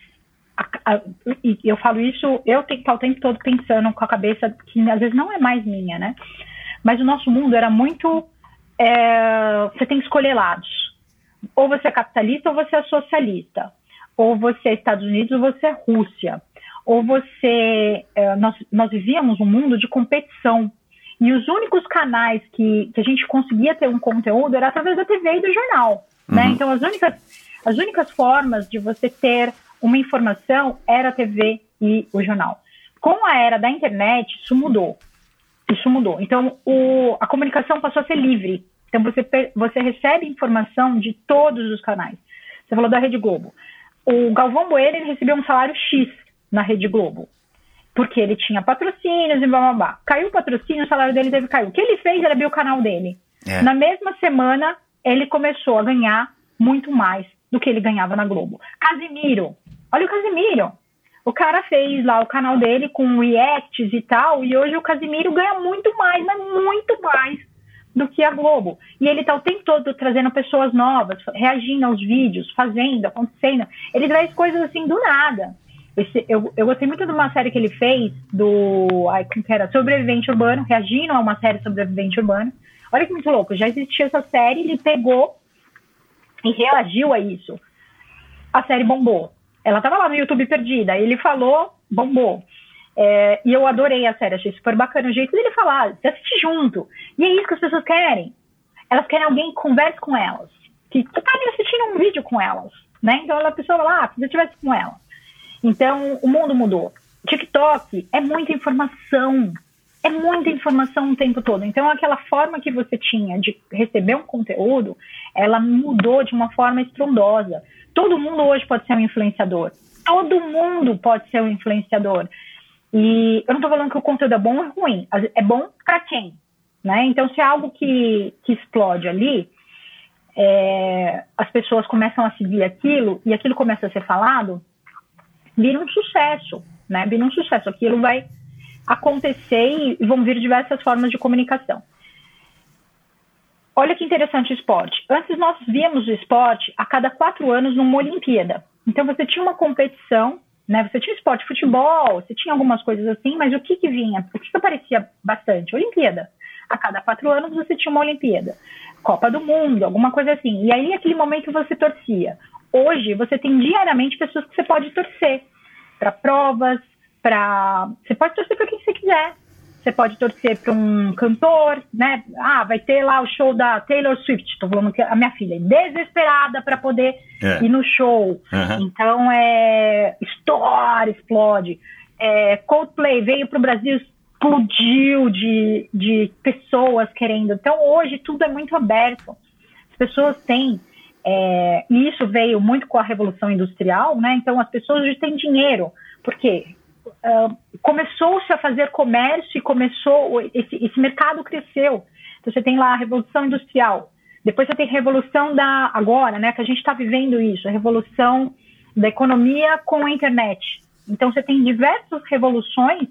a, a, e eu falo isso, eu tenho que estar o tempo todo pensando com a cabeça que às vezes não é mais minha, né? Mas o nosso mundo era muito. É, você tem que escolher lados. Ou você é capitalista ou você é socialista. Ou você é Estados Unidos ou você é Rússia. Ou você. É, nós, nós vivíamos um mundo de competição. E os únicos canais que, que a gente conseguia ter um conteúdo era através da TV e do jornal. Né? Uhum. Né? Então, as únicas, as únicas formas de você ter uma informação era a TV e o jornal. Com a era da internet, isso mudou. Isso mudou. Então, o, a comunicação passou a ser livre. Então, você, você recebe informação de todos os canais. Você falou da Rede Globo. O Galvão Bueno recebeu um salário X na Rede Globo. Porque ele tinha patrocínios e blá blá blá. Caiu o patrocínio, o salário dele deve cair. O que ele fez era abrir o canal dele. É. Na mesma semana, ele começou a ganhar muito mais do que ele ganhava na Globo. Casimiro, olha o Casimiro. O cara fez lá o canal dele com reacts e tal, e hoje o Casimiro ganha muito mais, mas muito mais do que a Globo. E ele tá o tempo todo trazendo pessoas novas, reagindo aos vídeos, fazendo, acontecendo. Ele traz coisas assim do nada. Esse, eu, eu gostei muito de uma série que ele fez do. Ai, que era? Sobrevivente Urbano, reagindo a uma série Sobrevivente Urbano. Olha que muito louco, já existia essa série, ele pegou e reagiu a isso. A série bombou. Ela estava lá no YouTube perdida. Ele falou, bombou. É, e eu adorei a série, achei super bacana o jeito dele falar, de assistir junto. E é isso que as pessoas querem. Elas querem alguém que converse com elas. Que tá ali assistindo um vídeo com elas. Né? Então a pessoa lá, ah, se eu estivesse com ela. Então o mundo mudou. TikTok é muita informação é muita informação o tempo todo. Então, aquela forma que você tinha de receber um conteúdo, ela mudou de uma forma estrondosa. Todo mundo hoje pode ser um influenciador. Todo mundo pode ser um influenciador. E eu não estou falando que o conteúdo é bom ou ruim. É bom para quem? Né? Então, se é algo que, que explode ali, é, as pessoas começam a seguir aquilo e aquilo começa a ser falado, vira um sucesso. Né? Vira um sucesso. Aquilo vai acontecer e vão vir diversas formas de comunicação. Olha que interessante o esporte. Antes nós víamos o esporte a cada quatro anos numa Olimpíada. Então você tinha uma competição, né? Você tinha esporte, futebol, você tinha algumas coisas assim, mas o que que vinha? O que, que aparecia bastante? Olimpíada. A cada quatro anos você tinha uma Olimpíada. Copa do Mundo, alguma coisa assim. E aí, naquele momento, você torcia. Hoje, você tem diariamente pessoas que você pode torcer para provas, para. Você pode torcer para quem você quiser. Você pode torcer para um cantor, né? Ah, vai ter lá o show da Taylor Swift. Estou falando que a minha filha é desesperada para poder É. ir no show. Aham. Então é estoura, explode. É, Coldplay veio para o Brasil, explodiu de, de pessoas querendo. Então hoje tudo é muito aberto. As pessoas têm é, e isso veio muito com a revolução industrial, né? Então as pessoas hoje têm dinheiro, porque começou-se a fazer comércio e começou esse, esse mercado cresceu. Então você tem lá a revolução industrial, depois você tem a revolução da agora, né? Que a gente está vivendo isso, a revolução da economia com a internet. Então você tem diversas revoluções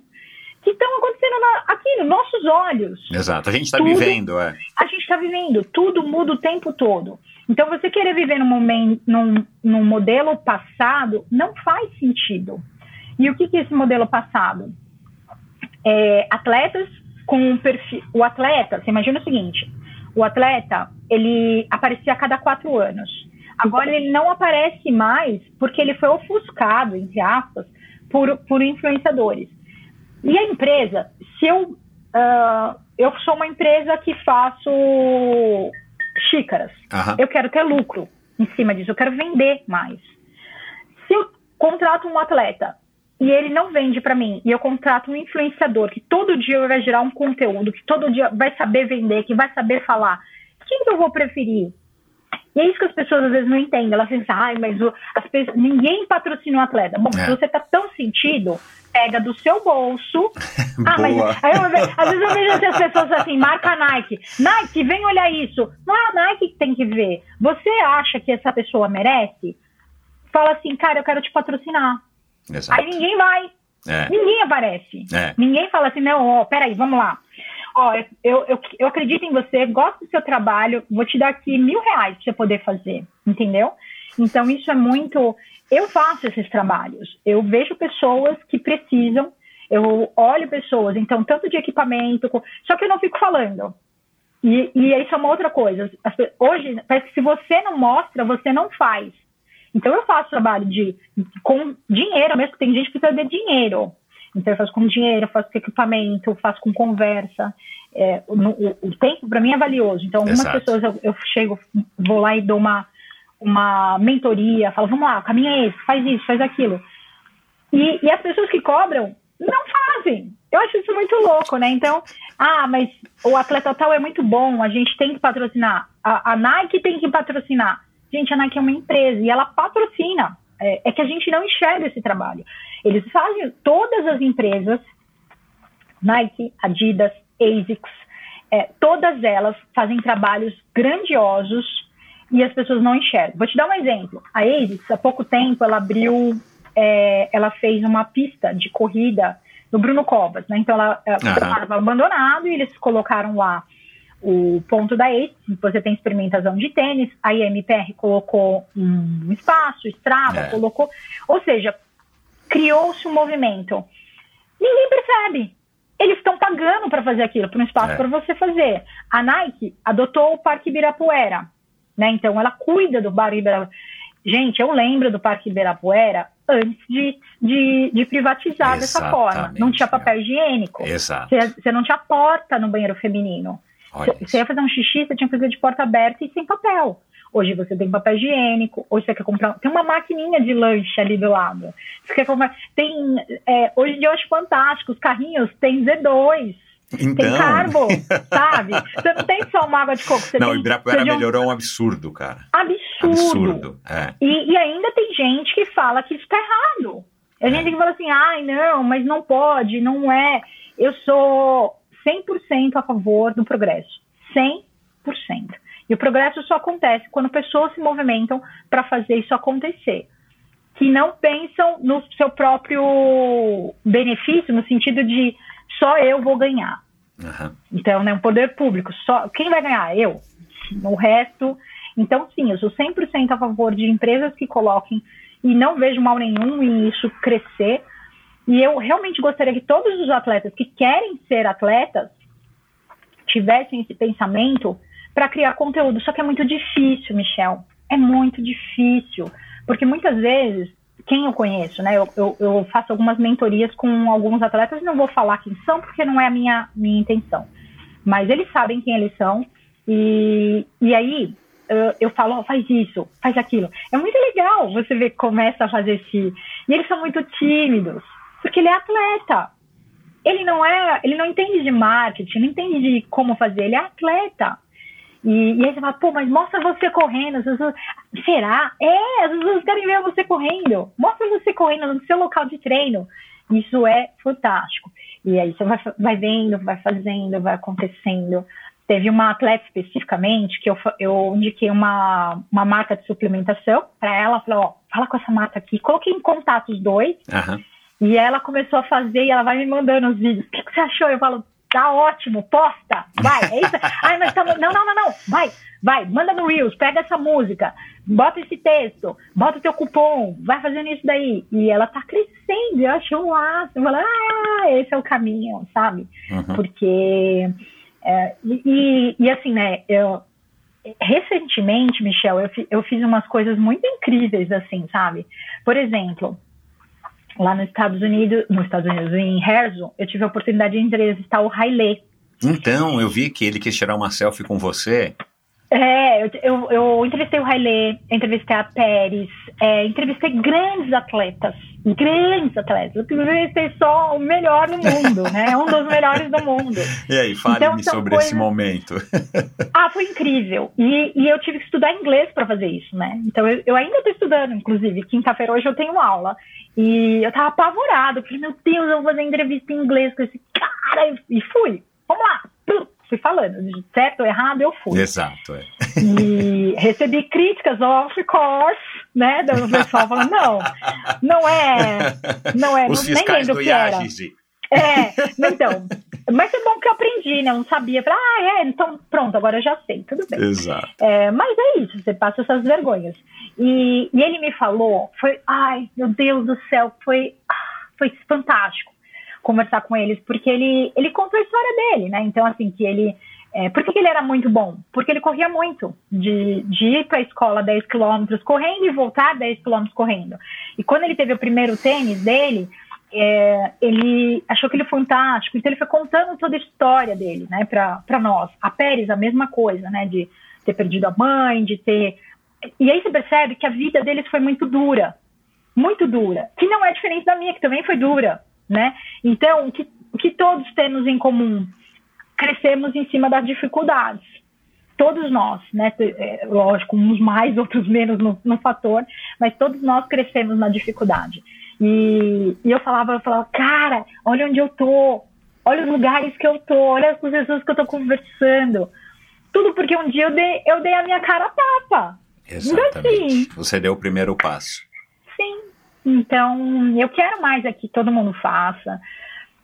que estão acontecendo aqui nos nossos olhos Exato. A gente está vivendo, é. a gente está vivendo, tudo muda o tempo todo. Então, você querer viver num, momento, num, num modelo passado não faz sentido. E o que, que é esse modelo passado? É, atletas com perfil. O atleta, você imagina o seguinte: o atleta ele aparecia a cada quatro anos. Agora ele não aparece mais porque ele foi ofuscado, entre aspas, por, por influenciadores. E a empresa, se eu. ah, eu sou uma empresa que faço xícaras. Aham. Eu quero ter lucro em cima disso, eu quero vender mais. Se eu contrato um atleta e ele não vende para mim, e eu contrato um influenciador que todo dia vai gerar um conteúdo, que todo dia vai saber vender, que vai saber falar, quem que eu vou preferir? E é isso que as pessoas às vezes não entendem. Elas pensam, ai, mas o- as pessoas- ninguém patrocina um atleta. Bom, É. se você tá tão sentido, pega do seu bolso. Ah, mas aí eu às vezes eu vejo assim, as pessoas assim, marca Nike. Nike, vem olhar isso. Não é a Nike que tem que ver. Você acha que essa pessoa merece? Fala assim, cara, eu quero te patrocinar. Exato. Aí ninguém vai. É. Ninguém aparece. É. Ninguém fala assim, não, ó, peraí, vamos lá. Ó, eu, eu, eu acredito em você, gosto do seu trabalho, vou te dar aqui mil reais pra você poder fazer, entendeu? Então, isso é muito. Eu faço esses trabalhos. Eu vejo pessoas que precisam, eu olho pessoas, então, tanto de equipamento, só que eu não fico falando. E, e isso é uma outra coisa. As hoje, parece que se você não mostra, você não faz. Então eu faço trabalho de com dinheiro mesmo, tem gente que precisa de dinheiro. Então eu faço com dinheiro, eu faço com equipamento, eu faço com conversa. É, o, o- o tempo para mim é valioso. Então algumas Exato. pessoas eu, eu chego, vou lá e dou uma uma mentoria, falo, vamos lá, o caminho é esse, faz isso, faz aquilo. E, e as pessoas que cobram não fazem. Eu acho isso muito louco, né? Então, ah, mas o atleta tal é muito bom, a gente tem que patrocinar. A, a Nike tem que patrocinar. Gente, a Nike é uma empresa e ela patrocina. É, é que a gente não enxerga esse trabalho. Eles fazem, todas as empresas, Nike, Adidas, ASICS, é, todas elas fazem trabalhos grandiosos e as pessoas não enxergam. Vou te dar um exemplo. A ASICS, há pouco tempo, ela abriu, é, ela fez uma pista de corrida no Bruno Covas, né? Então, ela estava abandonado e eles colocaram lá o ponto da ACE, você tem experimentação de tênis, a IMPR colocou um espaço, Strava, É. colocou, ou seja, criou-se um movimento. Ninguém percebe. Eles estão pagando para fazer aquilo, para um espaço É. para você fazer. A Nike adotou o Parque Ibirapuera, né? Então ela cuida do Parque Ibirapuera. Gente, eu lembro do Parque Ibirapuera antes de, de, de privatizar dessa forma. Exatamente, Não tinha papel higiênico. Exato. Você não tinha porta no banheiro feminino. Você ia fazer um xixi, você tinha que fazer de porta aberta e sem papel. Hoje você tem papel higiênico, hoje você quer comprar. Tem uma maquininha de lanche ali do lado. Você quer comprar. Tem. é, hoje em dia eu acho fantástico. Os carrinhos têm Z2, tem Então. carbo, sabe? Você não tem só uma água de coco. Você Não, o tem, Ibirapuera tem um melhorou um absurdo, cara. Absurdo. Absurdo. É. E, e ainda tem gente que fala que isso tá errado. A gente que fala assim, ai, não, mas não pode, não é. Eu sou 100% a favor do progresso. 100%. E o progresso só acontece quando pessoas se movimentam para fazer isso acontecer. Que não pensam no seu próprio benefício, no sentido de só eu vou ganhar. Aham. Então, né, um poder público, só quem vai ganhar? Eu. O resto. Então, sim, eu sou 100% a favor de empresas que coloquem e não vejo mal nenhum em isso crescer. E eu realmente gostaria que todos os atletas que querem ser atletas tivessem esse pensamento para criar conteúdo. Só que é muito difícil, Michel. É muito difícil. Porque muitas vezes, quem eu conheço, né? Eu, eu, eu faço algumas mentorias com alguns atletas, não vou falar quem são, porque não é a minha, minha intenção. Mas eles sabem quem eles são. E, e aí, eu, falo, oh, faz isso, faz aquilo. É muito legal você ver que começa a fazer esse. E eles são muito tímidos, porque ele é atleta. Ele não é, ele não entende de marketing, não entende de como fazer, ele é atleta. E, e aí você fala, pô, mas mostra você correndo. As pessoas, será? É, as pessoas querem ver você correndo. Mostra você correndo no seu local de treino. Isso é fantástico. E aí você vai, vai vendo, vai fazendo, vai acontecendo. Teve uma atleta especificamente que eu, eu indiquei uma, uma marca de suplementação para ela. Falei, ó, fala com essa marca aqui. Coloquei em contato os dois. Aham. E ela começou a fazer e ela vai me mandando os vídeos. O que, que você achou? Eu falo, tá ótimo, posta, vai, é isso. Ai, mas tá, não, não, não, não, vai, vai, manda no Reels, pega essa música, bota esse texto, bota o teu cupom, vai fazendo isso daí. E ela tá crescendo, eu acho um laço. Eu falo, ah, esse é o caminho, sabe? Uhum. Porque, é, e, e assim, né, eu, recentemente, Michel, eu, eu fiz umas coisas muito incríveis, assim, sabe? Por exemplo, lá nos Estados Unidos, nos Estados Unidos, em Herzl, eu tive a oportunidade de entrevistar o Haile. Então, eu vi que ele quis tirar uma selfie com você. É, eu, eu, eu entrevistei o Haile, entrevistei a Pérez, é, entrevistei grandes atletas, grandes atletas. Eu entrevistei só o melhor no mundo, né? Um dos melhores do mundo. E aí, fale-me Então, sobre coisas- esse momento. Ah, foi incrível. E, e eu tive que estudar inglês para fazer isso, né? Então eu, eu ainda estou estudando, inclusive. Quinta-feira hoje eu tenho aula. E eu tava apavorado. Falei, meu Deus, eu vou fazer entrevista em inglês com esse cara. E, fui. Vamos lá. Fui falando. De certo ou errado, eu fui. Exato, é. E recebi críticas, of course, né? Do pessoal falando, não, não é. Não é, Os não, nem lembro o que era. É, então. Mas é bom que eu aprendi, né? Eu não sabia. Falei, ah, é, então pronto, agora eu já sei, tudo bem. Exato. É, mas é isso, você passa essas vergonhas. E, e ele me falou, foi, ai, meu Deus do céu, foi, ah, foi fantástico conversar com eles, porque ele, ele contou a história dele, né? Então, assim, que ele. É, por que, que ele era muito bom? Porque ele corria muito, de, de ir para a escola 10 quilômetros correndo e voltar 10 quilômetros correndo. E quando ele teve o primeiro tênis dele, é, ele achou que ele foi fantástico, então ele foi contando toda a história dele, né, para nós. A Pérez, a mesma coisa, né, de ter perdido a mãe, de ter. E aí você percebe que a vida deles foi muito dura, muito dura, que não é diferente da minha, que também foi dura, né? Então, o que, que todos temos em comum? Crescemos em cima das dificuldades. Todos nós, né? É, lógico, uns mais, outros menos no, no fator, mas todos nós crescemos na dificuldade. E, e eu falava, eu falava, cara, olha onde eu tô, olha os lugares que eu tô, olha as pessoas que eu tô conversando. Tudo porque um dia eu dei, eu dei a minha cara a tapa. Exatamente. Você deu o primeiro passo. Sim. Então, eu quero mais é que todo mundo faça.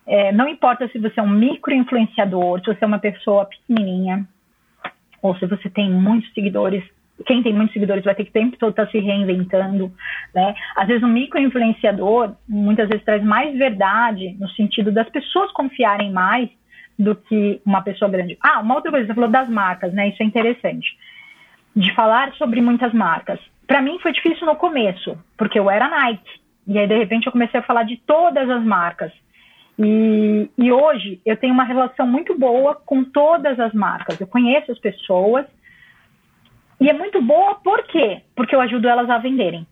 É, não importa se você é um micro-influenciador, se você é uma pessoa pequenininha, ou se você tem muitos seguidores. Quem tem muitos seguidores vai ter que o tempo todo estar se reinventando, né? Às vezes um micro-influenciador, muitas vezes traz mais verdade, no sentido das pessoas confiarem mais do que uma pessoa grande. Ah, uma outra coisa, você falou das marcas, né? Isso é interessante. De falar sobre muitas marcas. Para mim foi difícil no começo, porque eu era Nike. E aí, de repente, eu comecei a falar de todas as marcas. E, e hoje eu tenho uma relação muito boa com todas as marcas. Eu conheço as pessoas. E é muito boa por quê? Porque eu ajudo elas a venderem.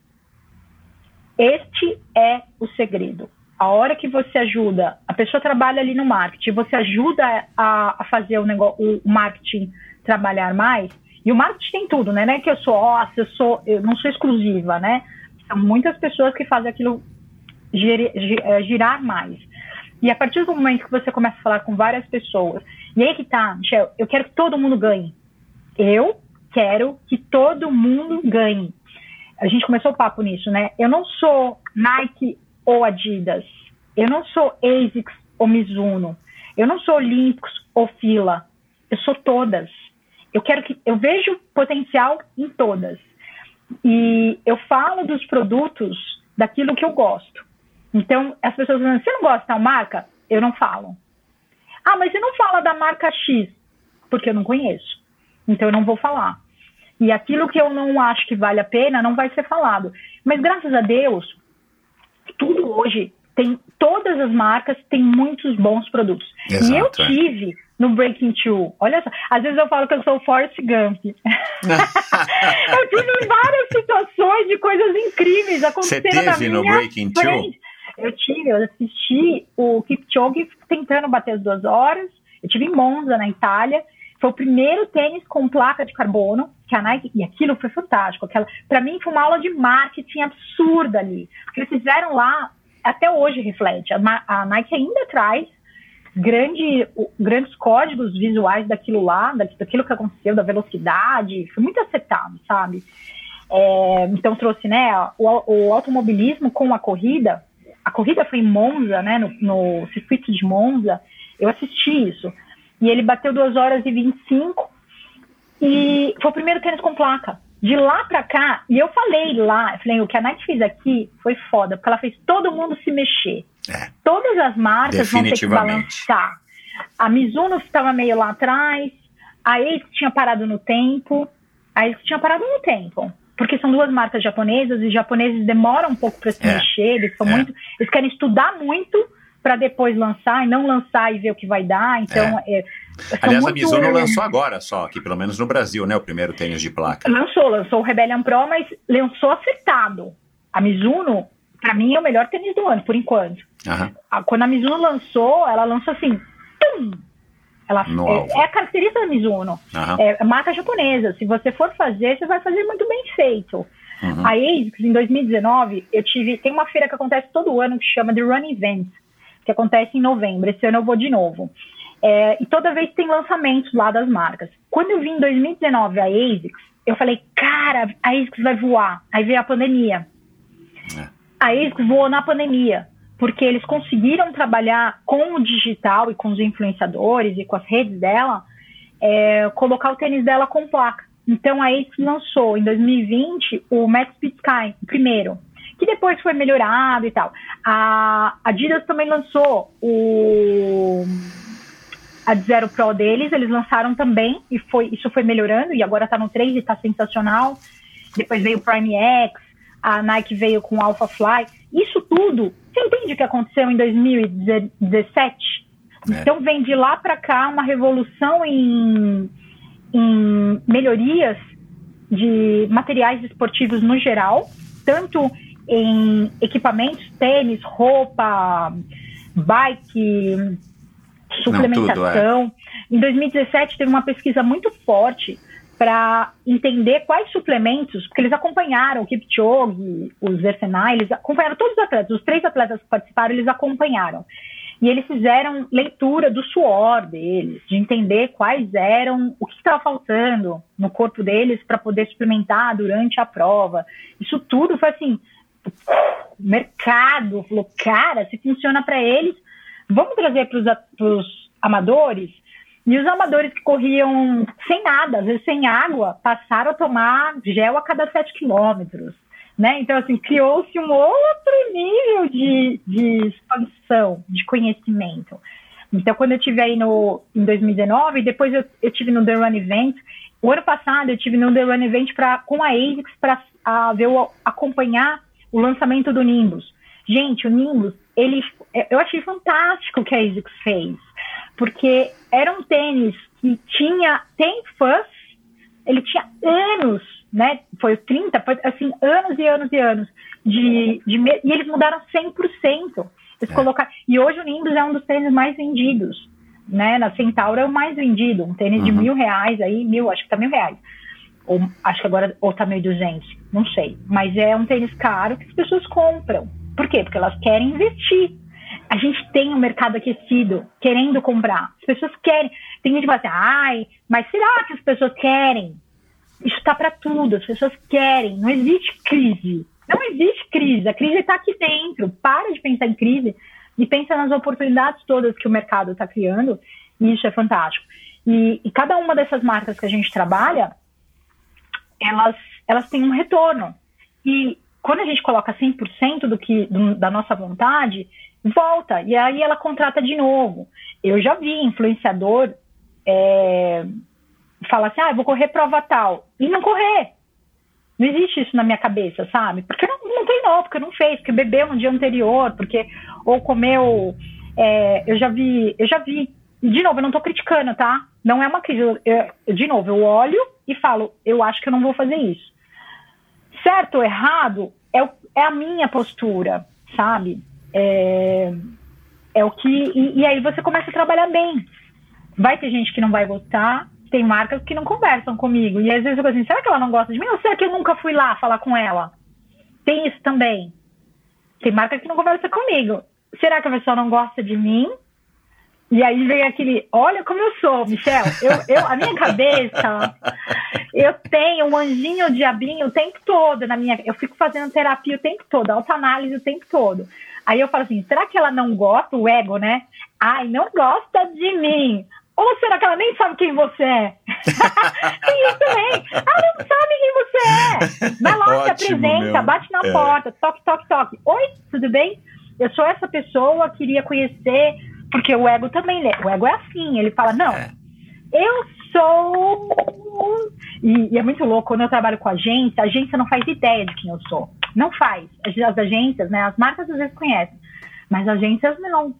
Este é o segredo. A hora que você ajuda, a pessoa trabalha ali no marketing, você ajuda a, a fazer o, negócio, o marketing trabalhar mais, e o marketing tem tudo, né? Não é que eu sou óssea, eu, sou, eu não sou exclusiva, né? São muitas pessoas que fazem aquilo eh, girar mais. E a partir do momento que você começa a falar com várias pessoas, e aí que tá, Michel, eu quero que todo mundo ganhe. Eu quero que todo mundo ganhe. A gente começou o papo nisso, né? Eu não sou Nike ou Adidas. Eu não sou ASICS ou Mizuno. Eu não sou Olímpicos ou Fila. Eu sou todas. Eu quero que eu vejo potencial em todas. E eu falo dos produtos daquilo que eu gosto. Então, as pessoas dizem, você não gosta de tal marca? Eu não falo. Ah, mas você não fala da marca X, porque eu não conheço. Então, eu não vou falar. E aquilo que eu não acho que vale a pena não vai ser falado. Mas, graças a Deus, tudo hoje tem, todas as marcas têm muitos bons produtos. Exato, e eu é. tive no Breaking Two, olha só, às vezes eu falo que eu sou Forrest Gump. eu tive várias situações de coisas incríveis Você acontecendo na teve no Breaking Two? frente. Eu tive, eu assisti o Kipchoge tentando bater as duas horas. Eu tive em Monza, na Itália. Foi o primeiro tênis com placa de carbono que a Nike e aquilo foi fantástico. Aquela, para mim foi uma aula de marketing absurda ali, porque eles fizeram lá até hoje reflete. A, a Nike ainda traz grande, grandes códigos visuais daquilo lá, da- daquilo que aconteceu, da velocidade. Foi muito acertado, sabe? É, então trouxe, né, o, o automobilismo com a corrida. A corrida foi em Monza, né, no, no circuito de Monza. Eu assisti isso. E ele bateu 2 horas e 25 e foi o primeiro tênis com placa. De lá pra cá, e eu falei lá, eu falei, o que a Nike fez aqui foi foda, porque ela fez todo mundo se mexer. É. Todas as marcas vão ter que balançar. A Mizuno estava meio lá atrás, a ASICS tinha parado no tempo, a ASICS tinha parado no tempo. Porque são duas marcas japonesas e os japoneses demoram um pouco para se É. mexer, eles são É. muito, eles querem estudar muito para depois lançar e não lançar e ver o que vai dar. Então, é, são Aliás, a muito- Mizuno lançou agora só, aqui pelo menos no Brasil, né? O primeiro tênis de placa. Lançou, lançou o Rebellion Pro, mas lançou acertado. A Mizuno, pra mim, é o melhor tênis do ano, por enquanto. A- Quando a Mizuno lançou, ela lançou assim, tum! Ela, é, é a característica da Mizuno. Aham. É marca japonesa. Se você for fazer, você vai fazer muito bem feito. Uhum. A ASICS, em 2019, eu tive. Tem uma feira que acontece todo ano que chama The Run Events, que acontece em novembro. Esse ano eu vou de novo. É, e toda vez tem lançamentos lá das marcas. Quando eu vi em 2019 a ASICS, eu falei, cara, a ASICS vai voar. Aí veio a pandemia. É. A ASICS voou na pandemia, porque eles conseguiram trabalhar com o digital e com os influenciadores e com as redes dela, é, colocar o tênis dela com placa. Então a ASICS lançou em 2020 o Max Speed Sky, o primeiro, que depois foi melhorado e tal. A Adidas também lançou o a Zero Pro deles, eles lançaram também e foi isso foi melhorando e agora tá no 3 e tá sensacional. Depois veio o Prime X, a Nike veio com o Alpha Fly. Isso tudo, você entende o que aconteceu em 2017? É. Então vem de lá para cá uma revolução em, em melhorias de materiais esportivos no geral, tanto em equipamentos, tênis, roupa, bike, suplementação. Em 2017 teve uma pesquisa muito forte para entender quais suplementos, porque eles acompanharam o Kipchoge, o Zersenay, eles acompanharam todos os atletas, os três atletas que participaram, eles acompanharam. E eles fizeram leitura do suor deles, de entender quais eram, o que estava faltando no corpo deles para poder suplementar durante a prova. Isso tudo foi assim, mercado falou, cara, se funciona para eles, vamos trazer para os amadores. E os amadores que corriam sem nada, às vezes sem água, passaram a tomar gel a cada 7 quilômetros. Né? Então, assim, criou-se um outro nível de, de expansão, de conhecimento. Então, quando eu tive aí no, em 2019, depois eu, eu tive no The Run Event. O ano passado eu tive no The Run Event pra, com a ASICS para ver acompanhar o lançamento do Nimbus. Gente, o Nimbus, ele, eu achei fantástico o que a ASICS fez, porque era um tênis que tinha, tem fãs, ele tinha anos, né? Foi 30, foi, assim, anos e anos e anos de, de e eles mudaram 100%. Eles É. colocaram, e hoje o Nimbus é um dos tênis mais vendidos, né? Na Centauro é o mais vendido, um tênis de Uhum. mil reais aí, mil, acho que tá mil reais. Ou acho que agora ou tá 1.200, não sei. Mas é um tênis caro que as pessoas compram. Por quê? Porque elas querem investir. A gente tem um mercado aquecido, querendo comprar. As pessoas querem. Tem gente que fala assim, ai, mas será que as pessoas querem? Isso está para tudo, as pessoas querem. Não existe crise. Não existe crise. A crise está aqui dentro. Para de pensar em crise e pensa nas oportunidades todas que o mercado está criando. E isso é fantástico. E, e cada uma dessas marcas que a gente trabalha, elas elas têm um retorno. E quando a gente coloca 100% do que do, da nossa vontade, volta e aí ela contrata de novo. Eu já vi influenciador é, falar assim, ah, vou correr prova tal e não correr. Não existe isso na minha cabeça, sabe? Porque não, não treinou, porque não fez, porque bebeu no dia anterior, porque ou comeu. É, eu já vi, eu já vi. De novo, eu não tô criticando, tá? Não é uma crítica. De novo, eu olho e falo, eu acho que eu não vou fazer isso. Certo ou errado é, é a minha postura, sabe? É, é o que. E, e aí você começa a trabalhar bem. Vai ter gente que não vai gostar, tem marcas que não conversam comigo. E às vezes eu fico assim, será que ela não gosta de mim? Ou será que eu nunca fui lá falar com ela? Tem isso também. Tem marca que não conversa comigo. Será que a pessoa não gosta de mim? E aí vem aquele, olha como eu sou, Michel. Eu, eu, a minha cabeça, eu tenho um anjinho, um diabinho o tempo todo na minha. Eu fico fazendo terapia o tempo todo, autoanálise o tempo todo. Aí eu falo assim, será que ela não gosta, o ego, né? Ai, não gosta de mim. Ou será que ela nem sabe quem você é? Tem isso também. Ela não sabe quem você é. Vai lá, Ótimo, se apresenta, meu. bate na é. porta, toque, toque, toque. Oi, tudo bem? Eu sou essa pessoa, queria conhecer, porque o ego também, o ego é assim, ele fala, não, é. eu sou... E, e, é muito louco, quando eu trabalho com agência, a agência não faz ideia de quem eu sou. Não faz. As, as agências, né, as marcas às vezes conhecem, mas as agências não.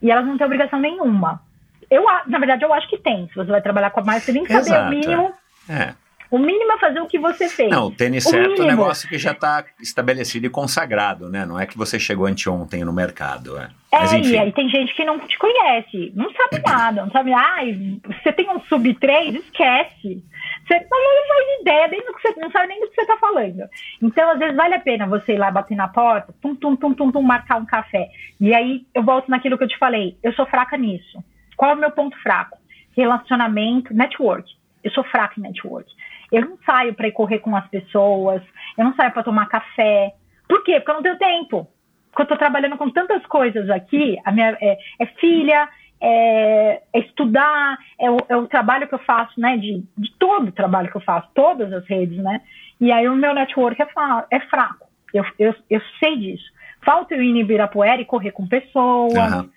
E elas não têm obrigação nenhuma eu, na verdade, eu acho que tem. Se você vai trabalhar com a marca, você tem que saber o mínimo. É. O mínimo é fazer o que você fez. Não, o tênis o certo mínimo. é um negócio que já está estabelecido e consagrado, né? Não é que você chegou anteontem no mercado. É, é Mas, enfim. e aí tem gente que não te conhece, não sabe nada, não sabe. Ai, você tem um sub 3, esquece. Você não faz ideia, nem do que você, não sabe nem do que você está falando. Então, às vezes, vale a pena você ir lá bater na porta, tum, tum, tum, tum, tum, marcar um café. E aí eu volto naquilo que eu te falei. Eu sou fraca nisso. Qual é o meu ponto fraco? Relacionamento, network. Eu sou fraca em network. Eu não saio para ir correr com as pessoas, eu não saio para tomar café. Por quê? Porque eu não tenho tempo. Porque eu estou trabalhando com tantas coisas aqui. A minha é, é filha, é, é estudar, é o, é o, trabalho que eu faço, né? De, de, todo o trabalho que eu faço, todas as redes, né? E aí o meu network é, é fraco. Eu, eu, eu sei disso. Falta eu ir em Ibirapuera e correr com pessoas. Uhum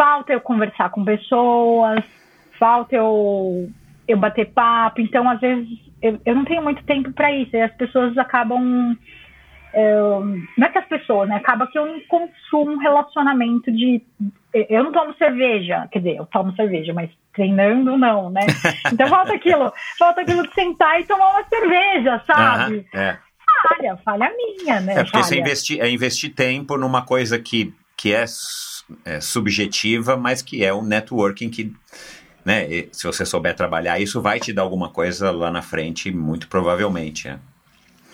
falta eu conversar com pessoas, falta eu, eu bater papo. Então, às vezes, eu, eu não tenho muito tempo para isso. E as pessoas acabam. Eu, não é que as pessoas, né? Acaba que eu não consumo um relacionamento de. Eu não tomo cerveja, quer dizer, eu tomo cerveja, mas treinando não, né? Então falta aquilo, falta aquilo de sentar e tomar uma cerveja, sabe? é. Falha, falha minha, né? É porque falha. você investir, é investir tempo numa coisa que, que é é, subjetiva, mas que é um networking que, né, se você souber trabalhar isso, vai te dar alguma coisa lá na frente, muito provavelmente. Né?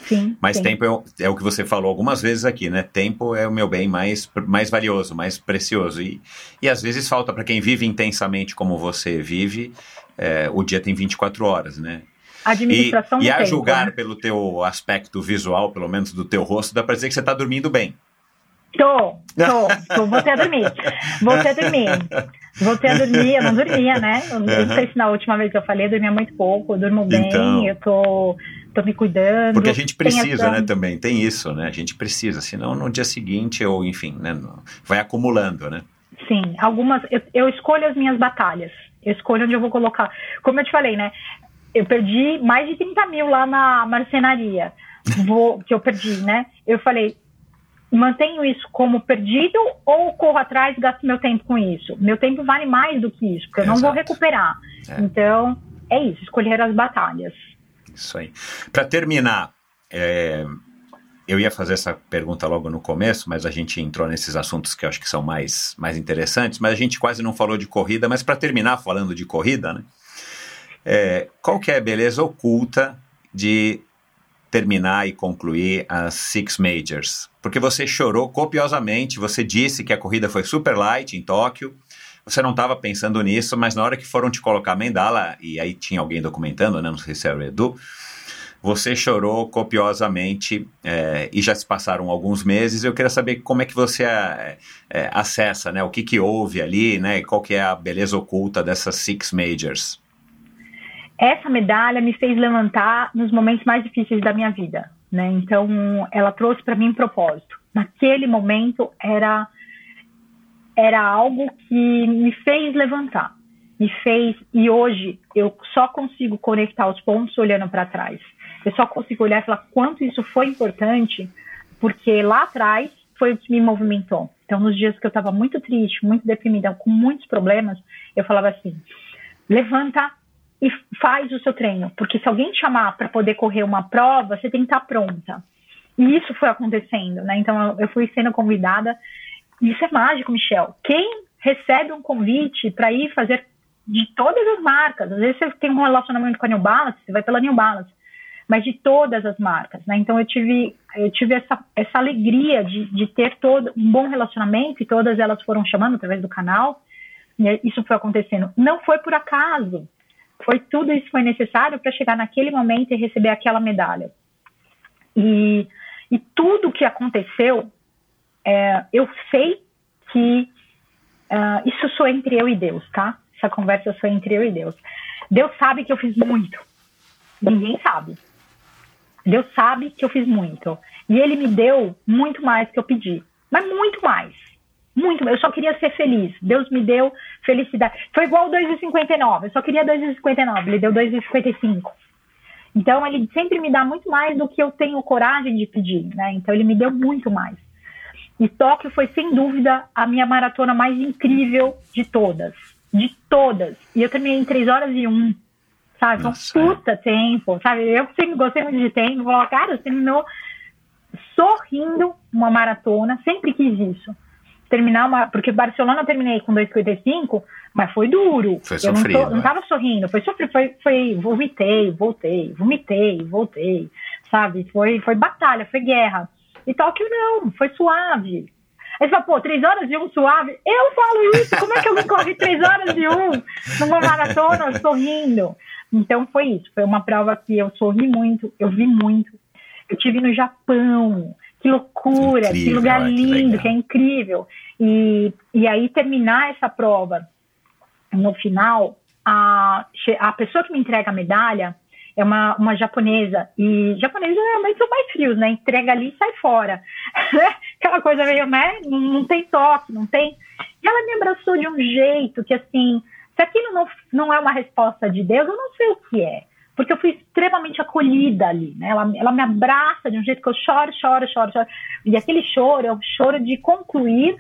Sim, mas sim. tempo é, é, o que você falou algumas vezes aqui, né? Tempo é o meu bem mais, mais valioso, mais precioso. E, e às vezes falta para quem vive intensamente como você vive, é, o dia tem 24 horas, né? Administração e, e a tempo, julgar né? pelo teu aspecto visual, pelo menos do teu rosto, dá para dizer que você está dormindo bem. Tô, tô, tô, voltei a dormir. Voltei a dormir. Voltei a dormir, eu não dormia, né? Eu não uhum. sei se na última vez que eu falei, eu dormia muito pouco, eu durmo bem, então, eu tô, tô me cuidando. Porque a gente precisa, né, também, tem isso, né? A gente precisa, senão no dia seguinte, ou enfim, né, vai acumulando, né? Sim, algumas, eu, eu escolho as minhas batalhas, eu escolho onde eu vou colocar. Como eu te falei, né? Eu perdi mais de 30 mil lá na marcenaria, vou, que eu perdi, né? Eu falei, mantenho isso como perdido ou corro atrás e gasto meu tempo com isso? Meu tempo vale mais do que isso, porque eu não vou recuperar. É. Então, é isso, escolher as batalhas. Isso aí. Para terminar, é, eu ia fazer essa pergunta logo no começo, mas a gente entrou nesses assuntos que eu acho que são mais, mais interessantes, mas a gente quase não falou de corrida, mas para terminar falando de corrida, né? É, qual que é a beleza oculta de terminar e concluir as Six Majors? Porque você chorou copiosamente, você disse que a corrida foi super light em Tóquio, você não estava pensando nisso, mas na hora que foram te colocar a mandala, e aí tinha alguém documentando, né? não sei se era o Edu, você chorou copiosamente é, e já se passaram alguns meses. Eu queria saber como é que você é, é, acessa, né? O que, que houve ali, né? Qual que é a beleza oculta dessas Six Majors? Essa medalha me fez levantar nos momentos mais difíceis da minha vida, né? Então, ela trouxe para mim um propósito. Naquele momento era era algo que me fez levantar, me fez e hoje eu só consigo conectar os pontos olhando para trás. Eu só consigo olhar e falar quanto isso foi importante, porque lá atrás foi o que me movimentou. Então, nos dias que eu estava muito triste, muito deprimida, com muitos problemas, eu falava assim: levanta e faz o seu treino, porque se alguém te chamar para poder correr uma prova, você tem que estar tá pronta. E isso foi acontecendo, né? Então eu fui sendo convidada. Isso é mágico, Michel. Quem recebe um convite para ir fazer de todas as marcas, às vezes você tem um relacionamento com a New Balance, você vai pela New Balance, mas de todas as marcas, né? Então eu tive eu tive essa, essa alegria de, de ter todo um bom relacionamento e todas elas foram chamando através do canal. E isso foi acontecendo. Não foi por acaso foi tudo isso foi necessário para chegar naquele momento e receber aquela medalha. E, e tudo que aconteceu, é, eu sei que uh, isso sou entre eu e Deus, tá? Essa conversa foi entre eu e Deus. Deus sabe que eu fiz muito. Ninguém sabe. Deus sabe que eu fiz muito. E Ele me deu muito mais que eu pedi. Mas muito mais. Muito, eu só queria ser feliz. Deus me deu felicidade. Foi igual 2,59. Eu só queria 2,59. Ele deu 2,55. Então, ele sempre me dá muito mais do que eu tenho coragem de pedir, né? Então, ele me deu muito mais. E Tóquio foi, sem dúvida, a minha maratona mais incrível de todas. De todas. E eu terminei em 3 horas e 1. Sabe? Foi um puta tempo, sabe? Eu sempre gostei muito de tempo. Falei, cara, você terminou sorrindo uma maratona. Sempre quis isso terminar uma. Porque Barcelona eu terminei com 2,55, mas foi duro. Foi sofrido. Eu não, tô, não tava sorrindo, foi sofrido, foi, foi vomitei, voltei, vomitei, voltei, sabe? Foi, foi batalha, foi guerra. E Tóquio não, foi suave. Aí você fala, pô, três horas de um suave? Eu falo isso, como é que eu me corri três horas de um numa maratona sorrindo? Então foi isso, foi uma prova que eu sorri muito, eu vi muito. Eu tive no Japão, que loucura, incrível, que lugar lindo, que, que, é incrível. E, e aí terminar essa prova no final, a, a pessoa que me entrega a medalha é uma, uma japonesa, e japoneses realmente são mais frios, né? Entrega ali e sai fora. Aquela coisa meio, né? Não, não tem toque, não tem. E ela me abraçou de um jeito que, assim, se aquilo não, não é uma resposta de Deus, eu não sei o que é porque eu fui extremamente acolhida ali, né? Ela, ela me abraça de um jeito que eu choro, choro, choro, choro. E aquele choro é o choro de concluir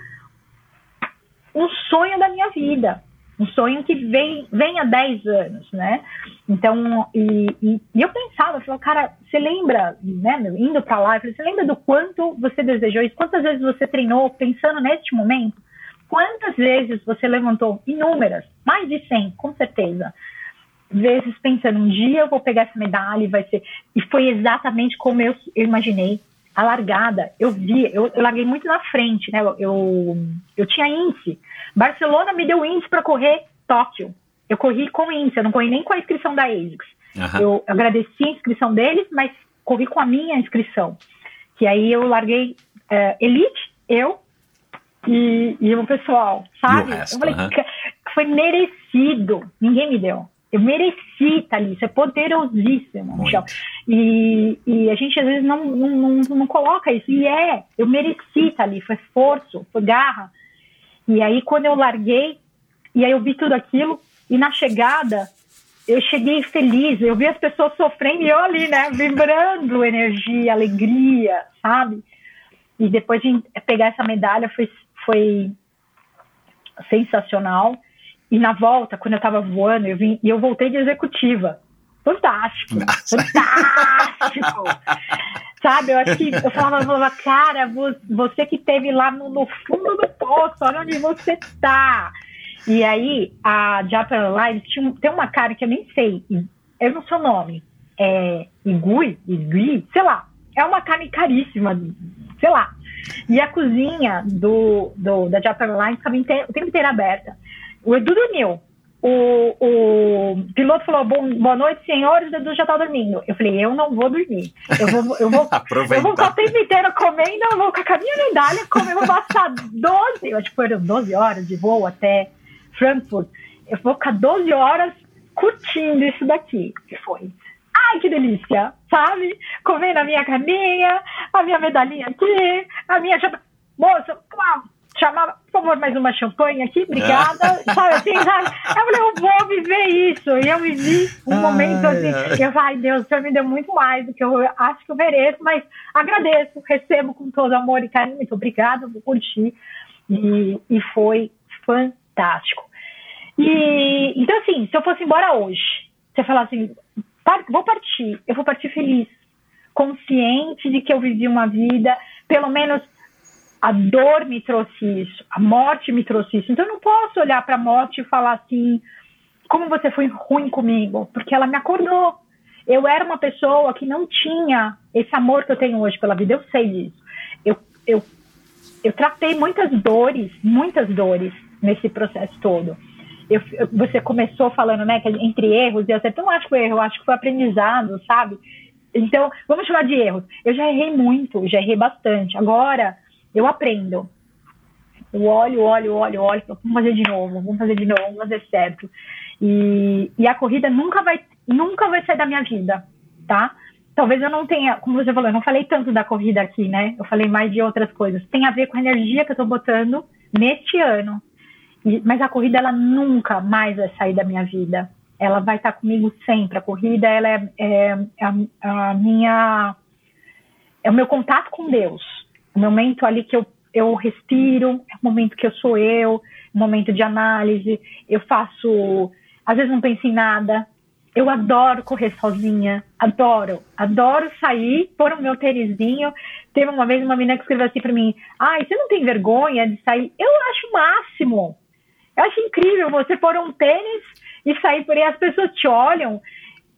um sonho da minha vida, um sonho que vem, vem há 10 anos, né? Então, e, e, e eu pensava, eu falei, cara, você lembra, né, indo para lá, eu falei, você lembra do quanto você desejou isso? Quantas vezes você treinou pensando neste momento? Quantas vezes você levantou? Inúmeras, mais de 100, com certeza vezes pensando, um dia eu vou pegar essa medalha e vai ser. E foi exatamente como eu, eu imaginei. A largada, eu vi, eu, eu larguei muito na frente, né? Eu, eu, eu tinha índice. Barcelona me deu índice para correr Tóquio. Eu corri com índice, eu não corri nem com a inscrição da ASICS. Uhum. Eu agradeci a inscrição deles, mas corri com a minha inscrição. Que aí eu larguei uh, Elite, eu e, e o pessoal, sabe? Resto, eu falei, uhum. foi merecido. Ninguém me deu. Eu mereci estar ali, isso é poderosíssimo, Michel. E, e a gente às vezes não, não, não, não, coloca isso. E é, eu mereci estar ali, foi esforço, foi garra. E aí quando eu larguei, e aí eu vi tudo aquilo, e na chegada, eu cheguei feliz, eu vi as pessoas sofrendo e eu ali, né, vibrando energia, alegria, sabe? E depois de pegar essa medalha foi, foi sensacional. E na volta, quando eu tava voando, eu vim e eu voltei de executiva. Fantástico! Nossa. Fantástico! Sabe, eu acho que eu falava, eu falava, cara, você que teve lá no, no, fundo do poço, olha onde você tá. E aí, a Japan Airlines tinha, tem uma cara que eu nem sei, eu não sei o nome, é Igui, Igui, sei lá, é uma carne caríssima, sei lá. E a cozinha do, do da Japan Airlines estava o tempo inteiro aberta. O Edu dormiu. O, o piloto falou: boa noite, senhores. O Edu já tá dormindo. Eu falei: eu não vou dormir. Eu vou, eu vou, eu vou ficar o tempo inteiro comendo. Eu vou com a minha medalha comer. Eu vou passar 12, eu acho que foram 12 horas de voo até Frankfurt. Eu vou ficar 12 horas curtindo isso daqui. Que foi. Ai, que delícia, sabe? Comendo a minha carninha, a minha medalhinha aqui, a minha chapa. Moça, chamava, por favor, mais uma champanhe aqui, obrigada. sabe assim, sabe? Eu falei, eu vou viver isso. E eu vivi um momento assim, eu falei, ai Deus, o senhor me deu muito mais do que eu acho que eu mereço, mas agradeço, recebo com todo amor e carinho, muito obrigada, vou curtir. E, e foi fantástico. E então, assim, se eu fosse embora hoje, você falar assim, vou partir, eu vou partir feliz, consciente de que eu vivi uma vida, pelo menos a dor me trouxe isso, a morte me trouxe isso. Então eu não posso olhar para a morte e falar assim, como você foi ruim comigo, porque ela me acordou. Eu era uma pessoa que não tinha esse amor que eu tenho hoje pela vida, eu sei disso. Eu, eu, eu tratei muitas dores, muitas dores nesse processo todo. Eu, você começou falando, né, que entre erros e acertos, não acho que foi erro, acho que foi aprendizado, sabe? Então, vamos chamar de erros. Eu já errei muito, já errei bastante. Agora, eu aprendo. Eu olho, olho, olho, olho, vamos fazer de novo, vamos fazer de novo, vamos fazer certo. E, e a corrida nunca vai, nunca vai sair da minha vida, tá? Talvez eu não tenha, como você falou, eu não falei tanto da corrida aqui, né? Eu falei mais de outras coisas. Tem a ver com a energia que eu tô botando neste ano. E, mas a corrida, ela nunca mais vai sair da minha vida. Ela vai estar comigo sempre. A corrida, ela é, é, é a, a minha. É o meu contato com Deus o momento ali que eu, eu respiro, é o momento que eu sou eu, o momento de análise, eu faço, às vezes não penso em nada, eu adoro correr sozinha, adoro, adoro sair, pôr o meu tênisinho. Teve uma vez uma menina que escreveu assim para mim: Ai, você não tem vergonha de sair? Eu acho o máximo. Eu acho incrível você pôr um tênis e sair por aí, as pessoas te olham.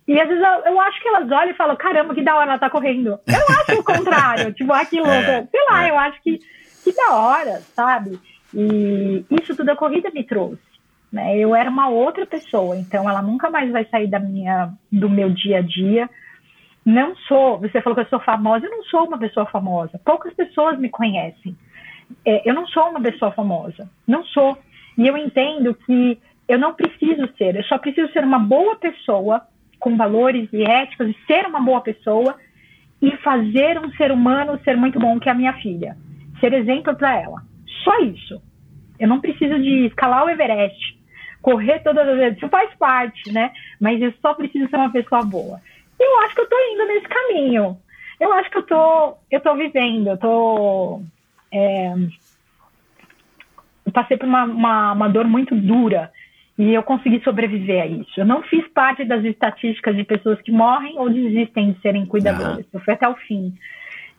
E às vezes eu, eu, acho que elas olham e falam, caramba, que da hora ela tá correndo. Eu acho o contrário, tipo, aquilo, é, sei lá, é. eu acho que, que da hora, sabe? E isso tudo a corrida me trouxe. Né? Eu era uma outra pessoa, então ela nunca mais vai sair da minha, do meu dia a dia. Não sou, você falou que eu sou famosa, eu não sou uma pessoa famosa. Poucas pessoas me conhecem. É, eu não sou uma pessoa famosa, não sou. E eu entendo que eu não preciso ser, eu só preciso ser uma boa pessoa com valores e éticos, e ser uma boa pessoa e fazer um ser humano ser muito bom, que é a minha filha. Ser exemplo para ela. Só isso. Eu não preciso de escalar o Everest, correr todas as vezes. Isso faz parte, né? Mas eu só preciso ser uma pessoa boa. Eu acho que eu tô indo nesse caminho. Eu acho que eu tô, eu tô vivendo, eu tô. É, eu passei por uma, uma, uma dor muito dura e eu consegui sobreviver a isso. Eu não fiz parte das estatísticas de pessoas que morrem ou desistem de serem cuidadores. Uhum. Eu fui até o fim.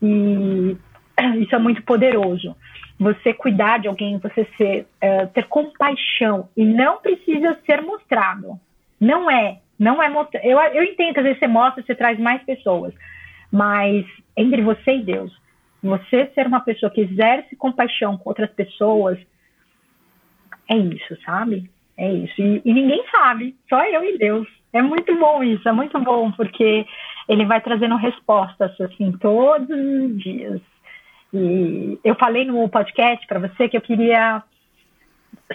E isso é muito poderoso. Você cuidar de alguém, você ser, uh, ter compaixão e não precisa ser mostrado. Não é, não é mostrado. Eu, eu entendo que às vezes você mostra, você traz mais pessoas, mas entre você e Deus, você ser uma pessoa que exerce compaixão com outras pessoas, é isso, sabe? É isso. E, e, ninguém sabe, só eu e Deus. É muito bom isso, é muito bom, porque ele vai trazendo respostas, assim, todos os dias. E eu falei no podcast para você que eu queria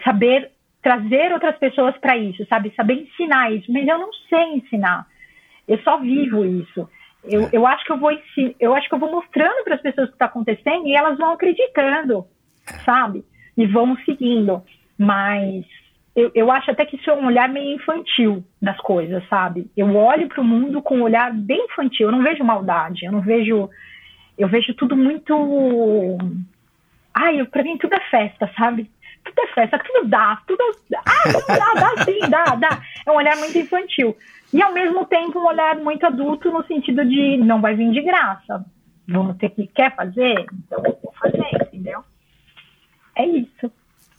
saber trazer outras pessoas para isso, sabe? Saber ensinar isso, mas eu não sei ensinar. Eu só vivo isso. Eu, eu acho que eu vou eu acho que eu vou mostrando para as pessoas o que está acontecendo e elas vão acreditando, sabe? E vão seguindo. Mas eu, eu acho até que isso é um olhar meio infantil das coisas, sabe? Eu olho para o mundo com um olhar bem infantil. Eu não vejo maldade, eu não vejo. Eu vejo tudo muito. Ai, para mim tudo é festa, sabe? Tudo é festa, tudo dá, tudo. Ah, dá, dá sim, dá, dá. É um olhar muito infantil. E ao mesmo tempo um olhar muito adulto no sentido de não vai vir de graça. Vamos ter que. Quer fazer? Então vou fazer, entendeu? É isso.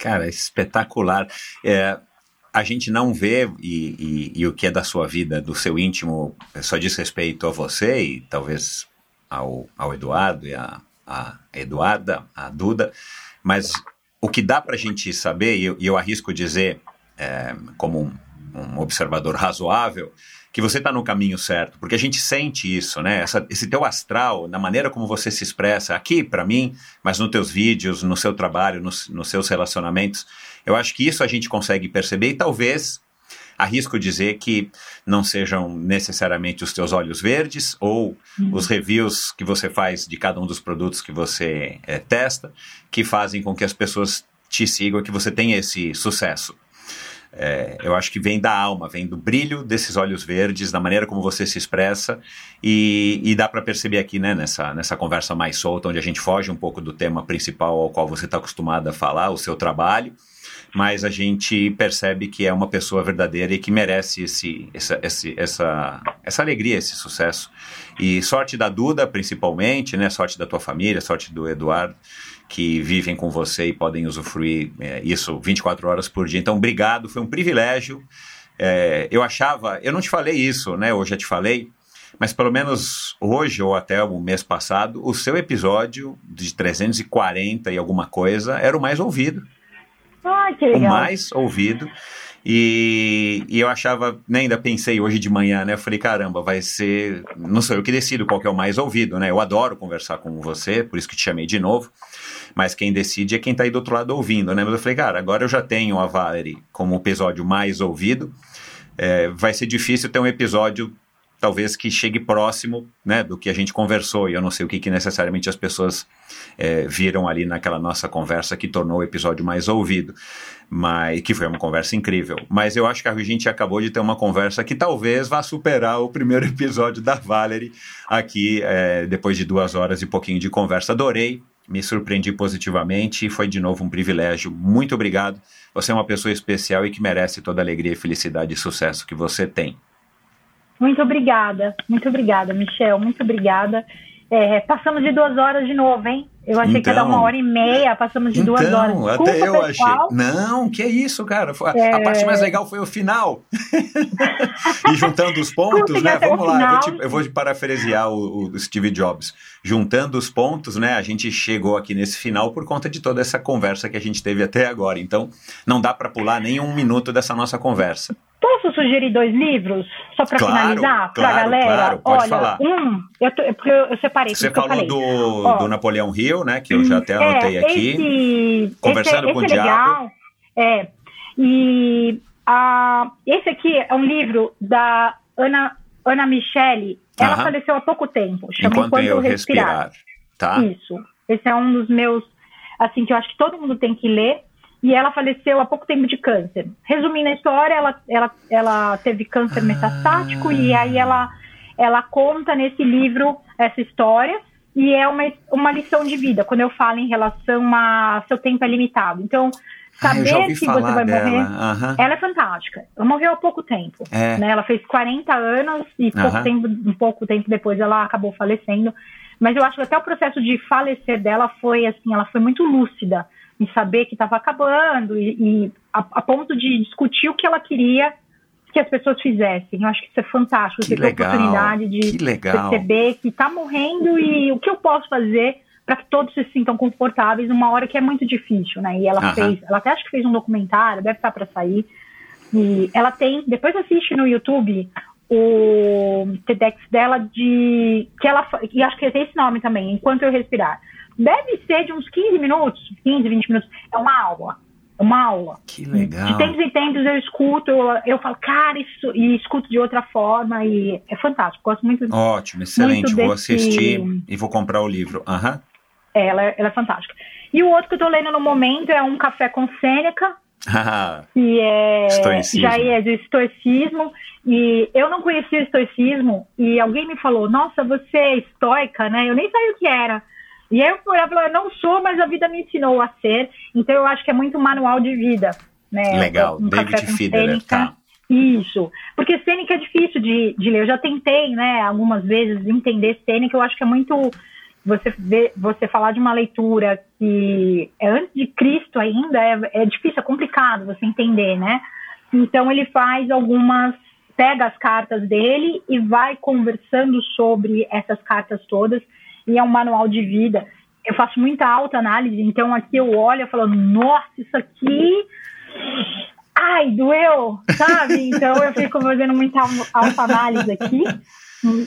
Cara, espetacular. É, a gente não vê, e, e, e, o que é da sua vida, do seu íntimo, só diz respeito a você e talvez ao, ao Eduardo e a, a Eduarda, a Duda, mas o que dá para a gente saber, e eu, eu arrisco dizer, é, como um, um observador razoável, que você está no caminho certo, porque a gente sente isso, né? Essa, esse teu astral, na maneira como você se expressa aqui para mim, mas nos teus vídeos, no seu trabalho, nos, nos seus relacionamentos, eu acho que isso a gente consegue perceber e talvez arrisco dizer que não sejam necessariamente os teus olhos verdes ou os reviews que você faz de cada um dos produtos que você é, testa que fazem com que as pessoas te sigam e que você tenha esse sucesso. É, eu acho que vem da alma, vem do brilho desses olhos verdes, da maneira como você se expressa, e, e dá para perceber aqui, né, nessa, nessa conversa mais solta, onde a gente foge um pouco do tema principal ao qual você está acostumado a falar, o seu trabalho, mas a gente percebe que é uma pessoa verdadeira e que merece esse, essa, esse, essa, essa alegria, esse sucesso. E sorte da Duda, principalmente, né, sorte da tua família, sorte do Eduardo que vivem com você e podem usufruir é, isso 24 horas por dia. Então, obrigado, foi um privilégio. É, eu achava, eu não te falei isso, né? Hoje já te falei, mas pelo menos hoje ou até o mês passado, o seu episódio de 340 e alguma coisa era o mais ouvido. Ah, que legal. O mais ouvido. E, e, eu achava, né, ainda pensei hoje de manhã, né? Eu falei, caramba, vai ser. Não sou eu que decido qual que é o mais ouvido, né? Eu adoro conversar com você, por isso que te chamei de novo. Mas quem decide é quem está aí do outro lado ouvindo, né? Mas eu falei, cara, agora eu já tenho a Valerie como episódio mais ouvido. É, vai ser difícil ter um episódio talvez que chegue próximo né, do que a gente conversou. E eu não sei o que, que necessariamente as pessoas é, viram ali naquela nossa conversa que tornou o episódio mais ouvido. Mas que foi uma conversa incrível. Mas eu acho que a gente acabou de ter uma conversa que talvez vá superar o primeiro episódio da Valerie aqui, é, depois de duas horas e pouquinho de conversa. Adorei, me surpreendi positivamente e foi de novo um privilégio. Muito obrigado. Você é uma pessoa especial e que merece toda a alegria, felicidade e sucesso que você tem. Muito obrigada, muito obrigada, Michel, muito obrigada. É, passamos de duas horas de novo, hein? Eu achei então, que ia dar uma hora e meia, passamos de então, duas horas. Desculpa, até eu pessoal. achei. Não, que é isso, cara. É... A parte mais legal foi o final. e juntando os pontos, né? Vamos lá, eu vou, te, eu vou parafrasear o, o, Steve Jobs. Juntando os pontos, né? A gente chegou aqui nesse final por conta de toda essa conversa que a gente teve até agora. Então, não dá para pular nem um minuto dessa nossa conversa. Posso sugerir dois livros? Só para claro, finalizar? Para claro, galera? Claro, pode Olha, falar. um, eu, tô, porque eu, eu separei. Você falou falou do, Ó, do Napoleão Hill, né? Que eu já até anotei é, aqui. Esse, Conversando esse, com esse o é Diabo. É. E a, esse aqui é um livro da Ana, Ana Michele. Ela Aham. faleceu há pouco tempo. Chama Enquanto, Enquanto eu Respirar. respirar. Tá? Isso. Esse é um dos meus, assim, que eu acho que todo mundo tem que ler. E ela faleceu há pouco tempo de câncer. Resumindo a história, ela, ela, ela teve câncer metastático e aí ela, ela conta nesse livro essa história. E é uma, uma lição de vida, quando eu falo em relação a seu tempo é limitado. Então, Ah, saber ouvi que você vai dela. morrer. Aham. Ela é fantástica. Ela morreu há pouco tempo. É. né? Ela fez 40 anos e pouco Aham. tempo, um pouco tempo depois ela acabou falecendo. Mas eu acho que até o processo de falecer dela foi assim, ela foi muito lúcida em saber que estava acabando e, e a, a ponto de discutir o que ela queria que as pessoas fizessem. Eu acho que isso é fantástico. Que Você ter a legal, oportunidade de que legal. perceber que está morrendo e o que eu posso fazer para que todos se sintam confortáveis numa hora que é muito difícil, né? E ela Aham. fez, ela até acho que fez um documentário, deve estar para sair. E ela tem, depois assiste no YouTube o TEDx dela de que ela e acho que tem esse nome também, enquanto eu respirar. Deve ser de uns 15 minutos, 15, 20 minutos. É uma aula. Uma aula. Que legal. De tempos em tempos eu escuto, eu, eu falo, cara, isso, e escuto de outra forma, e é fantástico. Gosto muito Ótimo, excelente. Muito Vou desse- assistir e vou comprar o livro. Ela, é- ela é fantástica. E o outro que eu tô lendo no momento é um café com Sêneca, que é Estoicismo. já é do estoicismo. E eu não conhecia o estoicismo, e alguém me falou, nossa, você é estoica, né? Eu nem sabia o que era. E aí eu falei, eu não sou, mas a vida me ensinou a ser. Então eu acho que é muito manual de vida. Né? Legal. Um David Fiedler, Sêneca. tá. Isso. Porque Sêneca é difícil de, de ler. Eu já tentei, né, algumas vezes entender Sêneca. Eu acho que é muito você ver, você falar de uma leitura que é antes de Cristo ainda é, é difícil, é complicado você entender, né? Então ele faz algumas pega as cartas dele e vai conversando sobre essas cartas todas e é um manual de vida. Eu faço muita autoanálise, então aqui eu olho e falo, nossa, isso aqui ai, doeu, sabe? Então eu fico fazendo muita autoanálise aqui.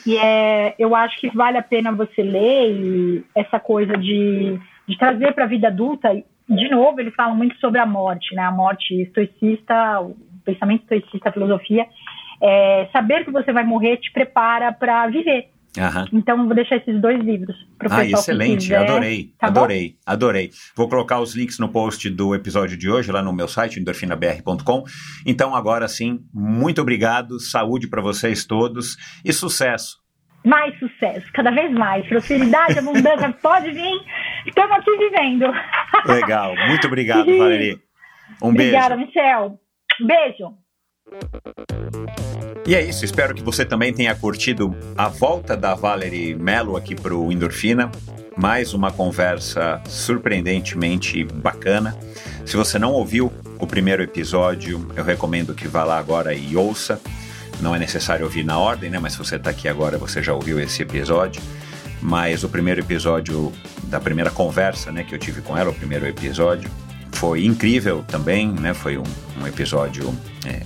E é, eu acho que vale a pena você ler e essa coisa de, de trazer para a vida adulta. De novo, eles falam muito sobre a morte, né? A morte estoicista, o pensamento estoicista, a filosofia, é, saber que você vai morrer te prepara para viver. Aham. Então, vou deixar esses dois livros para o Ah, pessoal excelente, adorei, Tá bom? adorei, adorei. Vou colocar os links no post do episódio de hoje lá no meu site, endorfinabr.com. Então, agora sim, muito obrigado, saúde para vocês todos e sucesso. Mais sucesso, cada vez mais. Prosperidade, abundância, pode vir. Estamos aqui vivendo. Legal, muito obrigado, Valerie. Um Obrigada, beijo. Michel. Beijo. E é isso, espero que você também tenha curtido a volta da Valerie Mello aqui para o Endorfina. Mais uma conversa surpreendentemente bacana. Se você não ouviu o primeiro episódio, eu recomendo que vá lá agora e ouça. Não é necessário ouvir na ordem, né? Mas se você está aqui agora, você já ouviu esse episódio. Mas o primeiro episódio da primeira conversa, né, que eu tive com ela, o primeiro episódio, foi incrível também, né? Foi um, um episódio é,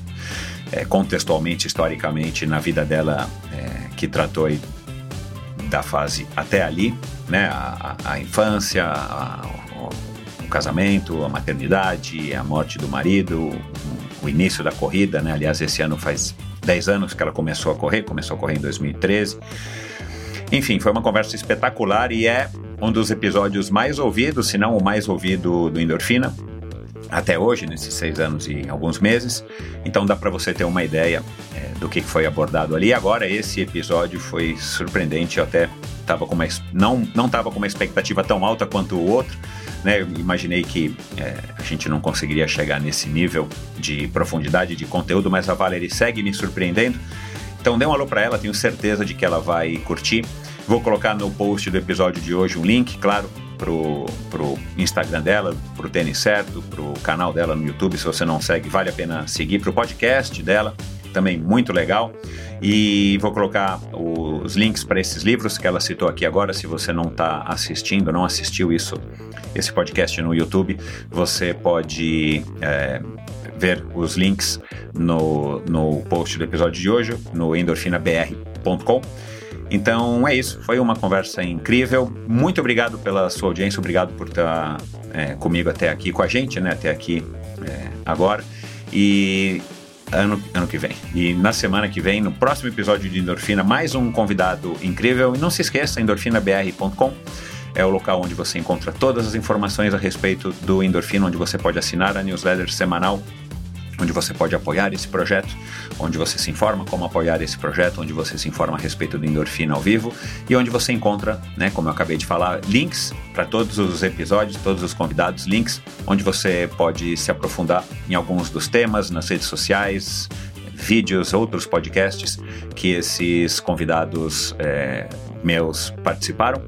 é, contextualmente, historicamente, na vida dela, é, que tratou aí da fase até ali, né? A, a- a infância, a- o, o casamento, a maternidade, a morte do marido, o, início da corrida, né? Aliás, esse ano faz 10 anos que ela começou a correr, começou a correr em 2013. Enfim, foi uma conversa espetacular e é um dos episódios mais ouvidos, se não o mais ouvido do Endorfina, até hoje, nesses seis anos e alguns meses. Então dá para você ter uma ideia é, do que foi abordado ali. Agora, esse episódio foi surpreendente, eu até tava com uma, não estava com uma expectativa tão alta quanto o outro. Né? Eu imaginei que é, a gente não conseguiria chegar nesse nível de profundidade de conteúdo, mas a Valerie segue me surpreendendo. Então dê um alô para ela, tenho certeza de que ela vai curtir. Vou colocar no post do episódio de hoje um link, claro, pro, pro Instagram dela, pro Tênis Certo, pro canal dela no YouTube. Se você não segue, vale a pena seguir, pro podcast dela, também muito legal. E vou colocar os links para esses livros que ela citou aqui agora. Se você não está assistindo, não assistiu isso, esse podcast no YouTube, você pode é, ver os links no, no post do episódio de hoje, no endorfinabr.com. Então é isso, foi uma conversa incrível. Muito obrigado pela sua audiência, obrigado por estar é, comigo até aqui, com a gente, né? Até aqui é, agora. E ano, ano que vem. E na semana que vem, no próximo episódio de Endorfina, mais um convidado incrível. E não se esqueça, endorfinabr.com é o local onde você encontra todas as informações a respeito do Endorfina, onde você pode assinar a newsletter semanal onde você pode apoiar esse projeto, onde você se informa como apoiar esse projeto, onde você se informa a respeito do Endorfina ao vivo e onde você encontra, né, como eu acabei de falar, links para todos os episódios, todos os convidados, links onde você pode se aprofundar em alguns dos temas nas redes sociais, vídeos, outros podcasts que esses convidados é, meus participaram.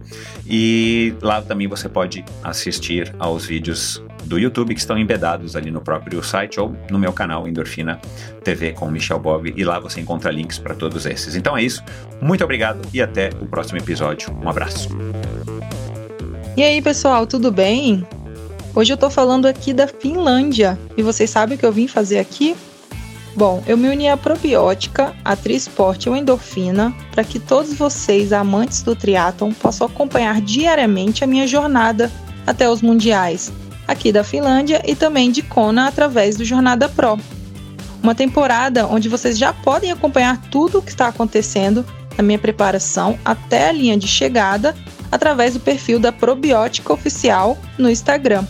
E lá também você pode assistir aos vídeos do YouTube que estão embedados ali no próprio site ou no meu canal Endorfina TV com Michel Bob e lá você encontra links para todos esses. Então é isso. Muito obrigado e até o próximo episódio. Um abraço. E aí, pessoal, tudo bem? Hoje eu tô falando aqui da Finlândia. E vocês sabem o que eu vim fazer aqui? Bom, eu me uni à Probiótica, a Trisport e o Endorfina para que todos vocês, amantes do triatlon, possam acompanhar diariamente a minha jornada até os mundiais, aqui da Finlândia e também de Kona através do Jornada Pro. Uma temporada onde vocês já podem acompanhar tudo o que está acontecendo na minha preparação até a linha de chegada através do perfil da Probiótica Oficial no Instagram.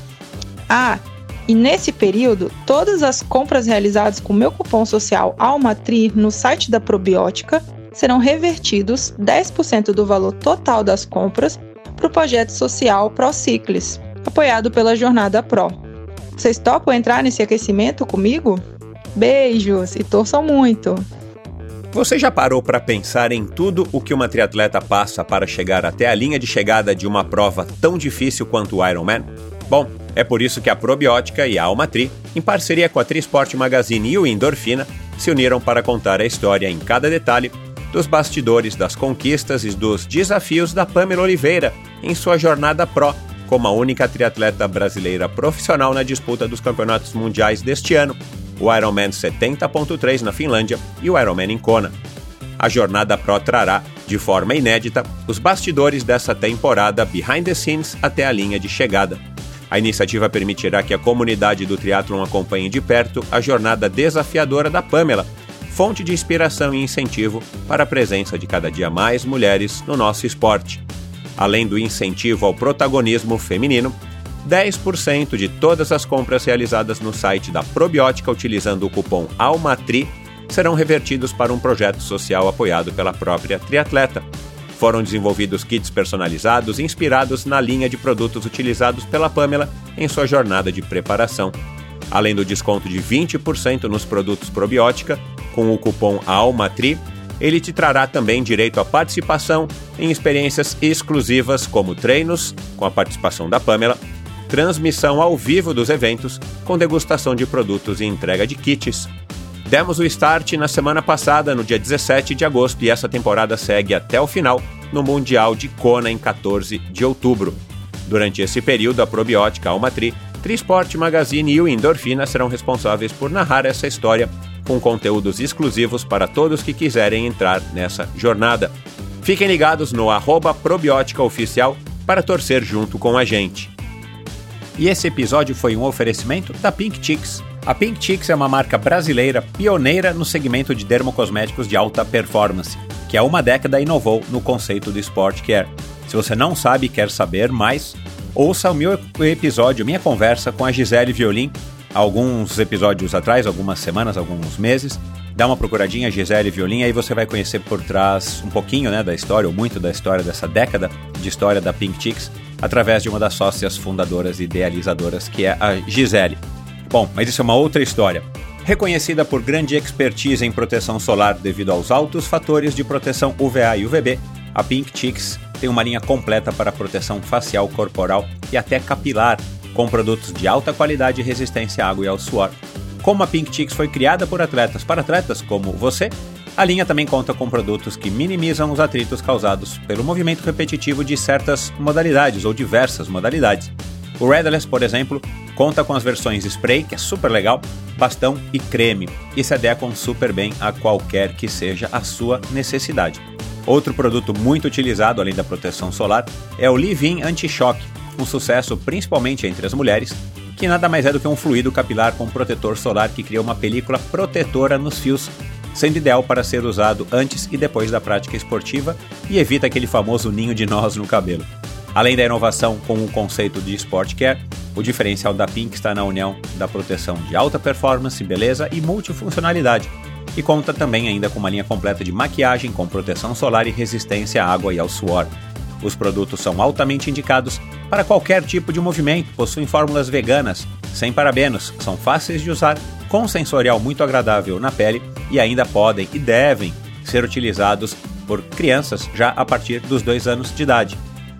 Ah, e nesse período, todas as compras realizadas com meu cupom social ALMATRI no site da Probiótica serão revertidos 10% do valor total das compras para o projeto social ProCiclis, apoiado pela Jornada Pro. Vocês topam entrar nesse aquecimento comigo? Beijos e torçam muito! Você já parou para pensar em tudo o que uma triatleta passa para chegar até a linha de chegada de uma prova tão difícil quanto o Ironman? Bom, é por isso que a Probiótica e a Almatri, em parceria com a Trisport Magazine e o Endorfina, se uniram para contar a história em cada detalhe dos bastidores das conquistas e dos desafios da Pamela Oliveira em sua jornada pro como a única triatleta brasileira profissional na disputa dos campeonatos mundiais deste ano, o Ironman 70.3 na Finlândia e o Ironman em Kona. A jornada Pro trará, de forma inédita, os bastidores dessa temporada behind the scenes até a linha de chegada. A iniciativa permitirá que a comunidade do triatlon acompanhe de perto a jornada desafiadora da Pamela, fonte de inspiração e incentivo para a presença de cada dia mais mulheres no nosso esporte. Além do incentivo ao protagonismo feminino, 10% de todas as compras realizadas no site da Probiótica utilizando o cupom ALMATRI serão revertidos para um projeto social apoiado pela própria triatleta. Foram desenvolvidos kits personalizados inspirados na linha de produtos utilizados pela Pamela em sua jornada de preparação. Além do desconto de 20% nos produtos probiótica, com o cupom ALMATRI, ele te trará também direito à participação em experiências exclusivas como treinos, com a participação da Pamela, transmissão ao vivo dos eventos, com degustação de produtos e entrega de kits. Demos o start na semana passada, no dia 17 de agosto, e essa temporada segue até o final no Mundial de Kona em 14 de outubro. Durante esse período, a probiótica Almatri, Trisport Magazine e o Endorfina serão responsáveis por narrar essa história com conteúdos exclusivos para todos que quiserem entrar nessa jornada. Fiquem ligados no arroba para torcer junto com a gente. E esse episódio foi um oferecimento da Pink Chicks. A Pink Chicks é uma marca brasileira pioneira no segmento de dermocosméticos de alta performance, que há uma década inovou no conceito do Sport Care. Se você não sabe e quer saber mais, ouça o meu episódio, minha conversa com a Gisele Violin, alguns episódios atrás, algumas semanas, alguns meses. Dá uma procuradinha, Gisele Violin, aí você vai conhecer por trás um pouquinho né, da história, ou muito da história dessa década de história da Pink Chicks, através de uma das sócias fundadoras e idealizadoras, que é a Gisele. Bom, mas isso é uma outra história. Reconhecida por grande expertise em proteção solar devido aos altos fatores de proteção UVA e UVB, a Pink Chicks tem uma linha completa para proteção facial, corporal e até capilar, com produtos de alta qualidade e resistência à água e ao suor. Como a Pink Chicks foi criada por atletas para atletas como você, a linha também conta com produtos que minimizam os atritos causados pelo movimento repetitivo de certas modalidades ou diversas modalidades. O Redless, por exemplo, conta com as versões spray, que é super legal, bastão e creme, e se adequam super bem a qualquer que seja a sua necessidade. Outro produto muito utilizado, além da proteção solar, é o Livin Anti-Choque, um sucesso principalmente entre as mulheres, que nada mais é do que um fluido capilar com protetor solar que cria uma película protetora nos fios, sendo ideal para ser usado antes e depois da prática esportiva e evita aquele famoso ninho de nós no cabelo. Além da inovação com o conceito de Sport Care, o diferencial da Pink está na união da proteção de alta performance, beleza e multifuncionalidade, e conta também ainda com uma linha completa de maquiagem com proteção solar e resistência à água e ao suor. Os produtos são altamente indicados para qualquer tipo de movimento, possuem fórmulas veganas, sem parabenos, são fáceis de usar, com sensorial muito agradável na pele e ainda podem e devem ser utilizados por crianças já a partir dos dois anos de idade.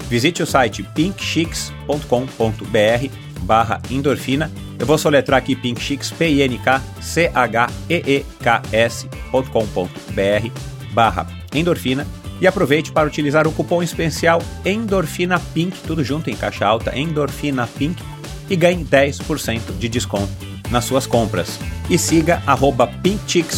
Visite o site pinkchicks.com.br barra endorfina. Eu vou soletrar aqui pinkchicks, P-I-N-K-C-H-E-E-K-S.com.br barra endorfina e aproveite para utilizar o cupom especial Endorfina Pink, tudo junto em caixa alta, Endorfina Pink, e ganhe 10% de desconto nas suas compras. E siga arroba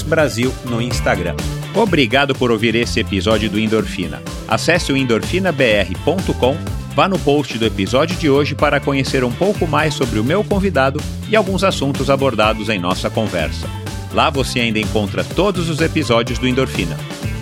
Brasil no Instagram. Obrigado por ouvir esse episódio do Endorfina. Acesse o endorfinabr.com, vá no post do episódio de hoje para conhecer um pouco mais sobre o meu convidado e alguns assuntos abordados em nossa conversa. Lá você ainda encontra todos os episódios do Endorfina.